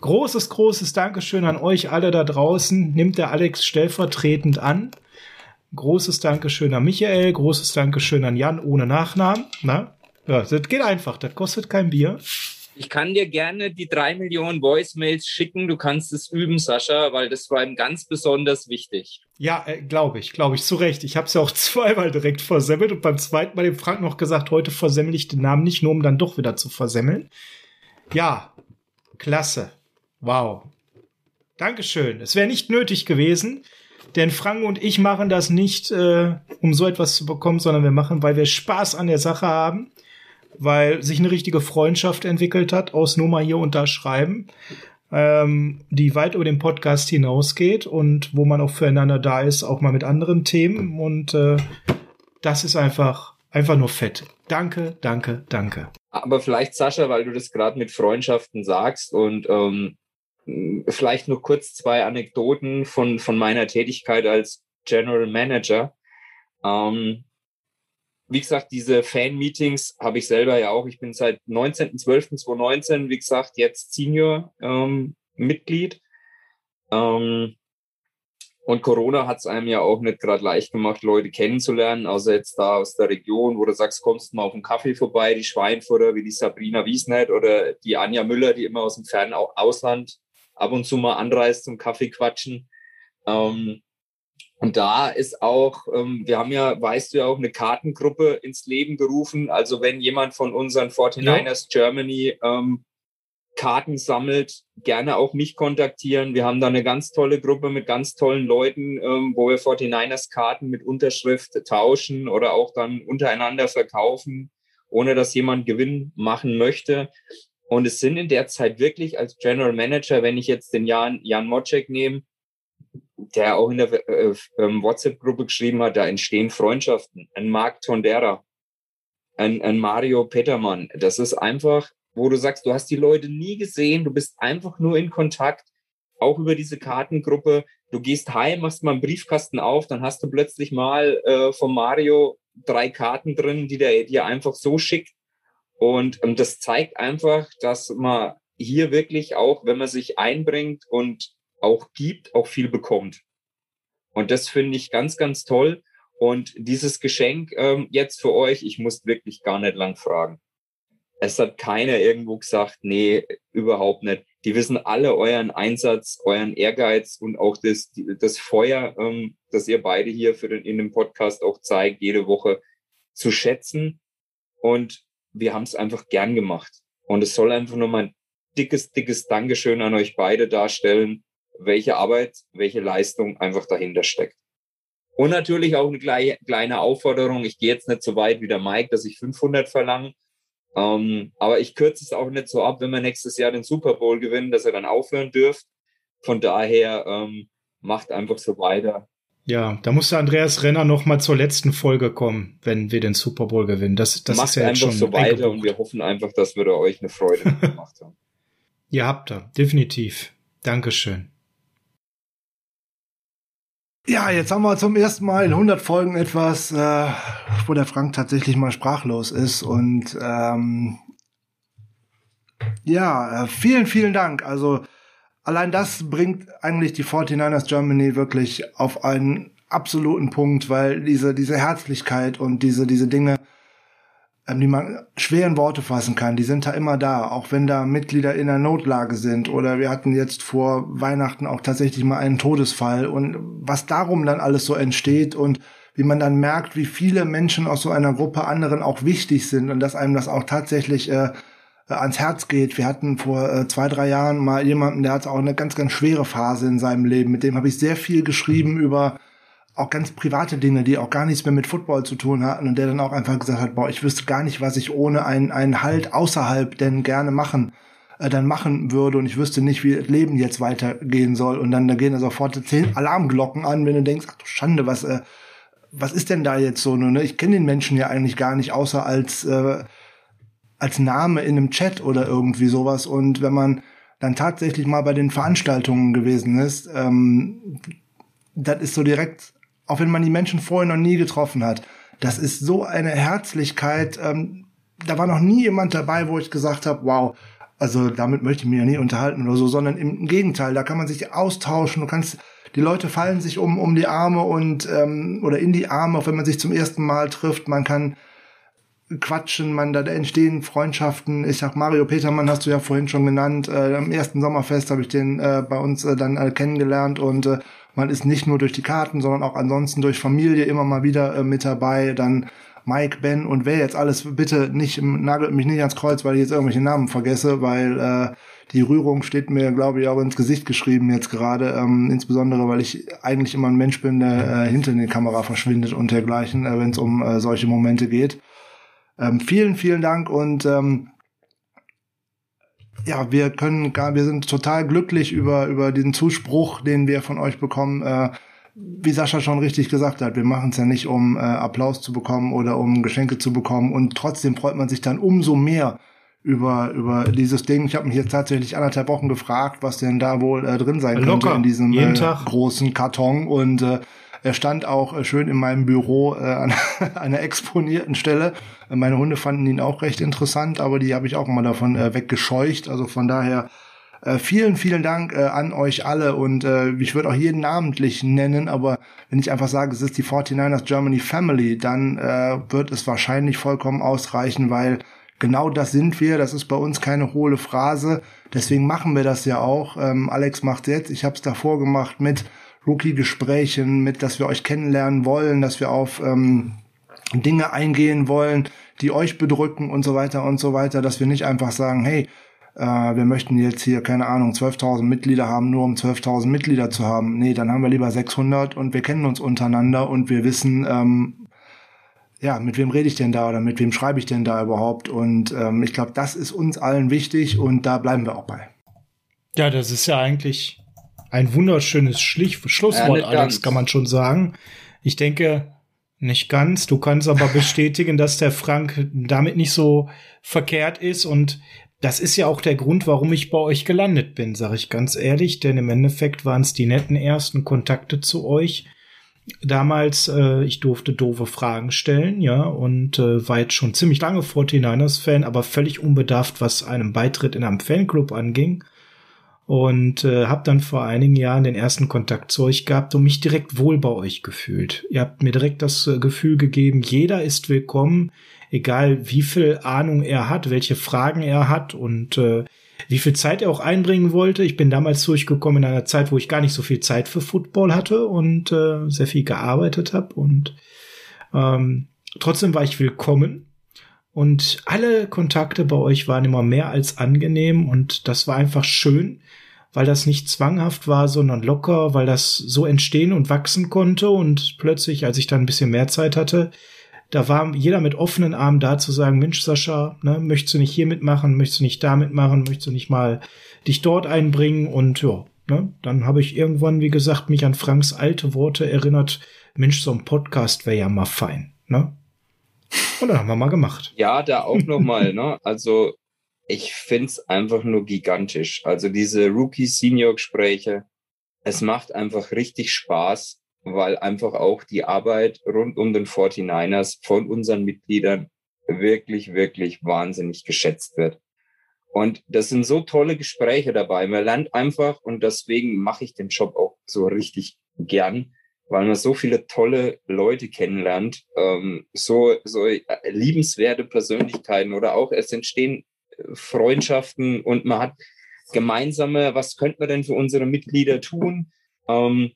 Großes, großes Dankeschön an euch alle da draußen. Nimmt der Alex stellvertretend an. Großes Dankeschön an Michael, großes Dankeschön an Jan ohne Nachnamen. Na? Ja, das geht einfach, das kostet kein Bier. Ich kann dir gerne die drei Millionen Voicemails schicken. Du kannst es üben, Sascha, weil das war ihm ganz besonders wichtig. Ja, äh, glaube ich, glaube ich, zu Recht. Ich habe es ja auch zweimal direkt versemmelt und beim zweiten Mal dem Frank noch gesagt, heute versemmel ich den Namen nicht, nur um dann doch wieder zu versemmeln. Ja, klasse. Wow. Dankeschön. Es wäre nicht nötig gewesen, denn Frank und ich machen das nicht, äh, um so etwas zu bekommen, sondern wir machen, weil wir Spaß an der Sache haben weil sich eine richtige Freundschaft entwickelt hat aus nur mal hier unterschreiben, ähm, die weit über den Podcast hinausgeht und wo man auch füreinander da ist, auch mal mit anderen Themen. Und äh, das ist einfach, einfach nur fett. Danke, danke, danke. Aber vielleicht, Sascha, weil du das gerade mit Freundschaften sagst und ähm, vielleicht nur kurz zwei Anekdoten von, von meiner Tätigkeit als General Manager. Ähm, wie gesagt, diese Fan-Meetings habe ich selber ja auch. Ich bin seit 19.12.2019, wie gesagt, jetzt Senior-Mitglied. Ähm, ähm, und Corona hat es einem ja auch nicht gerade leicht gemacht, Leute kennenzulernen, außer jetzt da aus der Region, wo du sagst, kommst du mal auf einen Kaffee vorbei, die Schweinfurter wie die Sabrina Wiesnet oder die Anja Müller, die immer aus dem fernen Ausland ab und zu mal anreist zum Kaffee quatschen. Ähm, und da ist auch, ähm, wir haben ja, weißt du ja auch, eine Kartengruppe ins Leben gerufen. Also wenn jemand von unseren 49ers ja. Germany ähm, Karten sammelt, gerne auch mich kontaktieren. Wir haben da eine ganz tolle Gruppe mit ganz tollen Leuten, ähm, wo wir 49ers Karten mit Unterschrift tauschen oder auch dann untereinander verkaufen, ohne dass jemand Gewinn machen möchte. Und es sind in der Zeit wirklich als General Manager, wenn ich jetzt den Jan, Jan Mocek nehme, der auch in der äh, ähm, WhatsApp-Gruppe geschrieben hat, da entstehen Freundschaften. Ein Marc Tondera, ein, ein Mario Petermann. Das ist einfach, wo du sagst, du hast die Leute nie gesehen, du bist einfach nur in Kontakt, auch über diese Kartengruppe. Du gehst heim, machst mal einen Briefkasten auf, dann hast du plötzlich mal äh, von Mario drei Karten drin, die der dir einfach so schickt. Und ähm, das zeigt einfach, dass man hier wirklich auch, wenn man sich einbringt und auch gibt, auch viel bekommt. Und das finde ich ganz, ganz toll. Und dieses Geschenk ähm, jetzt für euch, ich muss wirklich gar nicht lang fragen. Es hat keiner irgendwo gesagt, nee, überhaupt nicht. Die wissen alle euren Einsatz, euren Ehrgeiz und auch das, das Feuer, ähm, das ihr beide hier für den, in dem Podcast auch zeigt, jede Woche zu schätzen. Und wir haben es einfach gern gemacht. Und es soll einfach nur mal ein dickes, dickes Dankeschön an euch beide darstellen welche Arbeit, welche Leistung einfach dahinter steckt. Und natürlich auch eine kleine Aufforderung. Ich gehe jetzt nicht so weit wie der Mike, dass ich 500 verlange. Ähm, aber ich kürze es auch nicht so ab, wenn wir nächstes Jahr den Super Bowl gewinnen, dass er dann aufhören dürft. Von daher ähm, macht einfach so weiter. Ja, da muss der Andreas Renner noch mal zur letzten Folge kommen, wenn wir den Super Bowl gewinnen. Das, das macht ist ja einfach schon so weiter und wir hoffen einfach, dass wir da euch eine Freude gemacht haben. Ihr habt da, definitiv. Dankeschön. Ja, jetzt haben wir zum ersten Mal in 100 Folgen etwas, äh, wo der Frank tatsächlich mal sprachlos ist und ähm, ja, äh, vielen, vielen Dank. Also allein das bringt eigentlich die 49ers Germany wirklich auf einen absoluten Punkt, weil diese, diese Herzlichkeit und diese, diese Dinge, die man schwer in Worte fassen kann, die sind da immer da, auch wenn da Mitglieder in der Notlage sind oder wir hatten jetzt vor Weihnachten auch tatsächlich mal einen Todesfall und was darum dann alles so entsteht und wie man dann merkt, wie viele Menschen aus so einer Gruppe anderen auch wichtig sind und dass einem das auch tatsächlich äh, ans Herz geht. Wir hatten vor äh, zwei, drei Jahren mal jemanden, der hat auch eine ganz, ganz schwere Phase in seinem Leben. Mit dem habe ich sehr viel geschrieben über auch ganz private Dinge, die auch gar nichts mehr mit Football zu tun hatten und der dann auch einfach gesagt hat, boah, ich wüsste gar nicht, was ich ohne einen, einen Halt außerhalb denn gerne machen äh, dann machen würde und ich wüsste nicht, wie das Leben jetzt weitergehen soll und dann da gehen da sofort zehn Alarmglocken an, wenn du denkst, ach du Schande, was äh, was ist denn da jetzt so? Ne? Ich kenne den Menschen ja eigentlich gar nicht, außer als äh, als Name in einem Chat oder irgendwie sowas. Und wenn man dann tatsächlich mal bei den Veranstaltungen gewesen ist, ähm, das ist so direkt, auch wenn man die Menschen vorher noch nie getroffen hat, das ist so eine Herzlichkeit. Ähm, da war noch nie jemand dabei, wo ich gesagt habe, wow, also damit möchte ich mich ja nie unterhalten oder so, sondern im Gegenteil, da kann man sich austauschen, du kannst, die Leute fallen sich um, um die Arme und ähm, oder in die Arme, auch wenn man sich zum ersten Mal trifft, man kann quatschen, man, da entstehen Freundschaften. Ich sag, Mario Petermann hast du ja vorhin schon genannt. Äh, am ersten Sommerfest habe ich den äh, bei uns äh, dann äh, kennengelernt und äh, man ist nicht nur durch die Karten, sondern auch ansonsten durch Familie immer mal wieder äh, mit dabei. Dann Mike, Ben und wer jetzt alles, bitte nicht, nagelt mich nicht ans Kreuz, weil ich jetzt irgendwelche Namen vergesse, weil äh, die Rührung steht mir, glaube ich, auch ins Gesicht geschrieben jetzt gerade, ähm, insbesondere, weil ich eigentlich immer ein Mensch bin, der äh, hinter der Kamera verschwindet und dergleichen, äh, wenn es um äh, solche Momente geht. Ähm, vielen, vielen Dank und ähm, ja, wir können gar, wir sind total glücklich über, über diesen Zuspruch, den wir von euch bekommen. Äh, wie Sascha schon richtig gesagt hat, wir machen es ja nicht, um äh, Applaus zu bekommen oder um Geschenke zu bekommen. Und trotzdem freut man sich dann umso mehr über, über dieses Ding. Ich habe mich jetzt tatsächlich anderthalb Wochen gefragt, was denn da wohl äh, drin sein Locker. könnte in diesem äh, großen Karton. Und äh, er stand auch äh, schön in meinem Büro äh, an einer exponierten Stelle. Meine Hunde fanden ihn auch recht interessant, aber die habe ich auch mal davon äh, weggescheucht. Also von daher äh, vielen, vielen Dank äh, an euch alle und äh, ich würde auch jeden namentlich nennen, aber wenn ich einfach sage, es ist die 49ers Germany Family, dann äh, wird es wahrscheinlich vollkommen ausreichen, weil genau das sind wir. Das ist bei uns keine hohle Phrase. Deswegen machen wir das ja auch. Ähm, Alex macht jetzt. Ich habe es davor gemacht mit Rookie-Gesprächen, mit, dass wir euch kennenlernen wollen, dass wir auf ähm, Dinge eingehen wollen, die euch bedrücken und so weiter und so weiter, dass wir nicht einfach sagen, hey, äh, wir möchten jetzt hier, keine Ahnung, 12.000 Mitglieder haben, nur um 12.000 Mitglieder zu haben. Nee, dann haben wir lieber 600 und wir kennen uns untereinander und wir wissen, ähm, ja, mit wem rede ich denn da oder mit wem schreibe ich denn da überhaupt? Und ähm, ich glaube, das ist uns allen wichtig und da bleiben wir auch bei. Ja, das ist ja eigentlich ein wunderschönes Schlich Schlusswort, ja, Alex, ganz. kann man schon sagen. Ich denke, nicht ganz. Du kannst aber bestätigen, dass der Frank damit nicht so verkehrt ist. Und das ist ja auch der Grund, warum ich bei euch gelandet bin, sage ich ganz ehrlich. Denn im Endeffekt waren es die netten ersten Kontakte zu euch. Damals, äh, ich durfte doofe Fragen stellen, ja, und äh, war jetzt schon ziemlich lange 49ers-Fan, aber völlig unbedarft, was einem Beitritt in einem Fanclub anging und äh, habe dann vor einigen Jahren den ersten Kontakt zu euch gehabt und mich direkt wohl bei euch gefühlt. Ihr habt mir direkt das äh, Gefühl gegeben, jeder ist willkommen, egal wie viel Ahnung er hat, welche Fragen er hat und äh, wie viel Zeit er auch einbringen wollte. Ich bin damals durchgekommen in einer Zeit, wo ich gar nicht so viel Zeit für Football hatte und äh, sehr viel gearbeitet habe und ähm, trotzdem war ich willkommen und alle Kontakte bei euch waren immer mehr als angenehm und das war einfach schön, weil das nicht zwanghaft war, sondern locker, weil das so entstehen und wachsen konnte und plötzlich, als ich dann ein bisschen mehr Zeit hatte, da war jeder mit offenen Armen da zu sagen, Mensch, Sascha, ne, möchtest du nicht hier mitmachen, möchtest du nicht da mitmachen, möchtest du nicht mal dich dort einbringen und ja, ne, dann habe ich irgendwann, wie gesagt, mich an Franks alte Worte erinnert, Mensch, so ein Podcast wäre ja mal fein, ne? Und dann haben wir mal gemacht. Ja, da auch nochmal, ne? Also ich finde es einfach nur gigantisch. Also diese Rookie-Senior-Gespräche, es macht einfach richtig Spaß. weil einfach auch die Arbeit rund um den 49ers von unseren Mitgliedern wirklich, wirklich wahnsinnig geschätzt wird. Und das sind so tolle Gespräche dabei. Man lernt einfach und deswegen mache ich den Job auch so richtig gern, weil man so viele tolle Leute kennenlernt, ähm, so, so liebenswerte Persönlichkeiten oder auch es entstehen äh, Freundschaften und man hat gemeinsame, was könnte man denn für unsere Mitglieder tun? Ähm,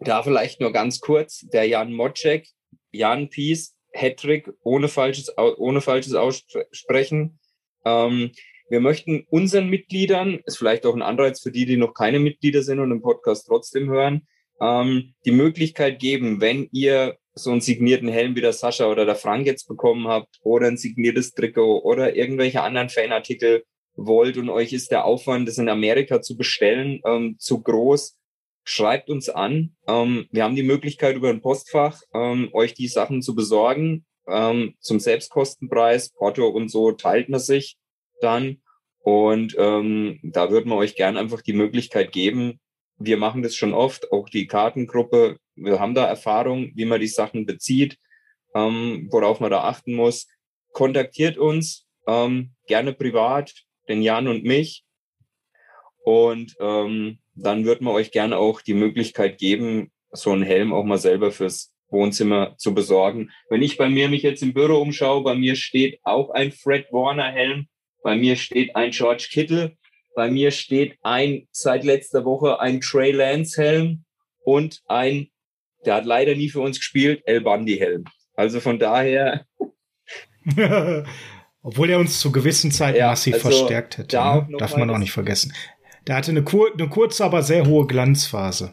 da vielleicht nur ganz kurz, der Jan Mocek, Jan Pies, Hattrick, ohne falsches, ohne falsches Aussprechen. Ähm, wir möchten unseren Mitgliedern, ist vielleicht auch ein Anreiz für die, die noch keine Mitglieder sind und den Podcast trotzdem hören, ähm, die Möglichkeit geben, wenn ihr so einen signierten Helm wie der Sascha oder der Frank jetzt bekommen habt oder ein signiertes Trikot oder irgendwelche anderen Fanartikel wollt und euch ist der Aufwand, das in Amerika zu bestellen, ähm, zu groß, schreibt uns an. Ähm, wir haben die Möglichkeit, über ein Postfach ähm, euch die Sachen zu besorgen. Ähm, zum Selbstkostenpreis, Porto und so teilt man sich dann. Und ähm, da würden wir euch gern einfach die Möglichkeit geben. Wir machen das schon oft, auch die Kartengruppe. Wir haben da Erfahrung, wie man die Sachen bezieht, ähm, worauf man da achten muss. Kontaktiert uns ähm, gerne privat, den Jan und mich. Und ähm, dann würden wir euch gerne auch die Möglichkeit geben, so einen Helm auch mal selber fürs Wohnzimmer zu besorgen. Wenn ich bei mir mich jetzt im Büro umschaue, bei mir steht auch ein Fred Warner Helm, bei mir steht ein George Kittle, bei mir steht ein seit letzter Woche ein Trey Lance Helm und ein, der hat leider nie für uns gespielt, El Bundy Helm. Also von daher. Obwohl er uns zu gewissen Zeiten ja, massiv also verstärkt hätte. Da ne? Darf man auch nicht vergessen. Der hatte eine, kur eine kurze, aber sehr hohe Glanzphase.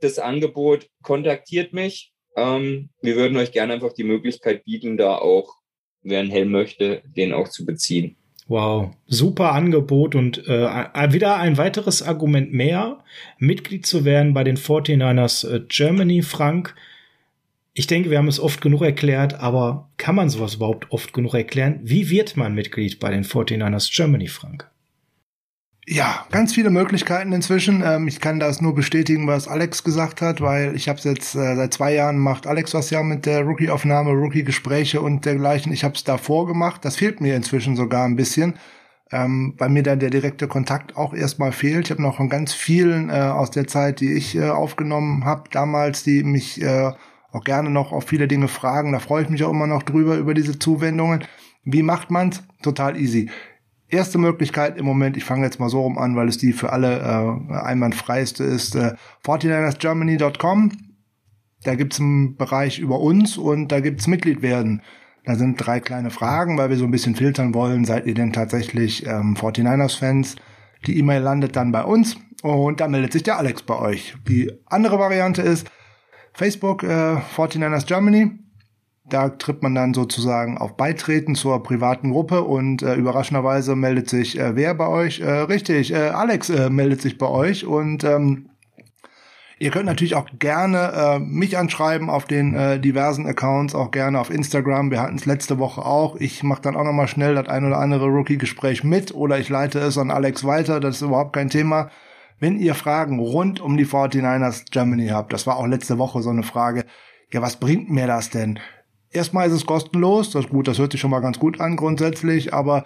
Das Angebot kontaktiert mich. Ähm, wir würden euch gerne einfach die Möglichkeit bieten, da auch, wer einen Helm möchte, den auch zu beziehen. Wow, super Angebot und äh, wieder ein weiteres Argument mehr, Mitglied zu werden bei den 49ers äh, Germany, Frank. Ich denke, wir haben es oft genug erklärt, aber kann man sowas überhaupt oft genug erklären? Wie wird man Mitglied bei den 49ers Germany, Frank? Ja, ganz viele Möglichkeiten inzwischen. Ähm, ich kann das nur bestätigen, was Alex gesagt hat, weil ich habe es jetzt äh, seit zwei Jahren macht Alex was ja mit der Rookie-Aufnahme, Rookie-Gespräche und dergleichen. Ich habe es davor gemacht. Das fehlt mir inzwischen sogar ein bisschen, ähm, weil mir dann der direkte Kontakt auch erstmal fehlt. Ich habe noch von ganz vielen äh, aus der Zeit, die ich äh, aufgenommen habe damals, die mich äh, auch gerne noch auf viele Dinge fragen. Da freue ich mich auch immer noch drüber über diese Zuwendungen. Wie macht man's? Total easy erste Möglichkeit im Moment, ich fange jetzt mal so rum an, weil es die für alle äh, einwandfreiste ist, äh, 49ersgermany.com. Da gibt's einen Bereich über uns und da gibt's Mitglied werden. Da sind drei kleine Fragen, weil wir so ein bisschen filtern wollen. Seid ihr denn tatsächlich ähm, 49ers-Fans? Die E-Mail landet dann bei uns und da meldet sich der Alex bei euch. Die andere Variante ist Facebook äh, 49ers Germany. Da tritt man dann sozusagen auf Beitreten zur privaten Gruppe und äh, überraschenderweise meldet sich äh, wer bei euch? Äh, richtig, äh, Alex äh, meldet sich bei euch und ähm, Ihr könnt natürlich auch gerne äh, mich anschreiben auf den äh, diversen Accounts, auch gerne auf Instagram. Wir hatten es letzte Woche auch. Ich mache dann auch nochmal schnell das ein oder andere Rookie-Gespräch mit oder ich leite es an Alex weiter. Das ist überhaupt kein Thema. Wenn ihr Fragen rund um die 49ers Germany habt, das war auch letzte Woche so eine Frage, ja, was bringt mir das denn? Erstmal ist es kostenlos, das ist gut, das hört sich schon mal ganz gut an grundsätzlich, aber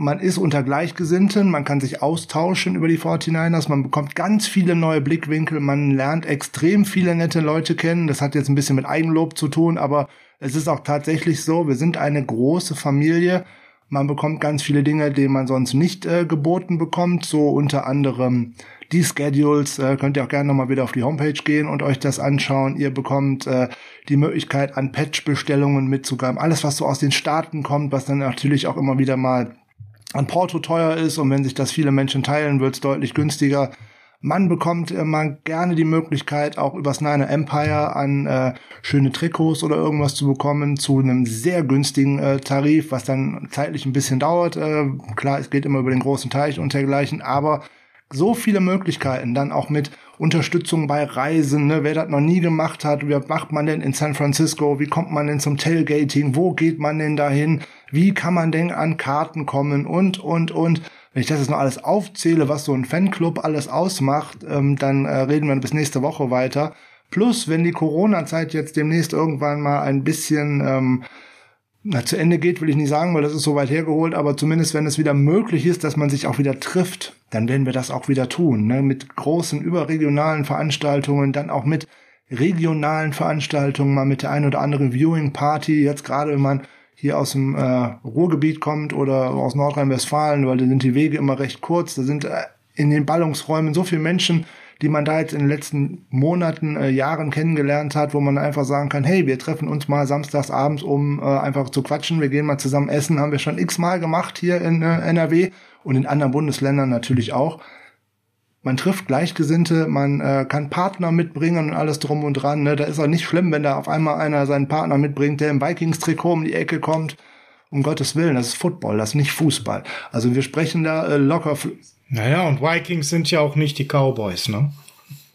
man ist unter Gleichgesinnten, man kann sich austauschen über die 49ers, man bekommt ganz viele neue Blickwinkel, man lernt extrem viele nette Leute kennen. Das hat jetzt ein bisschen mit Eigenlob zu tun, aber es ist auch tatsächlich so, wir sind eine große Familie. Man bekommt ganz viele Dinge, die man sonst nicht äh, geboten bekommt, so unter anderem die Schedules äh, könnt ihr auch gerne nochmal wieder auf die Homepage gehen und euch das anschauen. Ihr bekommt äh, die Möglichkeit an Patch-Bestellungen mitzugeben. Alles, was so aus den Staaten kommt, was dann natürlich auch immer wieder mal an Porto teuer ist und wenn sich das viele Menschen teilen, wird es deutlich günstiger. Man bekommt immer gerne die Möglichkeit, auch übers Nine Empire an äh, schöne Trikots oder irgendwas zu bekommen, zu einem sehr günstigen äh, Tarif, was dann zeitlich ein bisschen dauert. Äh, klar, es geht immer über den großen Teich und dergleichen, aber so viele Möglichkeiten, dann auch mit Unterstützung bei Reisen, ne? wer das noch nie gemacht hat, wie macht man denn in San Francisco, wie kommt man denn zum Tailgating, wo geht man denn dahin, wie kann man denn an Karten kommen? Und, und, und. Wenn ich das jetzt noch alles aufzähle, was so ein Fanclub alles ausmacht, ähm, dann äh, reden wir bis nächste Woche weiter, Plus, wenn die Corona-Zeit jetzt demnächst irgendwann mal ein bisschen ähm, na, zu Ende geht, will ich nicht sagen, weil das ist so weit hergeholt, aber zumindest wenn es wieder möglich ist, dass man sich auch wieder trifft, dann werden wir das auch wieder tun. Ne? Mit großen überregionalen Veranstaltungen, dann auch mit regionalen Veranstaltungen, mal mit der ein oder anderen Viewing Party, jetzt gerade wenn man hier aus dem äh, Ruhrgebiet kommt oder aus Nordrhein-Westfalen, weil da sind die Wege immer recht kurz, da sind äh, in den Ballungsräumen so viele Menschen, die man da jetzt in den letzten Monaten, äh, Jahren kennengelernt hat, wo man einfach sagen kann, hey, wir treffen uns mal samstags abends, um äh, einfach zu quatschen, wir gehen mal zusammen essen, haben wir schon x-mal gemacht hier in äh, NRW und in anderen Bundesländern natürlich auch. Man trifft Gleichgesinnte, man äh, kann Partner mitbringen und alles drum und dran. Ne? Da ist auch nicht schlimm, wenn da auf einmal einer seinen Partner mitbringt, der im Vikings-Trikot um die Ecke kommt. Um Gottes Willen, das ist Football, das ist nicht Fußball. Also wir sprechen da äh, locker naja, und Vikings sind ja auch nicht die Cowboys, ne?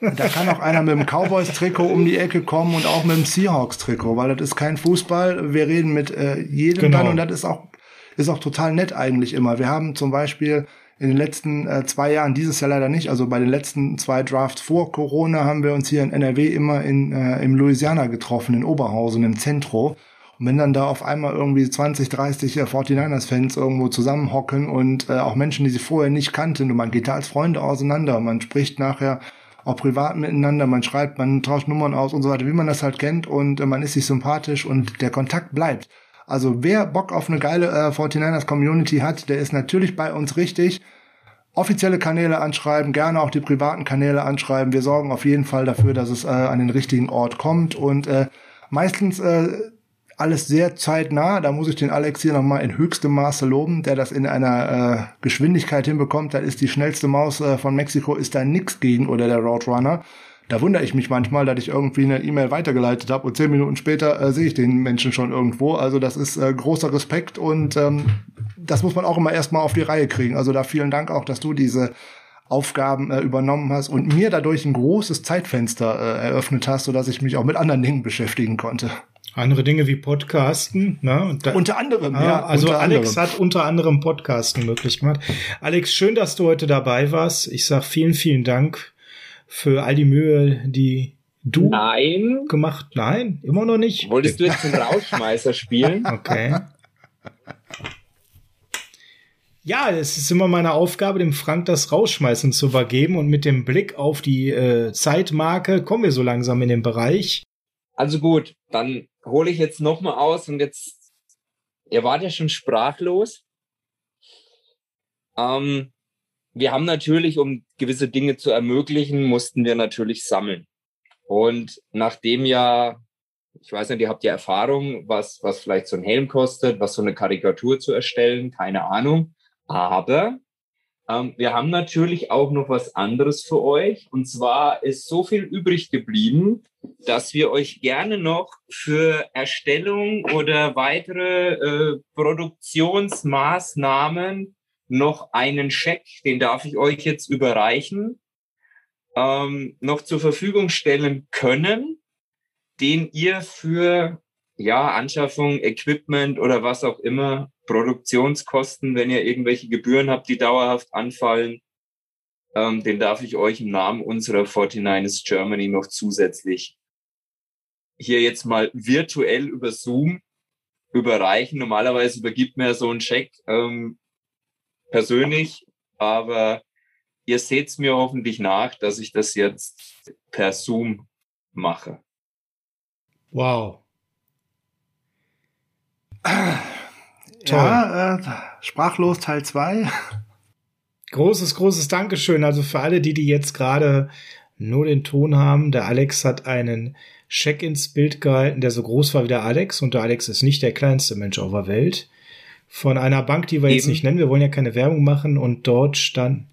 Da kann auch einer mit dem Cowboys-Trikot um die Ecke kommen und auch mit dem Seahawks-Trikot, weil das ist kein Fußball. Wir reden mit äh, jedem genau. dann und das ist auch, ist auch total nett eigentlich immer. Wir haben zum Beispiel in den letzten äh, zwei Jahren, dieses Jahr leider nicht, also bei den letzten zwei Drafts vor Corona haben wir uns hier in NRW immer in, äh, im Louisiana getroffen, in Oberhausen, im Zentro. Und wenn dann da auf einmal irgendwie 20, 30 äh, 49ers-Fans irgendwo zusammenhocken und äh, auch Menschen, die sie vorher nicht kannten, und man geht da als Freunde auseinander, man spricht nachher auch privat miteinander, man schreibt, man tauscht Nummern aus und so weiter, wie man das halt kennt und äh, man ist sich sympathisch und der Kontakt bleibt. Also wer Bock auf eine geile äh, 49ers Community hat, der ist natürlich bei uns richtig. Offizielle Kanäle anschreiben, gerne auch die privaten Kanäle anschreiben. Wir sorgen auf jeden Fall dafür, dass es äh, an den richtigen Ort kommt und äh, meistens äh, alles sehr zeitnah. Da muss ich den Alex hier nochmal in höchstem Maße loben, der das in einer äh, Geschwindigkeit hinbekommt. Da ist die schnellste Maus äh, von Mexiko, ist da nix gegen oder der Roadrunner. Da wundere ich mich manchmal, dass ich irgendwie eine E-Mail weitergeleitet habe und zehn Minuten später äh, sehe ich den Menschen schon irgendwo. Also das ist äh, großer Respekt und ähm, das muss man auch immer erstmal auf die Reihe kriegen. Also da vielen Dank auch, dass du diese Aufgaben äh, übernommen hast und mir dadurch ein großes Zeitfenster äh, eröffnet hast, sodass ich mich auch mit anderen Dingen beschäftigen konnte. Andere Dinge wie Podcasten, ne? Da, unter anderem, ah, ja. Also Alex anderem. hat unter anderem Podcasten möglich gemacht. Alex, schön, dass du heute dabei warst. Ich sag vielen, vielen Dank für all die Mühe, die du Nein. gemacht. Nein, immer noch nicht. Wolltest du jetzt den Rauschmeißer spielen? Okay. Ja, es ist immer meine Aufgabe, dem Frank das Rausschmeißen zu übergeben und mit dem Blick auf die äh, Zeitmarke kommen wir so langsam in den Bereich. Also gut, dann hole ich jetzt nochmal aus und jetzt, ihr wart ja schon sprachlos. Ähm, wir haben natürlich, um gewisse Dinge zu ermöglichen, mussten wir natürlich sammeln. Und nachdem ja, ich weiß nicht, ihr habt ja Erfahrung, was, was vielleicht so ein Helm kostet, was so eine Karikatur zu erstellen, keine Ahnung. Aber ähm, wir haben natürlich auch noch was anderes für euch. Und zwar ist so viel übrig geblieben, dass wir euch gerne noch für Erstellung oder weitere äh, Produktionsmaßnahmen noch einen Scheck, den darf ich euch jetzt überreichen, ähm, noch zur Verfügung stellen können, den ihr für ja, Anschaffung, Equipment oder was auch immer, Produktionskosten, wenn ihr irgendwelche Gebühren habt, die dauerhaft anfallen, ähm, den darf ich euch im Namen unserer 49ers Germany noch zusätzlich hier jetzt mal virtuell über Zoom überreichen. Normalerweise übergibt mir so ein Scheck ähm, persönlich, aber ihr seht's mir hoffentlich nach, dass ich das jetzt per Zoom mache. Wow. Ja, äh, sprachlos Teil 2. Großes, großes Dankeschön. Also für alle, die, die jetzt gerade nur den Ton haben, der Alex hat einen Scheck ins Bild gehalten, der so groß war wie der Alex. Und der Alex ist nicht der kleinste Mensch auf der Welt. Von einer Bank, die wir Eben. jetzt nicht nennen. Wir wollen ja keine Werbung machen. Und dort stand,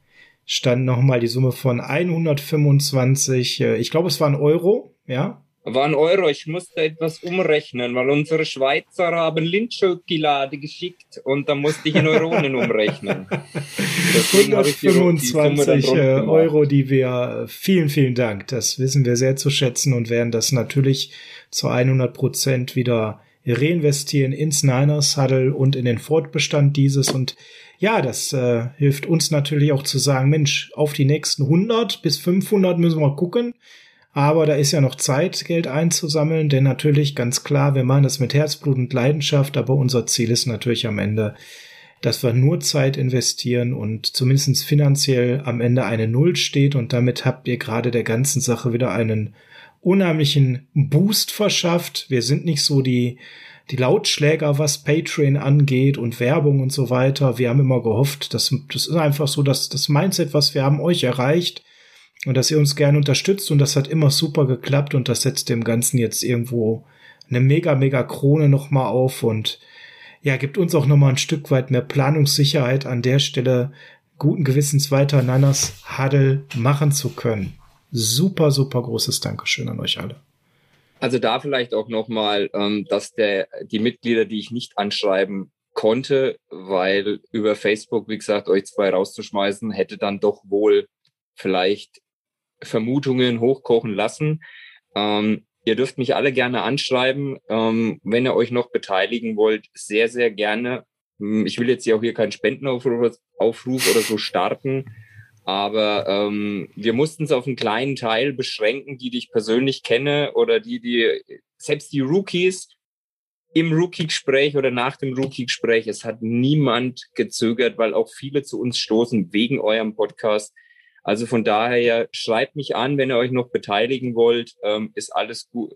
stand nochmal die Summe von 125, äh, ich glaube, es war ein Euro, ja, war ein Euro. Ich musste etwas umrechnen, weil unsere Schweizer haben Lindschokolade geschickt und da musste ich in Euronen umrechnen. 125 die, die äh, Euro, die wir, vielen, vielen Dank. Das wissen wir sehr zu schätzen und werden das natürlich zu 100 Prozent wieder reinvestieren ins Niners Huddle und in den Fortbestand dieses und ja, das äh, hilft uns natürlich auch zu sagen, Mensch, auf die nächsten 100 bis 500 müssen wir gucken. Aber da ist ja noch Zeit, Geld einzusammeln, denn natürlich ganz klar, wir machen das mit Herzblut und Leidenschaft, aber unser Ziel ist natürlich am Ende, dass wir nur Zeit investieren und zumindest finanziell am Ende eine Null steht und damit habt ihr gerade der ganzen Sache wieder einen unheimlichen Boost verschafft. Wir sind nicht so die, die Lautschläger, was Patreon angeht und Werbung und so weiter. Wir haben immer gehofft, dass das ist einfach so, dass das Mindset, was wir haben, euch erreicht und dass ihr uns gerne unterstützt und das hat immer super geklappt und das setzt dem Ganzen jetzt irgendwo eine mega, mega Krone nochmal auf und ja, gibt uns auch nochmal ein Stück weit mehr Planungssicherheit an der Stelle, guten Gewissens weiter Nanas Huddle machen zu können. Super, super großes Dankeschön an euch alle. Also da vielleicht auch nochmal, ähm, dass der, die Mitglieder, die ich nicht anschreiben konnte, weil über Facebook, wie gesagt, euch zwei rauszuschmeißen, hätte dann doch wohl vielleicht Vermutungen hochkochen lassen. Ähm, ihr dürft mich alle gerne anschreiben, ähm, wenn ihr euch noch beteiligen wollt, sehr, sehr gerne. Hm, ich will jetzt hier auch hier keinen Spendenaufruf Aufruf oder so starten, aber ähm, wir mussten es auf einen kleinen Teil beschränken, die, die ich persönlich kenne oder die, die selbst die Rookies im Rookie-Gespräch oder nach dem Rookie-Gespräch, es hat niemand gezögert, weil auch viele zu uns stoßen wegen eurem Podcast. Also von daher schreibt mich an, wenn ihr euch noch beteiligen wollt. Ähm, ist alles gut,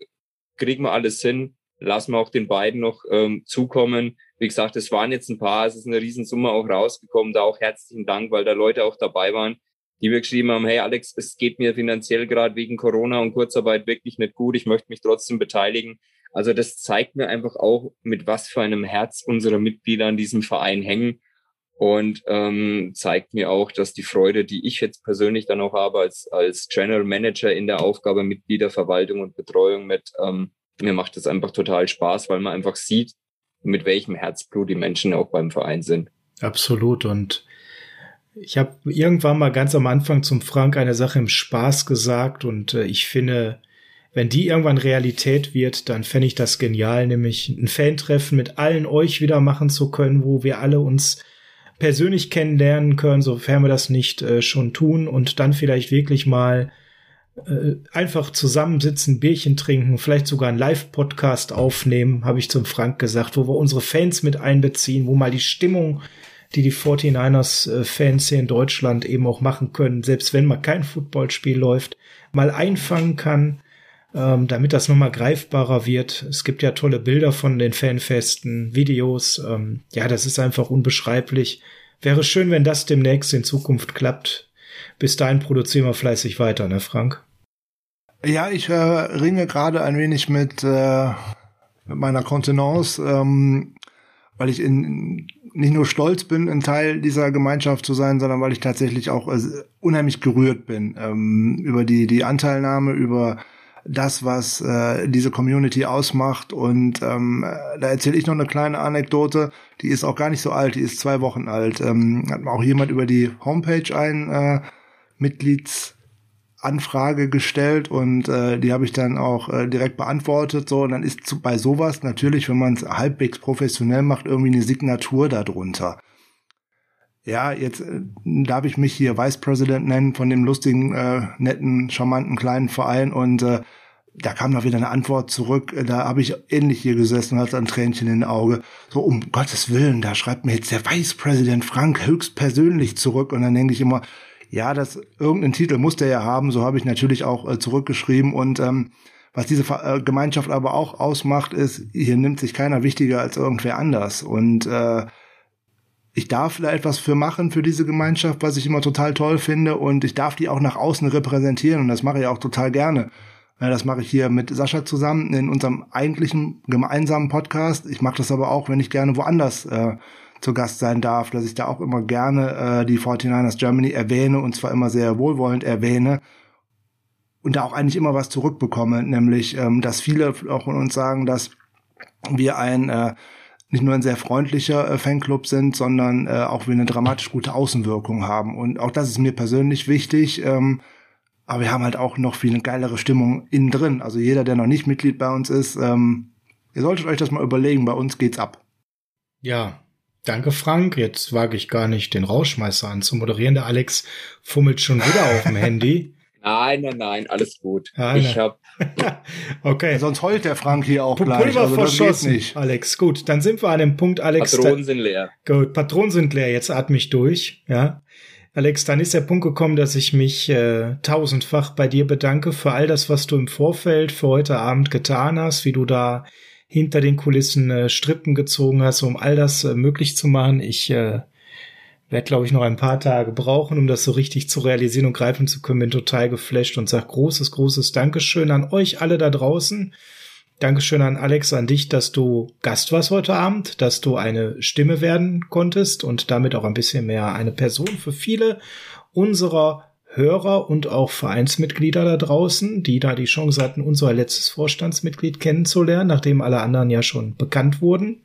kriegen wir alles hin. Lassen wir auch den beiden noch ähm, zukommen. Wie gesagt, es waren jetzt ein paar, es ist eine Riesensumme auch rausgekommen. Da auch herzlichen Dank, weil da Leute auch dabei waren, die mir geschrieben haben, hey Alex, es geht mir finanziell gerade wegen Corona und Kurzarbeit wirklich nicht gut. Ich möchte mich trotzdem beteiligen. Also das zeigt mir einfach auch, mit was für einem Herz unsere Mitglieder an diesem Verein hängen und ähm, zeigt mir auch, dass die Freude, die ich jetzt persönlich dann auch habe als, als General Manager in der Aufgabe Mitgliederverwaltung und Betreuung mit, ähm, mir macht es einfach total Spaß, weil man einfach sieht, mit welchem Herzblut die Menschen auch beim Verein sind. Absolut und ich habe irgendwann mal ganz am Anfang zum Frank eine Sache im Spaß gesagt und äh, ich finde, wenn die irgendwann Realität wird, dann fände ich das genial, nämlich ein Fan-Treffen mit allen euch wieder machen zu können, wo wir alle uns persönlich kennenlernen können, sofern wir das nicht äh, schon tun und dann vielleicht wirklich mal äh, einfach zusammensitzen, Bierchen trinken, vielleicht sogar einen Live-Podcast aufnehmen, habe ich zum Frank gesagt, wo wir unsere Fans mit einbeziehen, wo mal die Stimmung, die die 49ers-Fans äh, hier in Deutschland eben auch machen können, selbst wenn mal kein Footballspiel läuft, mal einfangen kann, ähm, damit das nochmal greifbarer wird. Es gibt ja tolle Bilder von den Fanfesten, Videos. Ähm, ja, das ist einfach unbeschreiblich. Wäre schön, wenn das demnächst in Zukunft klappt. Bis dahin produzieren wir fleißig weiter, ne, Frank? Ja, ich äh, ringe gerade ein wenig mit, äh, mit meiner Kontenance, ähm, weil ich in, nicht nur stolz bin, ein Teil dieser Gemeinschaft zu sein, sondern weil ich tatsächlich auch äh, unheimlich gerührt bin ähm, über die, die Anteilnahme, über das, was äh, diese Community ausmacht. Und ähm, da erzähle ich noch eine kleine Anekdote, die ist auch gar nicht so alt, die ist zwei Wochen alt. Ähm, hat mir auch jemand über die Homepage ein äh, Mitgliedsanfrage gestellt und äh, die habe ich dann auch äh, direkt beantwortet. So, und dann ist zu, bei sowas natürlich, wenn man es halbwegs professionell macht, irgendwie eine Signatur darunter ja, jetzt äh, darf ich mich hier Vice President nennen von dem lustigen, äh, netten, charmanten kleinen Verein und äh, da kam noch wieder eine Antwort zurück. Äh, da habe ich ähnlich hier gesessen und hatte ein Tränchen in den Auge. So, um Gottes Willen, da schreibt mir jetzt der Vice President Frank höchstpersönlich zurück. Und dann denke ich immer, ja, das irgendeinen Titel muss der ja haben. So habe ich natürlich auch äh, zurückgeschrieben. Und ähm, was diese äh, Gemeinschaft aber auch ausmacht, ist, hier nimmt sich keiner wichtiger als irgendwer anders. Und äh, ich darf da etwas für machen für diese Gemeinschaft, was ich immer total toll finde und ich darf die auch nach außen repräsentieren und das mache ich auch total gerne. Das mache ich hier mit Sascha zusammen in unserem eigentlichen gemeinsamen Podcast. Ich mache das aber auch, wenn ich gerne woanders äh, zu Gast sein darf, dass ich da auch immer gerne äh, die 49ers Germany erwähne und zwar immer sehr wohlwollend erwähne und da auch eigentlich immer was zurückbekomme, nämlich, ähm, dass viele auch von uns sagen, dass wir ein äh, nicht nur ein sehr freundlicher äh, Fanclub sind, sondern äh, auch wir eine dramatisch gute Außenwirkung haben. Und auch das ist mir persönlich wichtig. Ähm, aber wir haben halt auch noch viel geilere Stimmung innen drin. Also jeder, der noch nicht Mitglied bei uns ist, ähm, ihr solltet euch das mal überlegen. Bei uns geht's ab. Ja, danke Frank. Jetzt wage ich gar nicht, den Rauschmeister anzumoderieren. Der Alex fummelt schon wieder auf dem Handy. Nein, nein, nein, alles gut. Ja, ich ne. habe Okay. Sonst heult der Frank hier auch gleich. Pulver Also das geht verschossen, nicht. Alex. Gut, dann sind wir an dem Punkt, Alex. Patronen sind leer. Gut, Patronen sind leer, jetzt atme ich durch, ja. Alex, dann ist der Punkt gekommen, dass ich mich äh, tausendfach bei dir bedanke für all das, was du im Vorfeld für heute Abend getan hast, wie du da hinter den Kulissen äh, Strippen gezogen hast, um all das äh, möglich zu machen. Ich äh, werde, glaube ich, noch ein paar Tage brauchen, um das so richtig zu realisieren und greifen zu können. Bin total geflasht und sag großes, großes Dankeschön an euch alle da draußen. Dankeschön an Alex, an dich, dass du Gast warst heute Abend, dass du eine Stimme werden konntest und damit auch ein bisschen mehr eine Person für viele unserer Hörer und auch Vereinsmitglieder da draußen, die da die Chance hatten, unser letztes Vorstandsmitglied kennenzulernen, nachdem alle anderen ja schon bekannt wurden.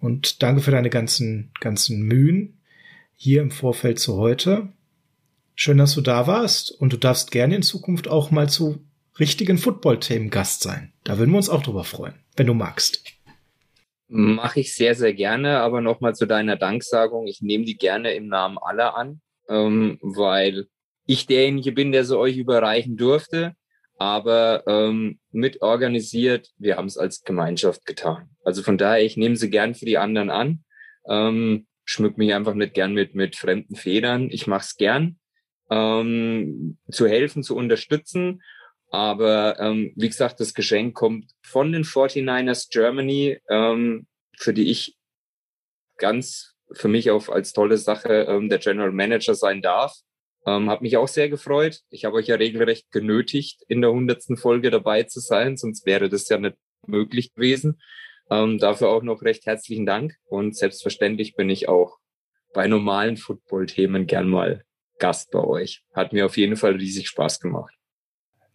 Und danke für deine ganzen, ganzen Mühen hier im Vorfeld zu heute. Schön, dass du da warst und du darfst gerne in Zukunft auch mal zu richtigen Football-Themen Gast sein. Da würden wir uns auch drüber freuen, wenn du magst. Mache ich sehr, sehr gerne, aber nochmal zu deiner Danksagung. Ich nehme die gerne im Namen aller an, ähm, weil ich derjenige bin, der sie euch überreichen durfte, aber ähm, mit organisiert, wir haben es als Gemeinschaft getan. Also von daher, ich nehme sie gern für die anderen an, ähm, schmück mich einfach nicht gern mit, mit fremden Federn. Ich mache es gern, ähm, zu helfen, zu unterstützen. Aber ähm, wie gesagt, das Geschenk kommt von den 49ers Germany, ähm, für die ich ganz für mich auch als tolle Sache ähm, der General Manager sein darf. Ähm, hat mich auch sehr gefreut. Ich habe euch ja regelrecht genötigt, in der hundertsten Folge dabei zu sein, sonst wäre das ja nicht möglich gewesen. Ähm, dafür auch noch recht herzlichen Dank. Und selbstverständlich bin ich auch bei normalen Football-Themen gern mal Gast bei euch. Hat mir auf jeden Fall riesig Spaß gemacht.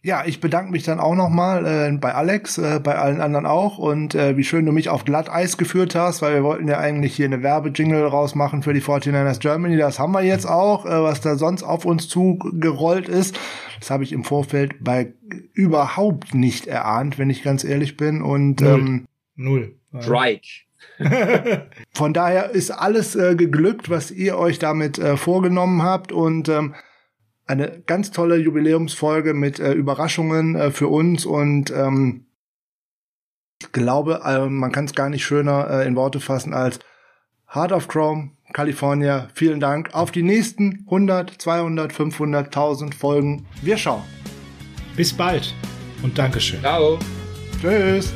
Ja, ich bedanke mich dann auch nochmal äh, bei Alex, äh, bei allen anderen auch und äh, wie schön du mich auf Glatteis geführt hast, weil wir wollten ja eigentlich hier eine Werbejingle rausmachen für die 49ers Germany. Das haben wir jetzt auch, äh, was da sonst auf uns zugerollt ist. Das habe ich im Vorfeld bei überhaupt nicht erahnt, wenn ich ganz ehrlich bin. Und ähm, Null. Strike. von daher ist alles äh, geglückt, was ihr euch damit äh, vorgenommen habt und ähm, eine ganz tolle Jubiläumsfolge mit äh, Überraschungen äh, für uns und ähm, ich glaube, äh, man kann es gar nicht schöner äh, in Worte fassen als Heart of Chrome, California. Vielen Dank. Auf die nächsten 100, 200, 500, 1000 Folgen. Wir schauen. Bis bald und Dankeschön. Ciao. Tschüss.